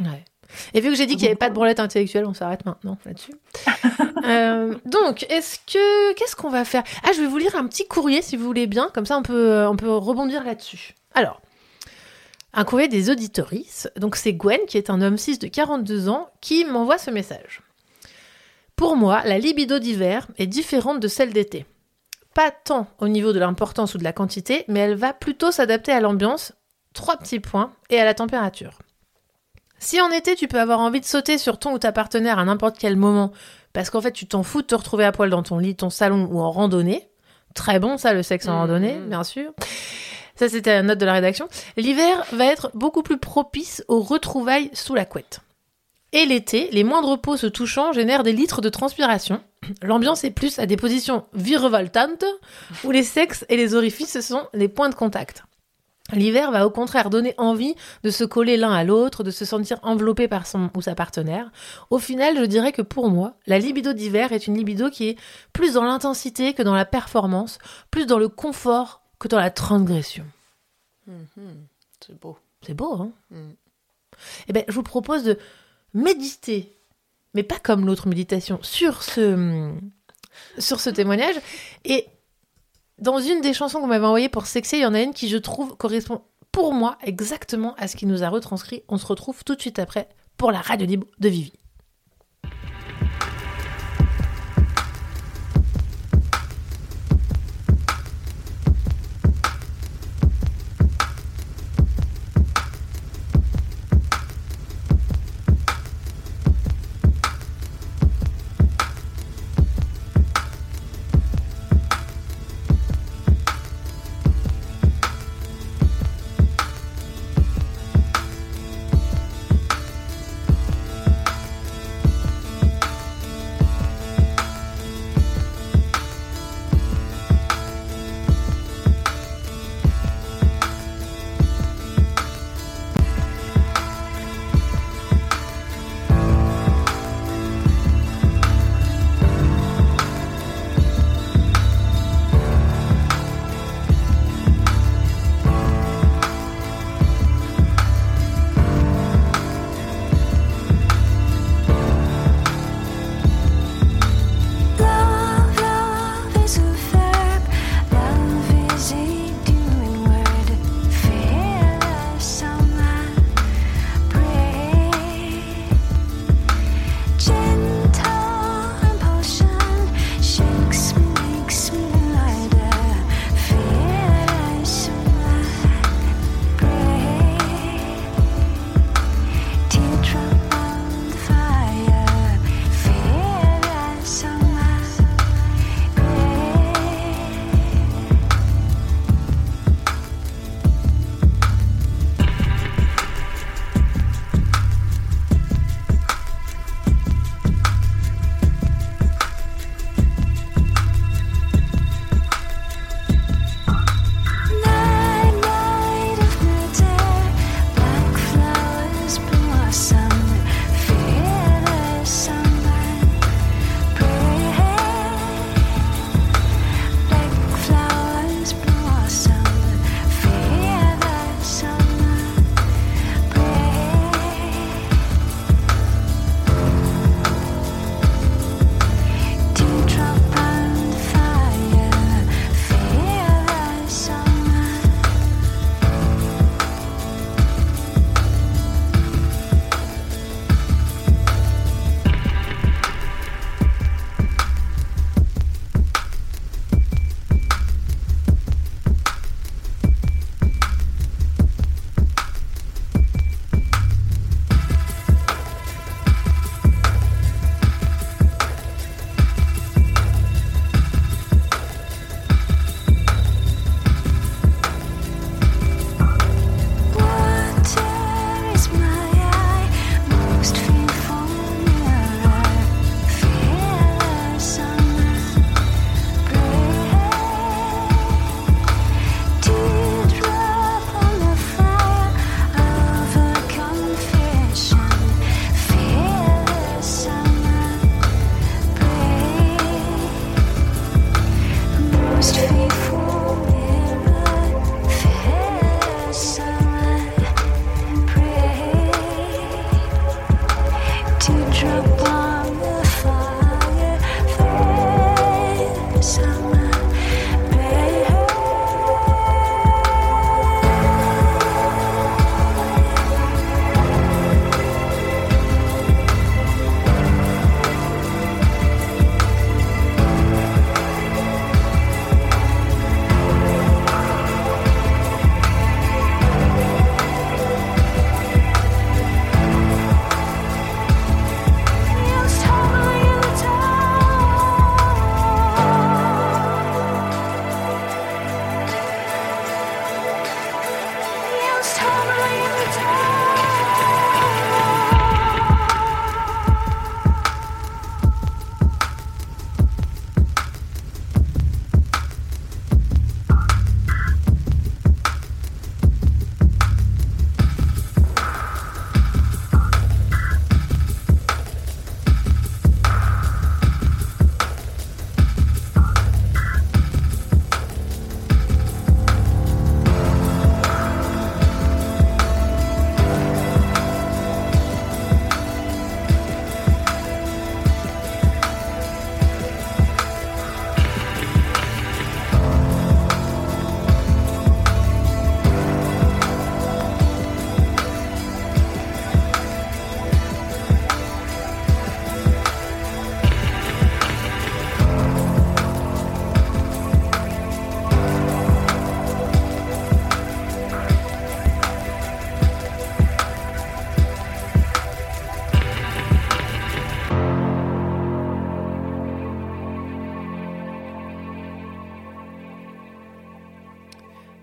Ouais. Et vu que j'ai dit qu'il n'y avait pas de branlette intellectuelle, on s'arrête maintenant là-dessus. Euh, donc, est-ce que qu'est-ce qu'on va faire? Ah, je vais vous lire un petit courrier si vous voulez bien, comme ça on peut on peut rebondir là-dessus. Alors, un courrier des auditorices. Donc c'est Gwen qui est un homme cis de 42 ans qui m'envoie ce message. Pour moi, la libido d'hiver est différente de celle d'été. Pas tant au niveau de l'importance ou de la quantité, mais elle va plutôt s'adapter à l'ambiance, trois petits points, et à la température. Si en été tu peux avoir envie de sauter sur ton ou ta partenaire à n'importe quel moment, parce qu'en fait tu t'en fous de te retrouver à poil dans ton lit, ton salon ou en randonnée, très bon ça le sexe en randonnée, bien sûr. Ça c'était la note de la rédaction. L'hiver va être beaucoup plus propice aux retrouvailles sous la couette. Et l'été, les moindres peaux se touchant génèrent des litres de transpiration. L'ambiance est plus à des positions virevoltantes, où les sexes et les orifices sont les points de contact. L'hiver va au contraire donner envie de se coller l'un à l'autre, de se sentir enveloppé par son ou sa partenaire. Au final, je dirais que pour moi, la libido d'hiver est une libido qui est plus dans l'intensité que dans la performance, plus dans le confort que dans la transgression. Mhm. C'est beau. C'est beau, hein? Mm. Eh bien, je vous propose de méditer, mais pas comme l'autre méditation, sur ce, sur ce témoignage. Et dans une des chansons qu'on m'avait envoyées pour Sexy, il y en a une qui, je trouve, correspond pour moi exactement à ce qu'il nous a retranscrit. On se retrouve tout de suite après pour la radio libre de Vivi.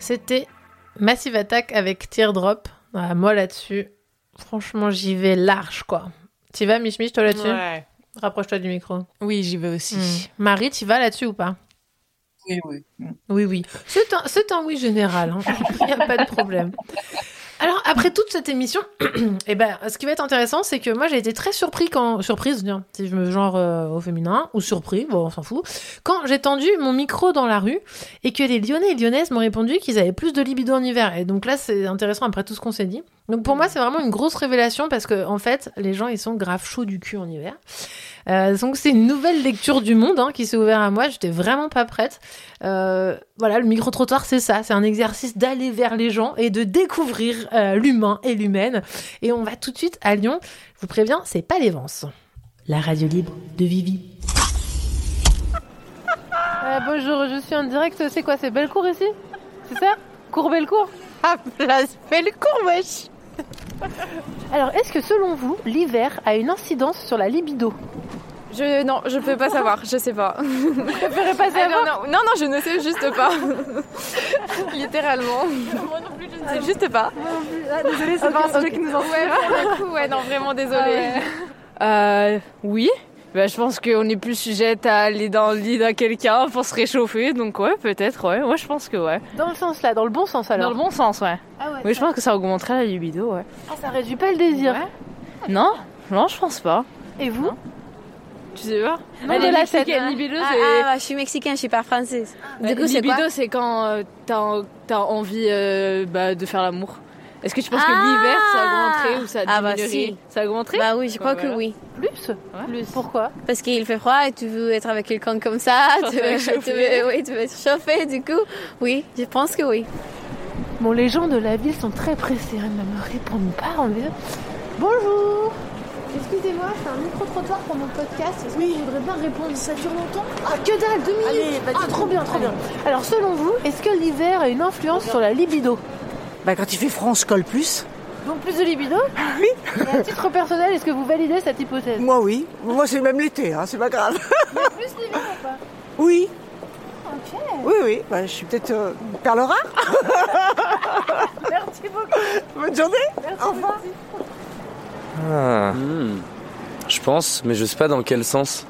C'était Massive Attack avec Teardrop. Ah, moi là-dessus, franchement, j'y vais large quoi. Tu vas, Mich Mich, toi là-dessus? Ouais. Rapproche-toi du micro. Oui, j'y vais aussi. Hmm. Marie, tu vas là-dessus ou pas? Oui, oui. Oui, oui. C'est un, c'est un oui général. hein. Il n'y a pas de problème. Après toute cette émission, eh ben, ce qui va être intéressant, c'est que moi, j'ai été très surpris quand... Surprise, si je me genre euh, au féminin, ou surpris, bon, on s'en fout, quand j'ai tendu mon micro dans la rue et que les Lyonnais et Lyonnaises m'ont répondu qu'ils avaient plus de libido en hiver. Et donc là, c'est intéressant après tout ce qu'on s'est dit. Donc pour moi, c'est vraiment une grosse révélation parce que, en fait, les gens, ils sont grave chauds du cul en hiver. Euh, donc c'est une nouvelle lecture du monde hein, qui s'est ouverte à moi. J'étais vraiment pas prête. Euh, voilà, le micro-trottoir, c'est ça. C'est un exercice d'aller vers les gens et de découvrir euh, l'humain et l'humaine. Et on va tout de suite à Lyon. Je vous préviens, c'est pas l'Évance. La radio libre de Vivi. Euh, bonjour, je suis en direct. C'est quoi C'est Bellecour ici? C'est ça? Cour Bellecour? Ah, place Bellecour, wesh Alors, est-ce que selon vous, l'hiver a une incidence sur la libido? Je non, je peux pas savoir, je sais pas. Vous préférez pas Ah, savoir? non, non, non, non, je ne sais juste pas. Littéralement. Moi non plus, je ne sais juste pas. désolée, c'est pas un sujet qui nous inspire. Ouais, pour le coup, ouais, non, vraiment désolée. Euh, oui. Bah, je pense qu'on est plus sujette à aller dans le lit d'un quelqu'un pour se réchauffer, donc ouais, peut-être, ouais. Moi, je pense que ouais. Dans le sens là, dans le bon sens alors Dans le bon sens, ouais. Ah ouais, oui, je pense que ça augmenterait la libido, ouais. Ah, ça réduit pas le désir. Non Non, je pense pas. Et vous Tu sais pas Non, Elle est mexicaine, hein. libido, Ah, c'est... ah, bah, je suis mexicaine, je suis pas française. Du Euh, coup, c'est quoi libido, c'est quand euh, t'as, t'as envie euh, bah, de faire l'amour. Est-ce que tu penses Ah que l'hiver, ça augmenterait ou ça Ah, bah, diminuerait si. Ça augmenterait Bah oui, je crois Bah, que oui. Plus Plus. Pourquoi Parce qu'il fait froid et tu veux être avec quelqu'un comme ça, tu veux, tu veux- oui, tu veux être chauffé, du coup, oui, je pense que oui. Bon, les gens de la ville sont très pressés, hein, ne me répondent pas. On est... Bonjour Excusez-moi, c'est un micro-trottoir pour mon podcast. Est-ce oui. que vous voudrez bien répondre Ça dure longtemps Ah, que dalle, deux minutes Ah, trop bien, trop bien. Alors, selon vous, est-ce que l'hiver a une influence sur la libido Bah, quand il fait froid, on se colle plus. Donc, plus de libido Oui Et à titre personnel, est-ce que vous validez cette hypothèse? Moi, oui. Moi, c'est même l'été, hein, c'est pas grave. Mais plus l'hiver ou pas? Oui, Ok oui, oui. Bah, je suis peut-être euh, perle rare. Merci beaucoup Bonne journée. Merci Au revoir. Ah. Je pense, mais je sais pas dans quel sens.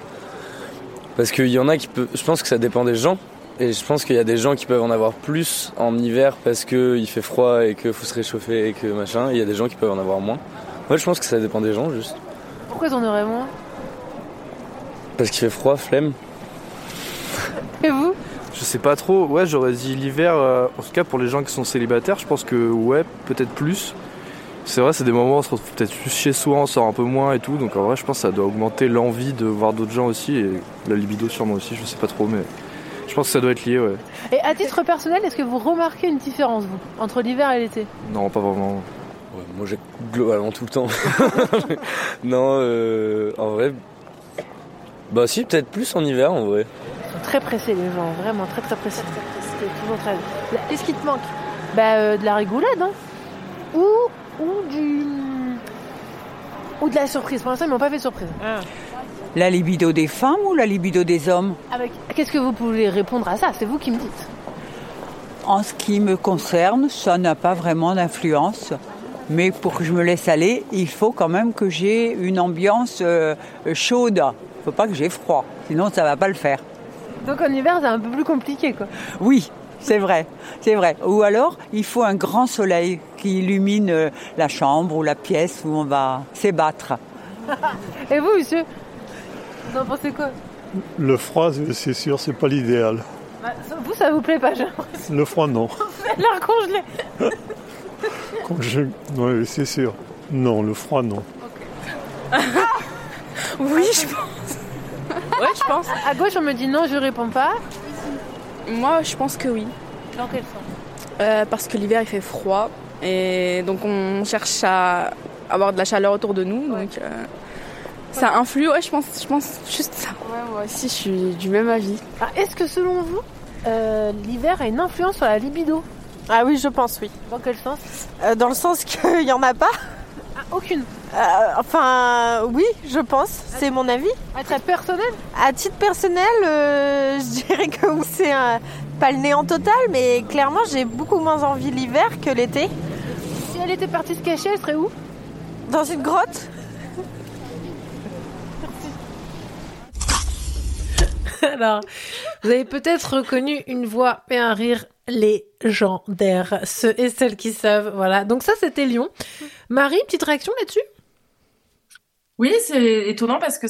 Parce qu'il y en a qui peuvent. Je pense que ça dépend des gens. Et je pense qu'il y a des gens qui peuvent en avoir plus en hiver parce qu'il fait froid et qu'il faut se réchauffer et que machin. Et il y a des gens qui peuvent en avoir moins. Moi, je pense que ça dépend des gens juste. Pourquoi ils en auraient moins? Parce qu'il fait froid, flemme. Et vous? Je sais pas trop, ouais, j'aurais dit l'hiver, euh, en tout cas pour les gens qui sont célibataires, je pense que ouais, peut-être plus. C'est vrai, c'est des moments où on se retrouve peut-être plus chez soi, on sort un peu moins et tout, donc en vrai, je pense que ça doit augmenter l'envie de voir d'autres gens aussi, et la libido sûrement aussi, je sais pas trop, mais je pense que ça doit être lié, ouais. Et à titre personnel, est-ce que vous remarquez une différence, vous, entre l'hiver et l'été? Non, pas vraiment. Ouais, moi, j'ai globalement tout le temps. non, euh, en vrai. Bah, si, peut-être plus en hiver en vrai. Ils sont très pressés, les gens, vraiment très très pressés. Toujours très. Qu'est-ce qui te manque? Bah, euh, de la rigolade, hein. Ou, ou du. Ou de la surprise. Pour l'instant, ils m'ont pas fait de surprise. La libido des femmes ou la libido des hommes Avec... Qu'est-ce que vous pouvez répondre à ça? C'est vous qui me dites. En ce qui me concerne, ça n'a pas vraiment d'influence. Mais pour que je me laisse aller, il faut quand même que j'ai une ambiance euh, chaude. Il faut pas que j'ai froid, sinon ça va pas le faire. Donc en hiver, c'est un peu plus compliqué, quoi. Oui, c'est vrai, c'est vrai. Ou alors, il faut un grand soleil qui illumine euh, la chambre ou la pièce où on va s'ébattre. Et vous, monsieur? Vous en pensez quoi Le froid, c'est sûr, c'est pas l'idéal. Bah, Vous, ça vous plaît pas, l'impression. Le froid, non. Vous avez l'air congelé. Oui, c'est sûr. Non, le froid, non. Oui, je pense. Ouais, je pense. À gauche, on me dit non, je réponds pas. Moi, je pense que oui. Dans quel sens? Euh, parce que l'hiver il fait froid et donc on cherche à avoir de la chaleur autour de nous donc euh, ça influe ouais je pense je pense juste ça ouais moi aussi je suis du même avis Ah, Est-ce que selon vous, euh, l'hiver a une influence sur la libido? Ah oui, je pense, oui. Dans quel sens? Euh, dans le sens qu'il n'y en a pas Ah, Aucune. Euh, enfin, oui, je pense. C'est mon avis. À titre personnel? À titre personnel, euh, je dirais que c'est un- pas le néant total, mais clairement, j'ai beaucoup moins envie l'hiver que l'été. Si elle était partie se cacher, elle serait où? Dans une grotte Alors, vous avez peut-être reconnu une voix et un rire légendaires, ceux et celles qui savent. Voilà. Donc ça, c'était Lyon. Marie, petite réaction là-dessus? Oui, c'est étonnant parce que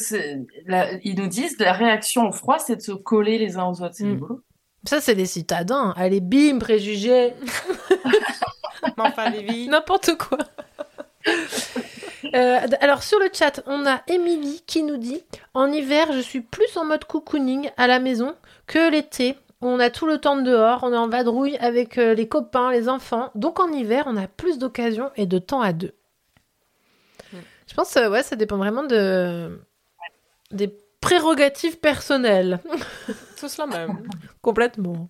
la- ils nous disent la réaction au froid, c'est de se coller les uns aux autres. C'est rigolo. Ça, c'est des citadins. Allez, bim, préjugés. enfin. N'importe quoi. Euh, alors sur le chat, on a Émilie qui nous dit En hiver, je suis plus en mode cocooning à la maison que l'été. On a tout le temps dehors, on est en vadrouille avec euh, les copains, les enfants. Donc en hiver, on a plus d'occasions et de temps à deux. Je pense que ouais, ça dépend vraiment de des prérogatives personnelles. Tout cela même. Complètement.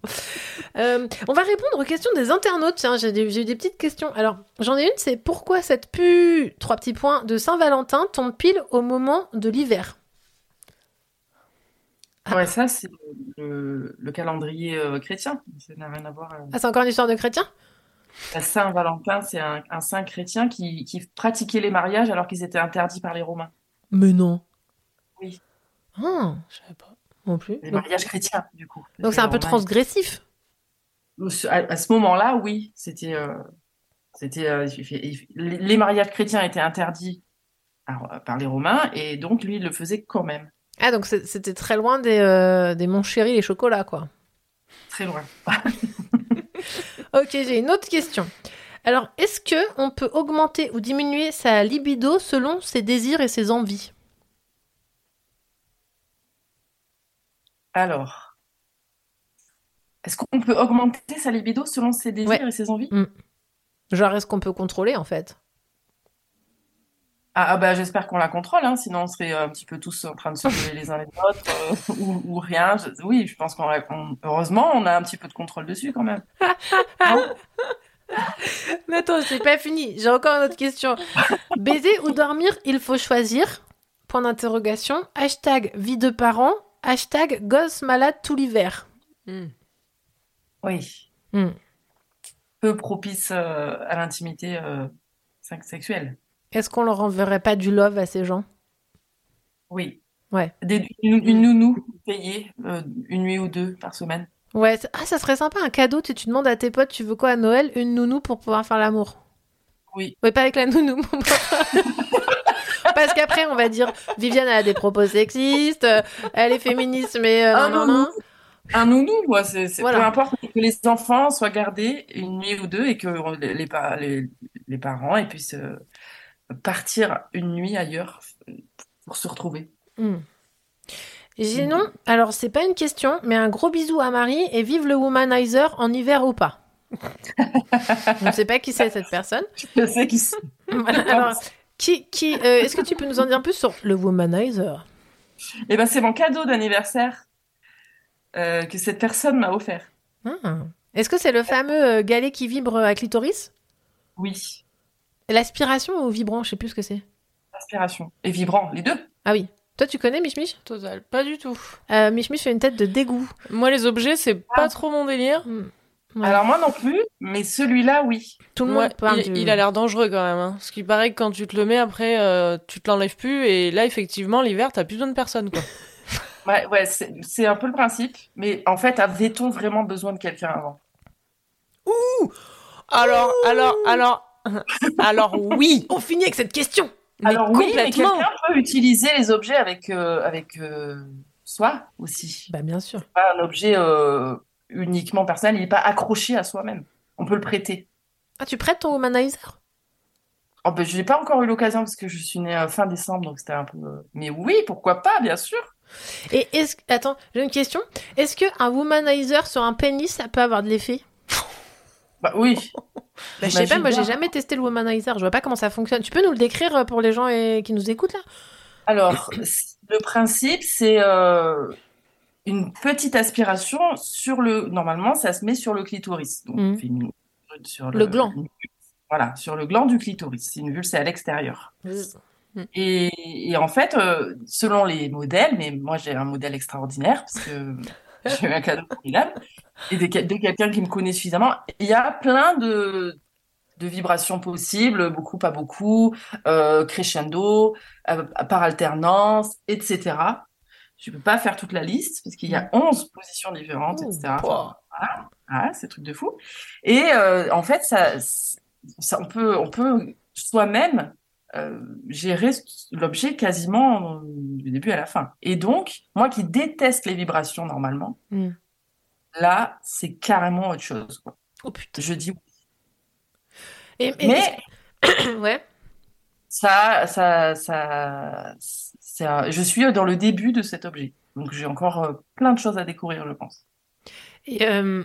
Euh, on va répondre aux questions des internautes. Tiens, j'ai eu des petites questions. Alors, j'en ai une, c'est pourquoi cette pu, trois petits points, de Saint-Valentin tombe pile au moment de l'hiver Ouais, ça, c'est le, le calendrier euh, chrétien. Ça n'a rien à voir. euh. Ah, c'est encore une histoire de chrétien? Saint-Valentin, c'est un, un saint chrétien qui, qui pratiquait les mariages alors qu'ils étaient interdits par les Romains. Mais non. Ah, je savais pas. Non plus. Les Donc- mariages chrétiens, du coup. Donc c'est un peu transgressif. À, à ce moment-là, oui, c'était, euh, c'était, euh, les mariages chrétiens étaient interdits par, les Romains et donc lui, il le faisait quand même, Ah, donc c'était très loin des, euh, des Mon Chéri, les chocolats, quoi. très loin. Ok, j'ai une autre question. Alors, est-ce que on peut augmenter ou diminuer sa libido selon ses désirs et ses envies? Alors, est-ce qu'on peut augmenter sa libido selon ses désirs Ouais. et ses envies? Hmm. Genre, est-ce qu'on peut contrôler, en fait? Ah, ah bah j'espère qu'on la contrôle, hein, sinon on serait un petit peu tous en train de se gueuler les uns les autres euh, ou, ou rien. Je- oui, je pense qu'on on- heureusement on a un petit peu de contrôle dessus quand même. Mais attends, c'est pas fini. J'ai encore une autre question. Baiser ou dormir, il faut choisir? Point d'interrogation. Hashtag vie de parents. Hashtag gosse malade tout l'hiver. Oui. Hmm. Peu propice euh, à l'intimité euh, sex- sexuelle. Est-ce qu'on leur enverrait pas du love à ces gens? Oui. Ouais. Des- une, une nounou payée euh, une nuit ou deux par semaine. Ouais, ah, ça serait sympa un cadeau. Tu, tu demandes à tes potes, tu veux quoi à Noël? Une nounou pour pouvoir faire l'amour? Oui. Oui, pas avec la nounou. mon pote. Parce qu'après, on va dire Viviane elle a des propos sexistes, euh, elle est féministe, mais euh, Un non, non, nounou. non. Un nounou, moi, c'est, Voilà. peu importe que les enfants soient gardés une nuit ou deux et que les, les, pa- les- les parents puissent euh, partir une nuit ailleurs euh, pour se retrouver. Hmm. Sinon, alors c'est pas une question, mais un gros bisou à Marie et vive le womanizer en hiver ou pas. Je ne sais pas qui c'est cette personne. Je sais qui c'est. Alors, qui, qui, euh, est-ce que tu peux nous en dire plus sur le womanizer? Eh ben, c'est mon cadeau d'anniversaire euh, que cette personne m'a offert. Ah. Est-ce que c'est le fameux euh, galet qui vibre à clitoris? Oui, L'aspiration ou vibrant Je sais plus ce que c'est. inspiration. Et vibrant, les deux. Ah oui. Toi, tu connais Mich Mich Total, pas du tout. euh, Mich Mich fait une tête de dégoût. Moi, les objets, c'est Ah. pas trop mon délire. Ouais. Alors moi non plus, mais celui-là, oui. Tout le Ouais, monde parle il, du- il a l'air dangereux quand même. Hein. Ce qui paraît que quand tu te le mets, après, euh, tu te l'enlèves plus. Et là, effectivement, l'hiver, t'as plus besoin de personne. Quoi. Ouais, ouais, c'est un peu le principe. Mais en fait, avait-on vraiment besoin de quelqu'un avant? Alors, alors, alors, alors, oui. On finit avec cette question. Mais Alors oui, mais complètement. quelqu'un peut utiliser les objets avec, euh, avec euh, soi aussi. Bah bien sûr. Pas un objet euh, uniquement personnel, il n'est pas accroché à soi-même. On peut le prêter. Ah, tu prêtes ton womanizer? Oh, ben, je n'ai pas encore eu l'occasion parce que je suis née euh, fin décembre, donc c'était un peu... euh, Mais oui, pourquoi pas, bien sûr. Et est-ce attends, j'ai une question. Est-ce que un womanizer sur un pénis, ça peut avoir de l'effet? Bah oui. Bah, je sais pas, moi j'ai jamais testé le womanizer. Je vois pas comment ça fonctionne. Tu peux nous le décrire euh, pour les gens euh, qui nous écoutent là? Alors, le principe, c'est euh, une petite aspiration sur le... Normalement, ça se met sur le clitoris. Donc, une- sur Le gland. une- Voilà, sur le gland du clitoris. Une vulve, c'est à l'extérieur. Et, et en fait, euh, selon les modèles, mais moi j'ai un modèle extraordinaire parce que j'ai eu un cadeau formidable, et de, quel- de quelqu'un qui me connaît suffisamment. Il y a plein de, de vibrations possibles, beaucoup, pas beaucoup, euh, crescendo, euh, par alternance, etc. Je peux pas faire toute la liste parce qu'il y a 11 positions différentes, etc. Enfin, voilà, Voilà, c'est truc de fou. Et euh, en fait, ça, ça, on peut, on peut soi-même euh, gérer l'objet quasiment du début à la fin. Et donc, moi qui déteste les vibrations normalement, Mm. là, c'est carrément autre chose. Quoi. Oh putain. Je dis oui. Et, et- Mais ouais. ça, ça, ça, je suis dans le début de cet objet. Donc j'ai encore euh, plein de choses à découvrir, je pense. Et, euh,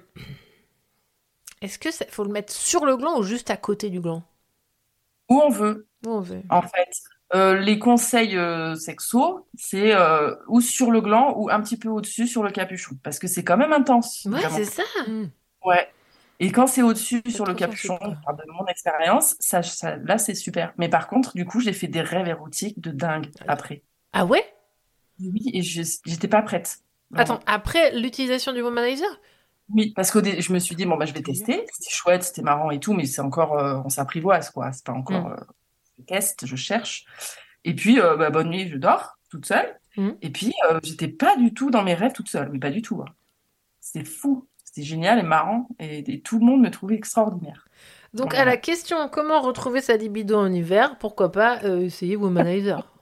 Est-ce que ça- faut le mettre sur le gland ou juste à côté du gland? Où on veut. Où on veut. En fait, Euh, les conseils euh, sexo, c'est euh, ou sur le gland ou un petit peu au-dessus sur le capuchon, parce que c'est quand même intense. Ouais, c'est ça. Ouais. Et quand c'est au-dessus sur le capuchon, de mon expérience, ça, ça- là c'est super. Mais par contre, du coup, j'ai fait des rêves érotiques de dingue après. Ah ouais? Oui, et j'étais pas prête. Vraiment. Attends, après l'utilisation du womanizer? Oui, parce que je me suis dit, bon, bah, je vais tester. C'était chouette, c'était marrant et tout, mais c'est encore, euh, on s'apprivoise, quoi. C'est pas encore, Mm. euh, je teste, je cherche. Et puis, euh, bah, bonne nuit, je dors toute seule. Mm. Et puis, j'étais pas du tout dans mes rêves toute seule, mais pas du tout. hein. C'était fou, c'était génial et marrant, et, et tout le monde me trouvait extraordinaire. Donc Voilà. à la question comment retrouver sa libido en hiver, pourquoi pas essayer womanizer? C'est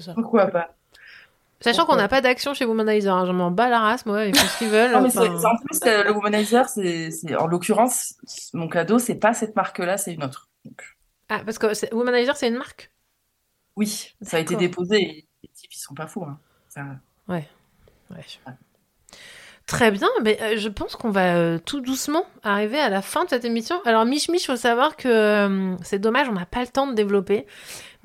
ça. Pourquoi pas Sachant qu'on n'a pas d'action chez Womanizer, hein, je m'en bats la race, moi, ils font ce qu'ils veulent. Non, mais c'est- enfin. c'est- en plus, euh, le womanizer, c'est, en l'occurrence, mon cadeau, c'est pas cette marque-là, c'est une autre. Ah, parce que Womanizer, c'est une marque? Oui, ça a été déposé, et les types, ils sont pas fous, hein. Ça- Ouais. ouais. Très bien, mais euh, je pense qu'on va euh, tout doucement arriver à la fin de cette émission. Alors Mich Mich, faut savoir que euh, c'est dommage, on n'a pas le temps de développer.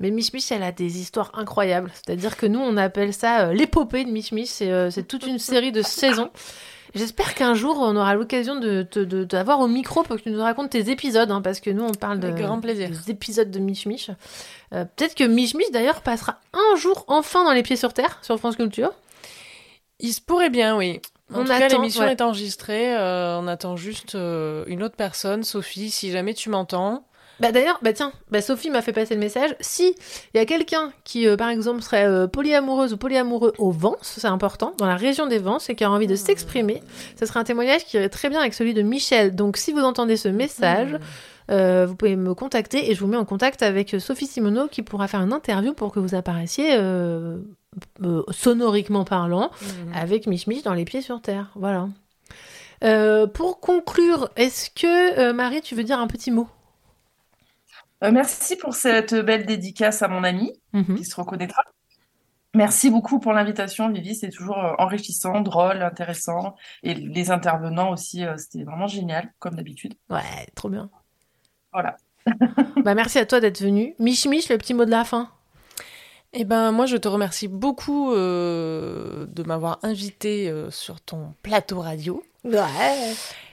Mais Mich Mich, elle a des histoires incroyables. C'est-à-dire que nous, on appelle ça l'épopée de Mich Mich. C'est toute une série de saisons. J'espère qu'un jour, on aura l'occasion de t'avoir au micro pour que tu nous racontes tes épisodes, hein, parce que nous, on parle de, Avec grand plaisir. des épisodes de Mich Mich. Euh, Peut-être que Mich Mich, d'ailleurs, passera un jour enfin dans Les Pieds sur Terre, sur France Culture. Il se pourrait bien, oui. En On tout cas, l'émission ouais. est enregistrée. euh, on attend juste euh, une autre personne, Sophie, si jamais tu m'entends. Bah d'ailleurs, bah tiens, bah Sophie m'a fait passer le message. Si il y a quelqu'un qui, euh, par exemple, serait euh, polyamoureuse ou polyamoureux au Vence, c'est important, dans la région des Vences, et qui a envie de s'exprimer, ce serait un témoignage qui irait très bien avec celui de Michel. Donc si vous entendez ce message, euh, vous pouvez me contacter et je vous mets en contact avec Sophie Simoneau qui pourra faire une interview pour que vous apparaissiez sonoriquement parlant avec Mich Mich dans les pieds sur terre. Voilà. Pour conclure, est-ce que Marie, tu veux dire un petit mot? Merci pour cette belle dédicace à mon ami Mhm. qui se reconnaîtra. Merci beaucoup pour l'invitation, Vivi. C'est toujours euh, enrichissant, drôle, intéressant. Et les intervenants aussi, euh, c'était vraiment génial, comme d'habitude. Ouais, trop bien. Voilà. Bah merci à toi d'être venu. Mich Mich, le petit mot de la fin. Eh ben, moi, je te remercie beaucoup euh, de m'avoir invité euh, sur ton plateau radio. Ouais.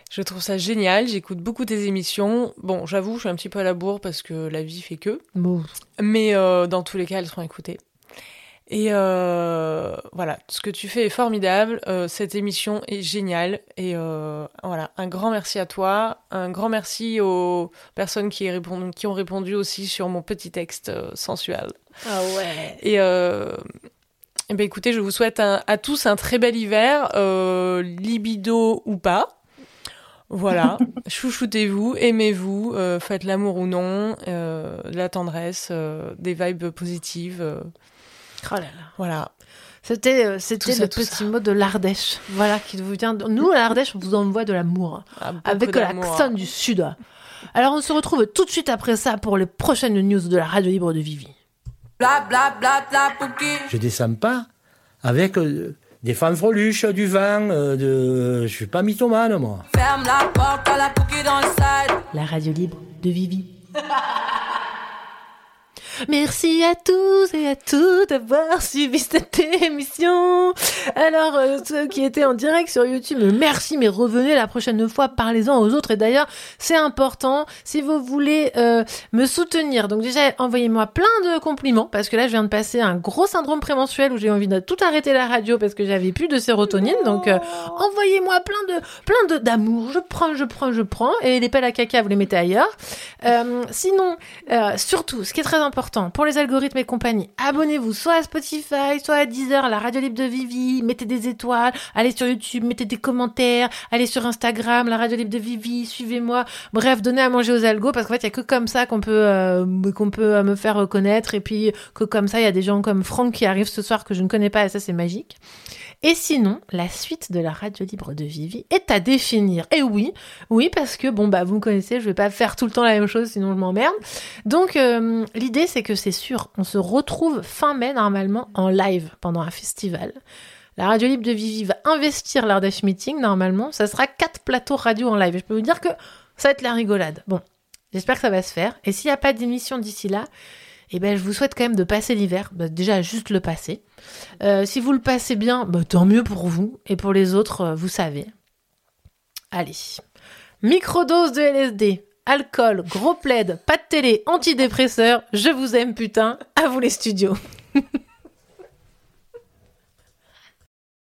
Je trouve ça génial. J'écoute beaucoup tes émissions. Bon, j'avoue, je suis un petit peu à la bourre parce que la vie fait que. Bon. Mais euh, dans tous les cas, elles seront écoutées. Et euh, voilà, ce que tu fais est formidable. Euh, cette émission est géniale. Et euh, voilà, un grand merci à toi. Un grand merci aux personnes qui, répondent, qui ont répondu aussi sur mon petit texte euh, sensuel. Ah ouais. Et euh, eh ben écoutez, je vous souhaite un- à tous un très bel hiver, euh, libido ou pas. Voilà, chouchoutez-vous, aimez-vous, euh, faites l'amour ou non, euh, de la tendresse, euh, des vibes positives. euh, Oh là là. Voilà. C'était c'était le petit mot de l'Ardèche. Voilà, qui vous vient. de- Nous, à l'Ardèche, on vous envoie de l'amour. avec d'amour. l'accent du Sud. Alors, on se retrouve tout de suite après ça pour les prochaines news de la radio libre de Vivi. Bla bla bla bla pouki. Je descends pas avec euh, des fanfreluches, du vin, euh, de... je suis pas mythomane moi. Ferme la porte à la dans le. La radio libre de Vivi. Merci à tous et à toutes d'avoir suivi cette émission. Alors, euh, ceux qui étaient en direct sur YouTube, merci, mais revenez la prochaine fois, parlez-en aux autres. Et d'ailleurs, c'est important, si vous voulez euh, me soutenir, donc déjà, envoyez-moi plein de compliments, parce que là, je viens de passer un gros syndrome prémenstruel où j'ai envie de tout arrêter la radio parce que j'avais plus de sérotonine. Donc, euh, envoyez-moi plein de plein de d'amour. Je prends, je prends, je prends. Et les pelles à caca, vous les mettez ailleurs. Sinon, surtout, ce qui est très important pour les algorithmes et compagnie, abonnez-vous soit à Spotify, soit à Deezer, à la radio libre de Vivi, mettez des étoiles, allez sur YouTube, mettez des commentaires, allez sur Instagram, la radio libre de Vivi, suivez-moi. Bref, donnez à manger aux algos parce qu'en fait, il y a que comme ça qu'on peut euh, qu'on peut euh, me faire reconnaître et puis que comme ça, il y a des gens comme Franck qui arrivent ce soir que je ne connais pas et ça c'est magique. Et sinon, la suite de la radio libre de Vivi est à définir. Et oui, oui, parce que bon bah vous me connaissez, je vais pas faire tout le temps la même chose, sinon je m'emmerde. Donc euh, l'idée c'est que c'est sûr, on se retrouve fin mai normalement en live pendant un festival. La radio libre de Vivi va investir l'Ardèche Meeting normalement. Ça sera quatre plateaux radio en live. Et je peux vous dire que ça va être la rigolade. Bon, j'espère que ça va se faire. Et s'il n'y a pas d'émission d'ici là, eh ben, je vous souhaite quand même de passer l'hiver. Bah, déjà, juste le passer. Euh, si vous le passez bien, bah, tant mieux pour vous. Et pour les autres, euh, vous savez. Allez. Microdose de LSD, alcool, gros plaid, pas de télé, antidépresseur. Je vous aime, putain. À vous les studios.